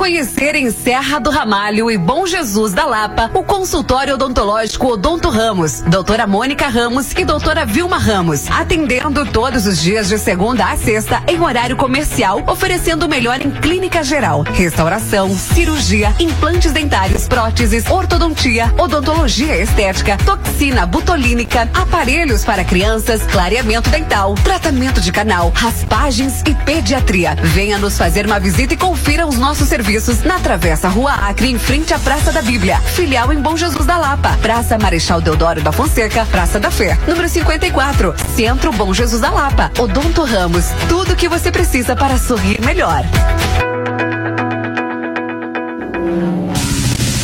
S29: Conhecer em Serra do Ramalho e Bom Jesus da Lapa o consultório odontológico Odonto Ramos, doutora Mônica Ramos e doutora Vilma Ramos, atendendo todos os dias de segunda a sexta em horário comercial, oferecendo o melhor em clínica geral, restauração, cirurgia, implantes dentários, próteses, ortodontia, odontologia estética, toxina butolínica, aparelhos para crianças, clareamento dental, tratamento de canal, raspagens e pediatria. Venha nos fazer uma visita e confira os nossos serviços na Travessa Rua Acre, em frente à Praça da Bíblia. Filial em Bom Jesus da Lapa. Praça Marechal Deodoro da Fonseca, Praça da Fé. Número 54. Centro Bom Jesus da Lapa. Odonto Ramos. Tudo o que você precisa para sorrir melhor.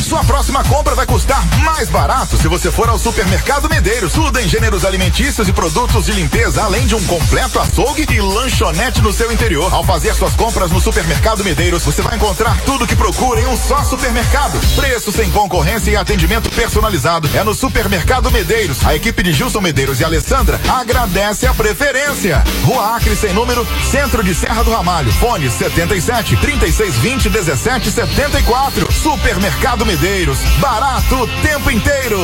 S21: Sua próxima compra vai custar mais barato se você for ao Supermercado Medeiros. Tudo em gêneros alimentícios e produtos de limpeza, além de um completo açougue e lanchonete no seu interior. Ao fazer suas compras no Supermercado Medeiros, você vai encontrar tudo que procura em um só supermercado. Preço sem concorrência e atendimento personalizado. É no Supermercado Medeiros. A equipe de Gilson Medeiros e Alessandra agradece a preferência. Rua Acre sem número, Centro de Serra do Ramalho. Fone 77 3620 1774. Supermercado Medeiros. Barato o tempo inteiro.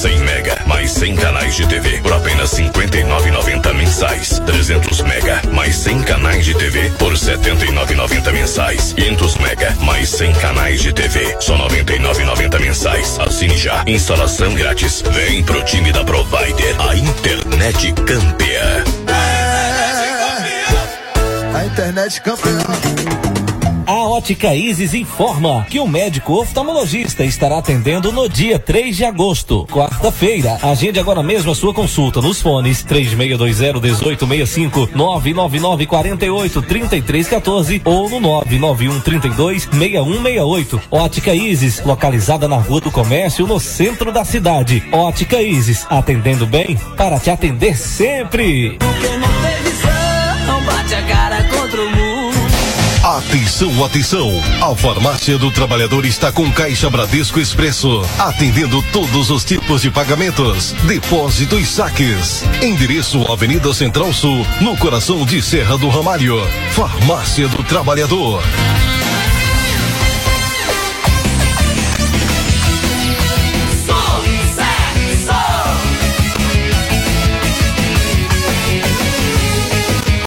S19: 100 mega mais 100 canais de TV por apenas 59,90 mensais. 300 mega mais 100 canais de TV por 79,90 mensais. 500 mega mais 100 canais de TV só 99,90 mensais. Assine já. Instalação grátis. Vem pro time da Provider, a internet campeã.
S30: A internet campeã.
S9: A Ótica Isis informa que o médico oftalmologista estará atendendo no dia 3 de agosto, quarta-feira. Agende agora mesmo a sua consulta nos fones 3620-1865, 999-48-3314 ou no 991-32-6168. Ótica Isis, localizada na Rua do Comércio, no centro da cidade. Ótica Isis, atendendo bem para te atender sempre.
S31: Não bate a cara.
S32: Atenção, atenção! A Farmácia do Trabalhador está com Caixa Bradesco Expresso, atendendo todos os tipos de pagamentos, depósito e saques. Endereço Avenida Central Sul, no coração de Serra do Ramalho. Farmácia do Trabalhador.